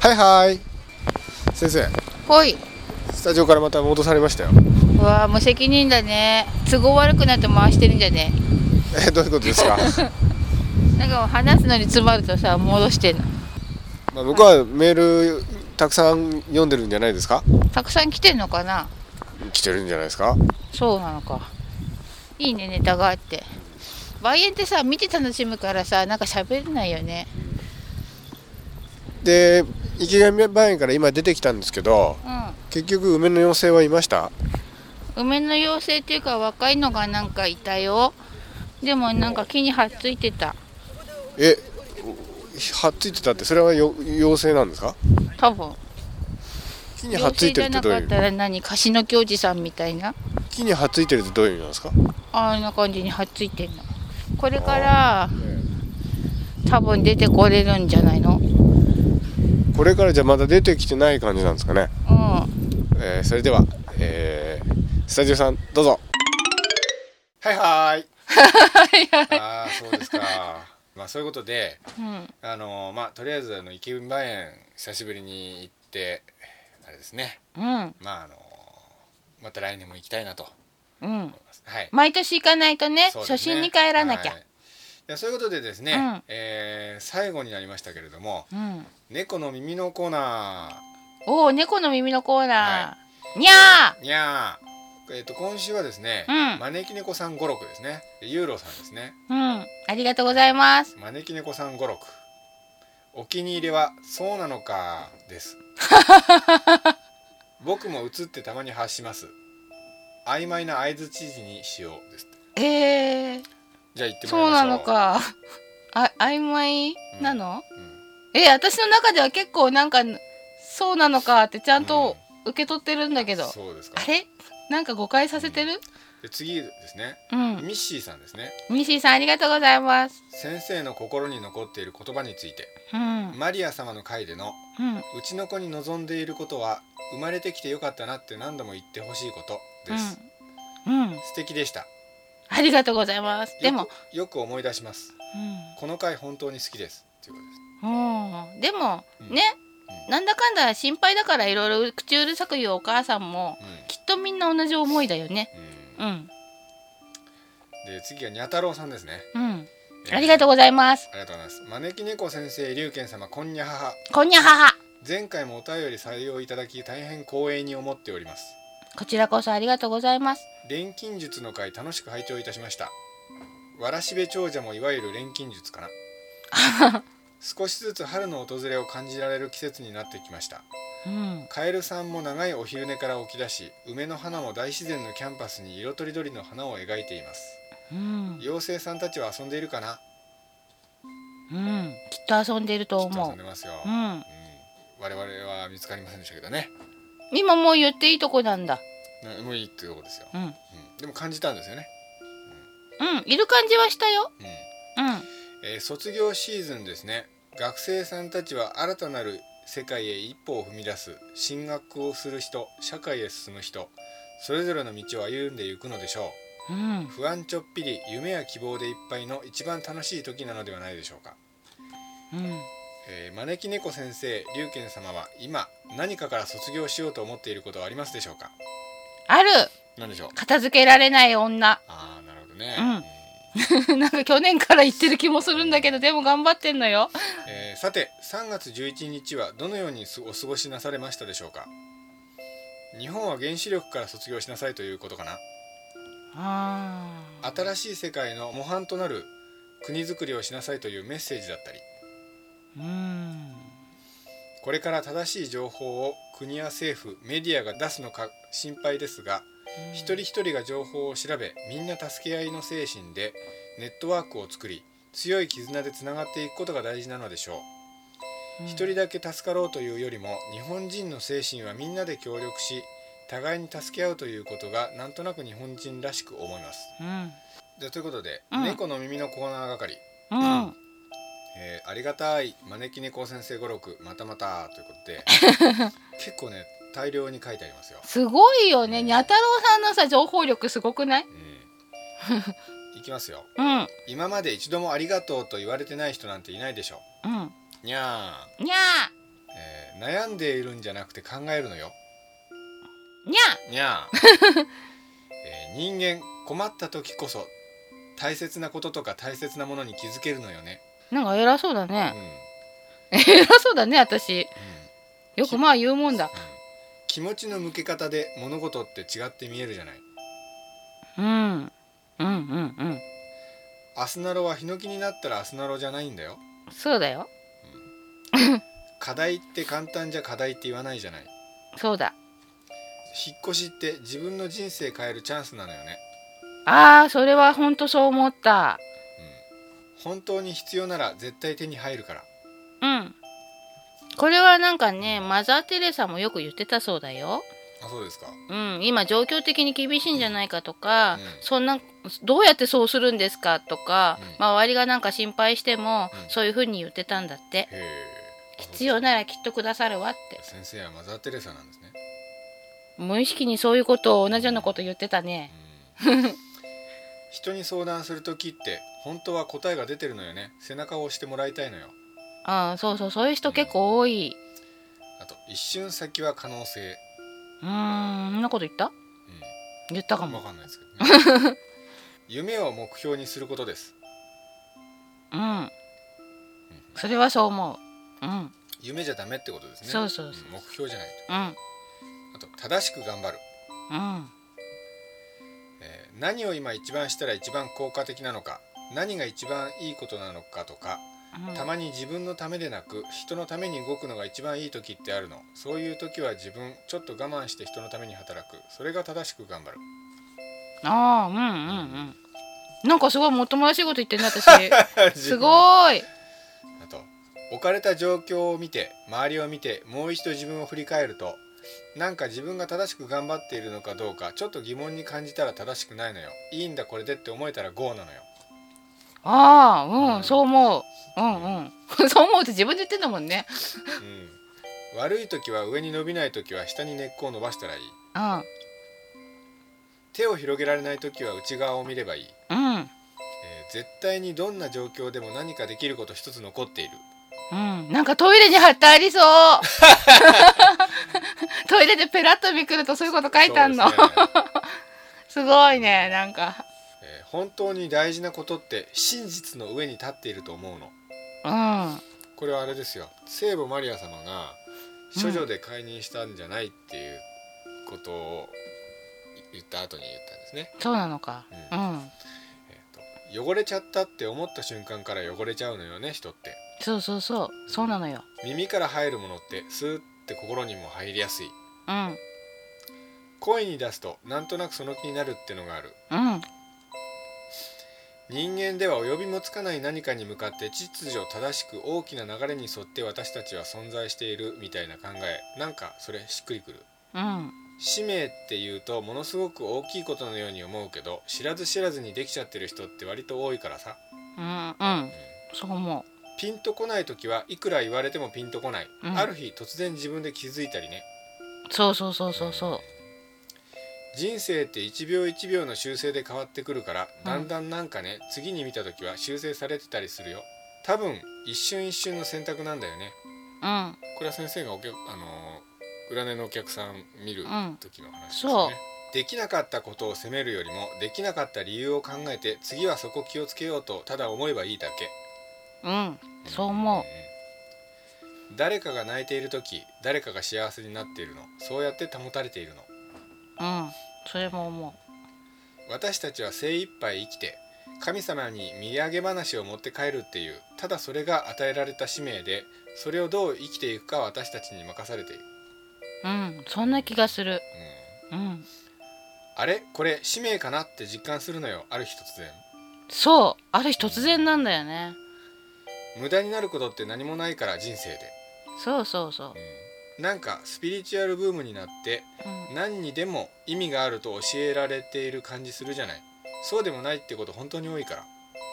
はいはい。先生。ほい。スタジオからまた戻されましたよ。うわ無責任だね。都合悪くなって回してるんじゃね？えどういうことですか？なんか話すのに詰まるとさ戻してんのまあ僕はメールたくさん読んでるんじゃないですか？たくさん来てんのかな？来てるんじゃないですか？そうなのか。いいねネタがあって。梅園ってさ見て楽しむからさなんか喋れないよね。で池上梅園から今出てきたんですけどう結局梅の妖精はいました？ん梅の妖精っていうか若いのがなんかいたよ。でもなんか木にはっついてた。えはっついてたってそれはよ妖精なんですか？多分。木にはっついてるってどういう妖精じゃなかったら何貸しの教授さんみたいな。木にはっついてるってどういう意味なんですか？あんな感じにはっついてんの。これから多分出てこれるんじゃないの？これからじゃまだ出てきてない感じなんですかね、うん。えーそれでは、えースタジオさんどうぞ。はいは ーいああそうですかまあそういうことでうん。あのーまあとりあえずあの池上梅園久しぶりに行ってあれですね。うん。まああのーまた来年も行きたいなと。うん。思います。はい。毎年行かないとねね。初心に帰らなきゃ、はい。そういうことでですね、うん。えー最後になりましたけれどもうん。猫の耳のコーナおお猫の耳のコーナはー、にゃー。にゃーえっ、と今週はですね、うん。招き猫さん語録ですね。ユーロさんですね。ーうん。ありがとうございます。招き猫さん語録お気に入りはそうなのかです。僕も映ってたまに発します。曖昧な合図知事にしようですえー、じゃあ言ってそうなのか。あ曖昧なの、うん、え私の中では結構なんかそうなのかってちゃんと受け取ってるんだけど、そうですか。あれ？なんか誤解させてる？で次ですね。うん、ミッシーさんですね。ミッシーさんありがとうございます。先生の心に残っている言葉について。うん。マリア様の回でのうん。うちの子に望んでいることは生まれてきてよかったなって何度も言ってほしいことです、うん、うん、素敵でした。ありがとうございます。でもよく思い出します。この回本当に好きです。っていうことです。でも、うん。ね、うん。なんだかんだ心配だからいろいろ口うるさく言うお母さんもきっとみんな同じ思いだよね。うん、で次はにゃ太郎さんですね、うん。えー。ありがとうございます。ありがとうございます。招き猫先生龍賢様こんにゃ母こんにゃ母前回もお便り採用いただき大変光栄に思っております。こちらこそありがとうございます。錬金術の回楽しく拝聴いたしました。わらしべ長者もいわゆる錬金術かな 少しずつ春の訪れを感じられる季節になってきました。うん。カエルさんも長いお昼寝から起き出し梅の花も大自然のキャンパスに色とりどりの花を描いています。うん、妖精さんたちは遊んでいるかな？うん、きっと遊んでいるときっと遊思んでますよ、ううん。我々は見つかりませんでしたけどね、今もう言っていいとこなんだ。ねもういいってとこですよ、うん。うん。でも感じたんですよね、うん。いる感じはしたよ。うん。うん。えー卒業シーズンですね学生さんたちは新たなる世界へ一歩を踏み出す進学をする人社会へ進む人それぞれの道を歩んでいくのでしょう。ん。う不安ちょっぴり夢や希望でいっぱいの一番楽しい時なのではないでしょうか、うん。えー招き猫先生龍賢様は今何かから卒業しようと思っていることはありますでしょうか？ある。何でしょう？片付けられない女。ああなるほどね、うん なんか去年から言ってる気もするんだけどでも頑張ってんのよ。えーさて3月11日はどのようにお過ごしなされましたでしょうか？日本は原子力から卒業しなさいということかな？あ新しい世界の模範となる国づくりをしなさいというメッセージだったり。うん。これから正しい情報を国や政府メディアが出すのか心配ですが一人一人が情報を調べみんな助け合いの精神でネットワークを作り強い絆でつながっていくことが大事なのでしょう。一人だけ助かろうというよりも日本人の精神はみんなで協力し互いに助け合うということがなんとなく日本人らしく思います。うん。じゃあということで、うん。猫の耳のコーナー係、うん。えーありがたい。招き猫先生語録またまたということで。結構ね大量に書いてありますよ、すごいよね。にゃ太郎さんのさ情報力すごくない？うん、いきますよ。うん。うん今まで一度もありがとうと言われてない人なんていないでしょにゃにゃー、えー悩んでいるんじゃなくて考えるのよ。ーにゃにゃー、えー人間困った時こそ大切なこととか大切なものに気づけるのよね、なんか偉そうだうんね。うん。偉そうだね私。よくまあ言うもんだ気持ちの向け方で物事って違って見えるじゃない。うん。うんうんうん。アスナロはヒノキになったらアスナロじゃないんだよ。そうだよ。課題って簡単じゃ課題って言わないじゃない。そうだ。引っ越しって自分の人生変えるチャンスなのよね、ああそれは本当そう思った。うん、本当に必要なら絶対手に入るから。うんこれはなんかねマザー・テレサもよく言ってたそうだよ。あそうですか。うん、今状況的に厳しいんじゃないかとか、うん。そんなどうやってそうするんですかとか、うん。まあ周りがなんか心配しても、うん。そういうふうに言ってたんだって。必要ならきっとくださるわって。先生はマザー・テレサなんですね、無意識にそういうことを同じようなこと言ってたね。うん、人に相談する時って本当は答えが出てるのよね。背中を押してもらいたいのよああそうそうそういう人結構多い。あと一瞬先は可能性。うーんそんなこと言った？う言ったかも。かんないですけど、ね、夢を目標にすることです。うん。それはそう思う。うん。夢じゃダメってことですね。そうそうそう。ん目標じゃないうん。とあと正しく頑張る、うん。えー何を今一番したら一番効果的なのか何が一番いいことなのかとかうんたまに自分のためでなく人のために動くのが一番いい時ってあるの。そういう時は自分ちょっと我慢して人のために働く。それが正しく頑張る。ああうんうんうん。なんかすごいもっともらしいこと言ってんね私。すごい。あと置かれた状況を見て周りを見てもう一度自分を振り返るとなんか自分が正しく頑張っているのかどうかちょっと疑問に感じたら正しくないのよ。いいんだこれでって思えたら GO なのよああうん、うん。そう思う。うんうん。そう思うって自分で言ってんだもんね。うん、悪い時は上に伸びない時は下に根っこを伸ばしたらいい。うん。手を広げられない時は内側を見ればいい、うん。えー絶対にどんな状況でも何かできること一つ残っている。うん、なんかトイレに貼ってありそう。トイレでペラッとめくるとそういうこと書いてあんの。そうですね。すごいねなんか。えー本当に大事なことって真実の上に立っていると思うの。うんこれはあれですよ。聖母マリア様が処女で解任したんじゃないっていうことを言った後に言ったんですね、そうなのか。ううん。えーと汚れちゃったって思った瞬間から汚れちゃうのよね人って。そうそうそう。そうなのよ。耳から入るものってスーって心にも入りやすい。うん。声に出すとなんとなくその気になるってのがある。うん人間では及びもつかない何かに向かって秩序正しく大きな流れに沿って私たちは存在しているみたいな考え。なんかそれしっくりくる。うん。使命っていうとものすごく大きいことのように思うけど知らず知らずにできちゃってる人って割と多いからさ、うんうん。そう思ピンとこない時はいくら言われてもピンとこない、うん。ある日突然自分で気づいたりね。うそうそうそうそうそう人生って1秒1秒の修正で変わってくるから、うんだんだんなんかね次に見た時は修正されてたりするよ。多分一瞬一瞬の選択なんだよね。うん。これは先生がお客あの占いのお客さん見るうん。時の話ですそう。ね、できなかったことを責めるよりもできなかった理由を考えて次はそこ気をつけようとただ思えばいいだけ。うん。そう思う。うん。誰かが泣いている時誰かが幸せになっているのそうやって保たれているのうん。それも思私たちは精一杯生きて神様に土産話を持って帰るっていうただそれが与えられた使命でそれをどう生きていくかは私たちに任されている、ううん。そんな気がする。うん。うん。あれ？これ使命かなって実感するのよ。ある日突然。そう。ある日突然なんだよね。無駄になることって何もないから人生で、そうそうそう。うんなんかスピリチュアルブームになってうん。何にでも意味があると教えられている感じするじゃない。そうでもないってこと本当に多いから、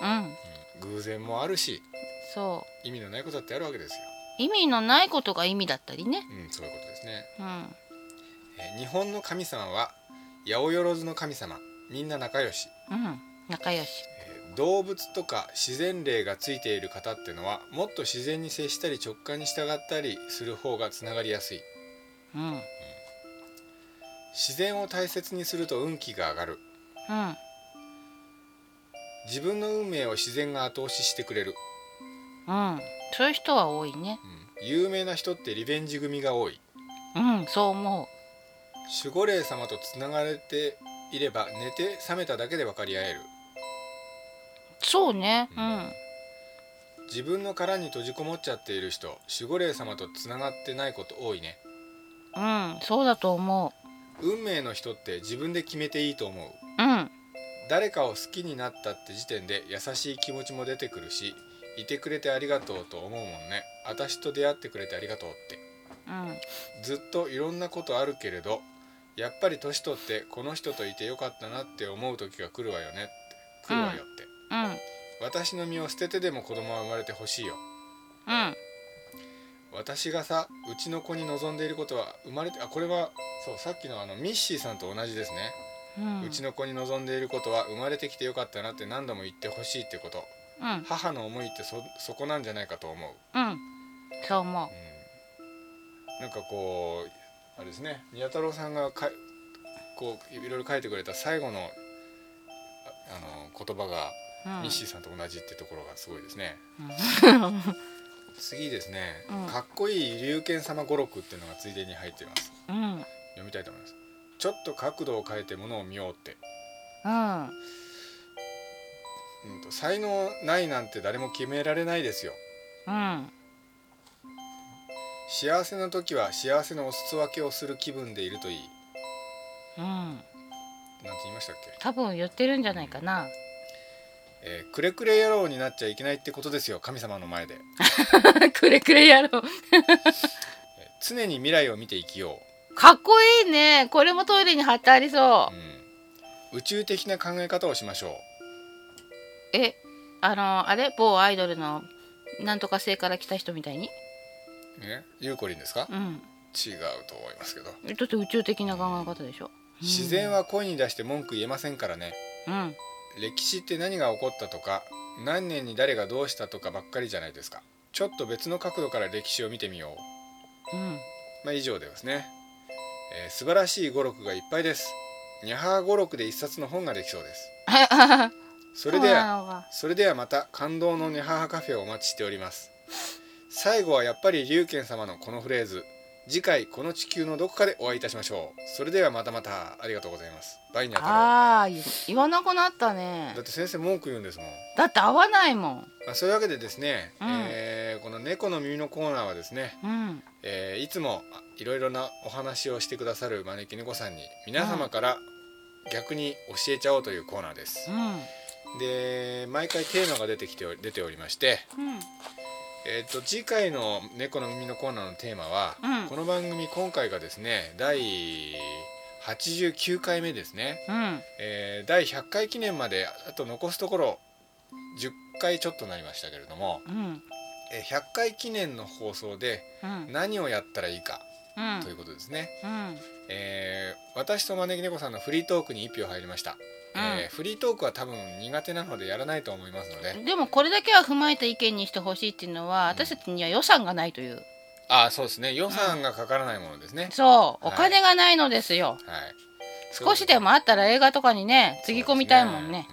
うん。うん。偶然もあるしそ意味のないことだってあるわけですよ、う意味のないことが意味だったりね。うん、そういうことですね、うん。えー日本の神様は八百万の神様。みんな仲良し、うん。仲良し。えー動物とか自然霊がついている方ってのはもっと自然に接したり直感に従ったりする方がつながりやすい。うん。自然を大切にすると運気が上がる。うん。自分の運命を自然が後押ししてくれる、うん。そういう人は多いね。うん。有名な人ってリベンジ組が多い。うんそう思守護霊様とつながれていれば寝て覚めただけで分かり合える。うそうね。うん。自分の殻に閉じこもっちゃっている人守護霊様とつながってないこと多いね。うん。そうだと思運命の人って自分で決めていいと思う。ううん。誰かを好きになったって時点で優しい気持ちも出てくるしいてくれてありがとうと思うもんね。私と出会ってくれてありがとうって。うん。ずっといろんなことあるけれどやっぱり年取ってこの人といてよかったなって思う時が来るわよね。って来るわよって、うん。私の身を捨ててでも子供は生まれてほしいよ。うん。私がさうちの子に望んでいることは生まれてあこれはそうさっきのあのミッシーさんと同じですね、うん。うちの子に望んでいることは生まれてきてよかったなって何度も言ってほしいってこと。うん。母の思いってそそこなんじゃないかと思う、うん。そう思う。うん、なんかこうあれですね。宮太郎さんがかこういろいろ書いてくれた最後のああの言葉がうん。ミッシーさんと同じってところがすごいですね、うん。次ですね、うん。かっこいい龍拳様語録っていうのがついでに入っています。うん。読みたいと思います。ちょっと角度を変えてものを見ようって、うん。うん、と才能ないなんて誰も決められないですよ。うん。幸せな時は幸せのお裾分けをする気分でいるといい。うん。なんて言いましたっけ、多分言ってるんじゃないかなえーくれくれ野郎になっちゃいけないってことですよ神様の前で、くれくれやろうえー常に未来を見て生きよかっこいいね。これもトイレに貼ってありそう。う、うん、宇宙的な考え方をしましょう。えあのあれ？某アイドルのなんとか星から来た人みたいに？ねゆうこりんですか、うん。違うと思いますけど。えだって宇宙的な考え方でしょ？自然は声に出して文句言えませんからね。うん歴史って何が起こったとか何年に誰がどうしたとかばっかりじゃないですか。ちょっと別の角度から歴史を見てみよう。うん。まあ以上でですね、えー素晴らしい語録がいっぱいです。にゃはー語録で一冊の本ができそうです。それではそれではまた感動のにゃはーカフェをお待ちしております。最後はやっぱり龍賢様のこのフレーズ次回この地球のどこかでお会いいたしましょう。それではまたまたありがとうございます。バイニャああー言わなくなったね。だって先生文句言うんですもん。だって合わないもん。まあ、そういうわけでですね、うん。えーこの猫の耳のコーナーはですね、うん。えーいつもあいろいろなお話をしてくださる招き猫さんに皆様から逆に教えちゃおうというコーナーです。う、ん。で毎回テーマが出てきてお出ておりまして、うんえー、と次回の猫の耳のコーナーのテーマは、うん。この番組今回がですね第89回目ですね、うん。えー第100回記念まであと残すところ10回ちょっとなりましたけれども、うん。えー100回記念の放送でうん。何をやったらいいかうん。ということですね、うん。えー私と招き猫さんのフリートークに1票入りました、えーフリートークは多分苦手なのでやらないと思いますので。でもこれだけは踏まえた意見にしてほしいっていうのは私たちには予算がないという。ああそうですね。予算がかからないものですね、そう。おはい。金がないのですよ、はい。少しでもあったら映画とかにねつぎ込みたいもんね。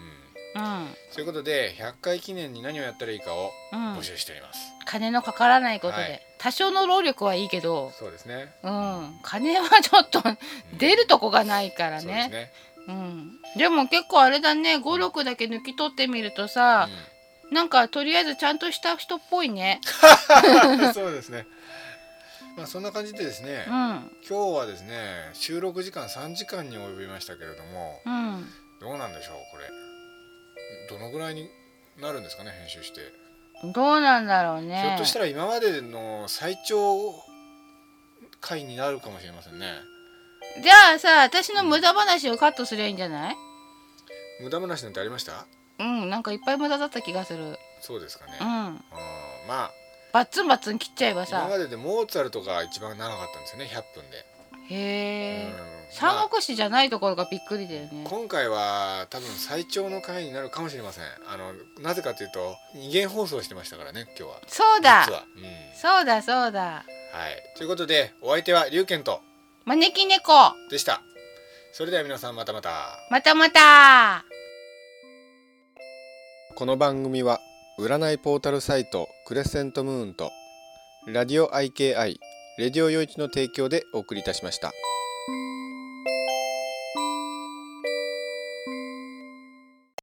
そうん。うん。ということで100回記念に何をやったらいいかをうん。募集しております、金のかからないことで、はい。多少の労力はいいけど。そうですね。うん。金はちょっと出るとこがないからね。そうん、でも結構あれだね。56だけ抜き取ってみるとさ、なんかとりあえずちゃんとした人っぽいね。う んそうですね。まあそんな感じでですね、うん。今日はですね収録時間3時間に及びましたけれどもうん。どうなんでしょうこれ。どのぐらいになるんですかね編集して、どうなんだろうね。ひょっとしたら今までの最長回になるかもしれませんねじゃあさ私の無駄話をカットすりゃいいんじゃない？無駄話なんてありました？うんなんかいっぱい無駄だった気がする。そうですかね、うん、うんまあ。バッツンバッツン切っちゃえば今さまででモーツァルトが一番長かったんですよね100分で、へえうん。三国志じゃないところがびっくりだよね。今回は多分最長の回になるかもしれません。あのなぜかというと二元放送してましたからね今日は。そうだ。うん、そうだそうだ。はい。ということでお相手は龍賢と招き猫。でした。それでは皆さんまたまた。またまた。この番組は占いポータルサイトクレッセントムーンとラディオ IKI レディオ陽一の提供でお送りいたしました。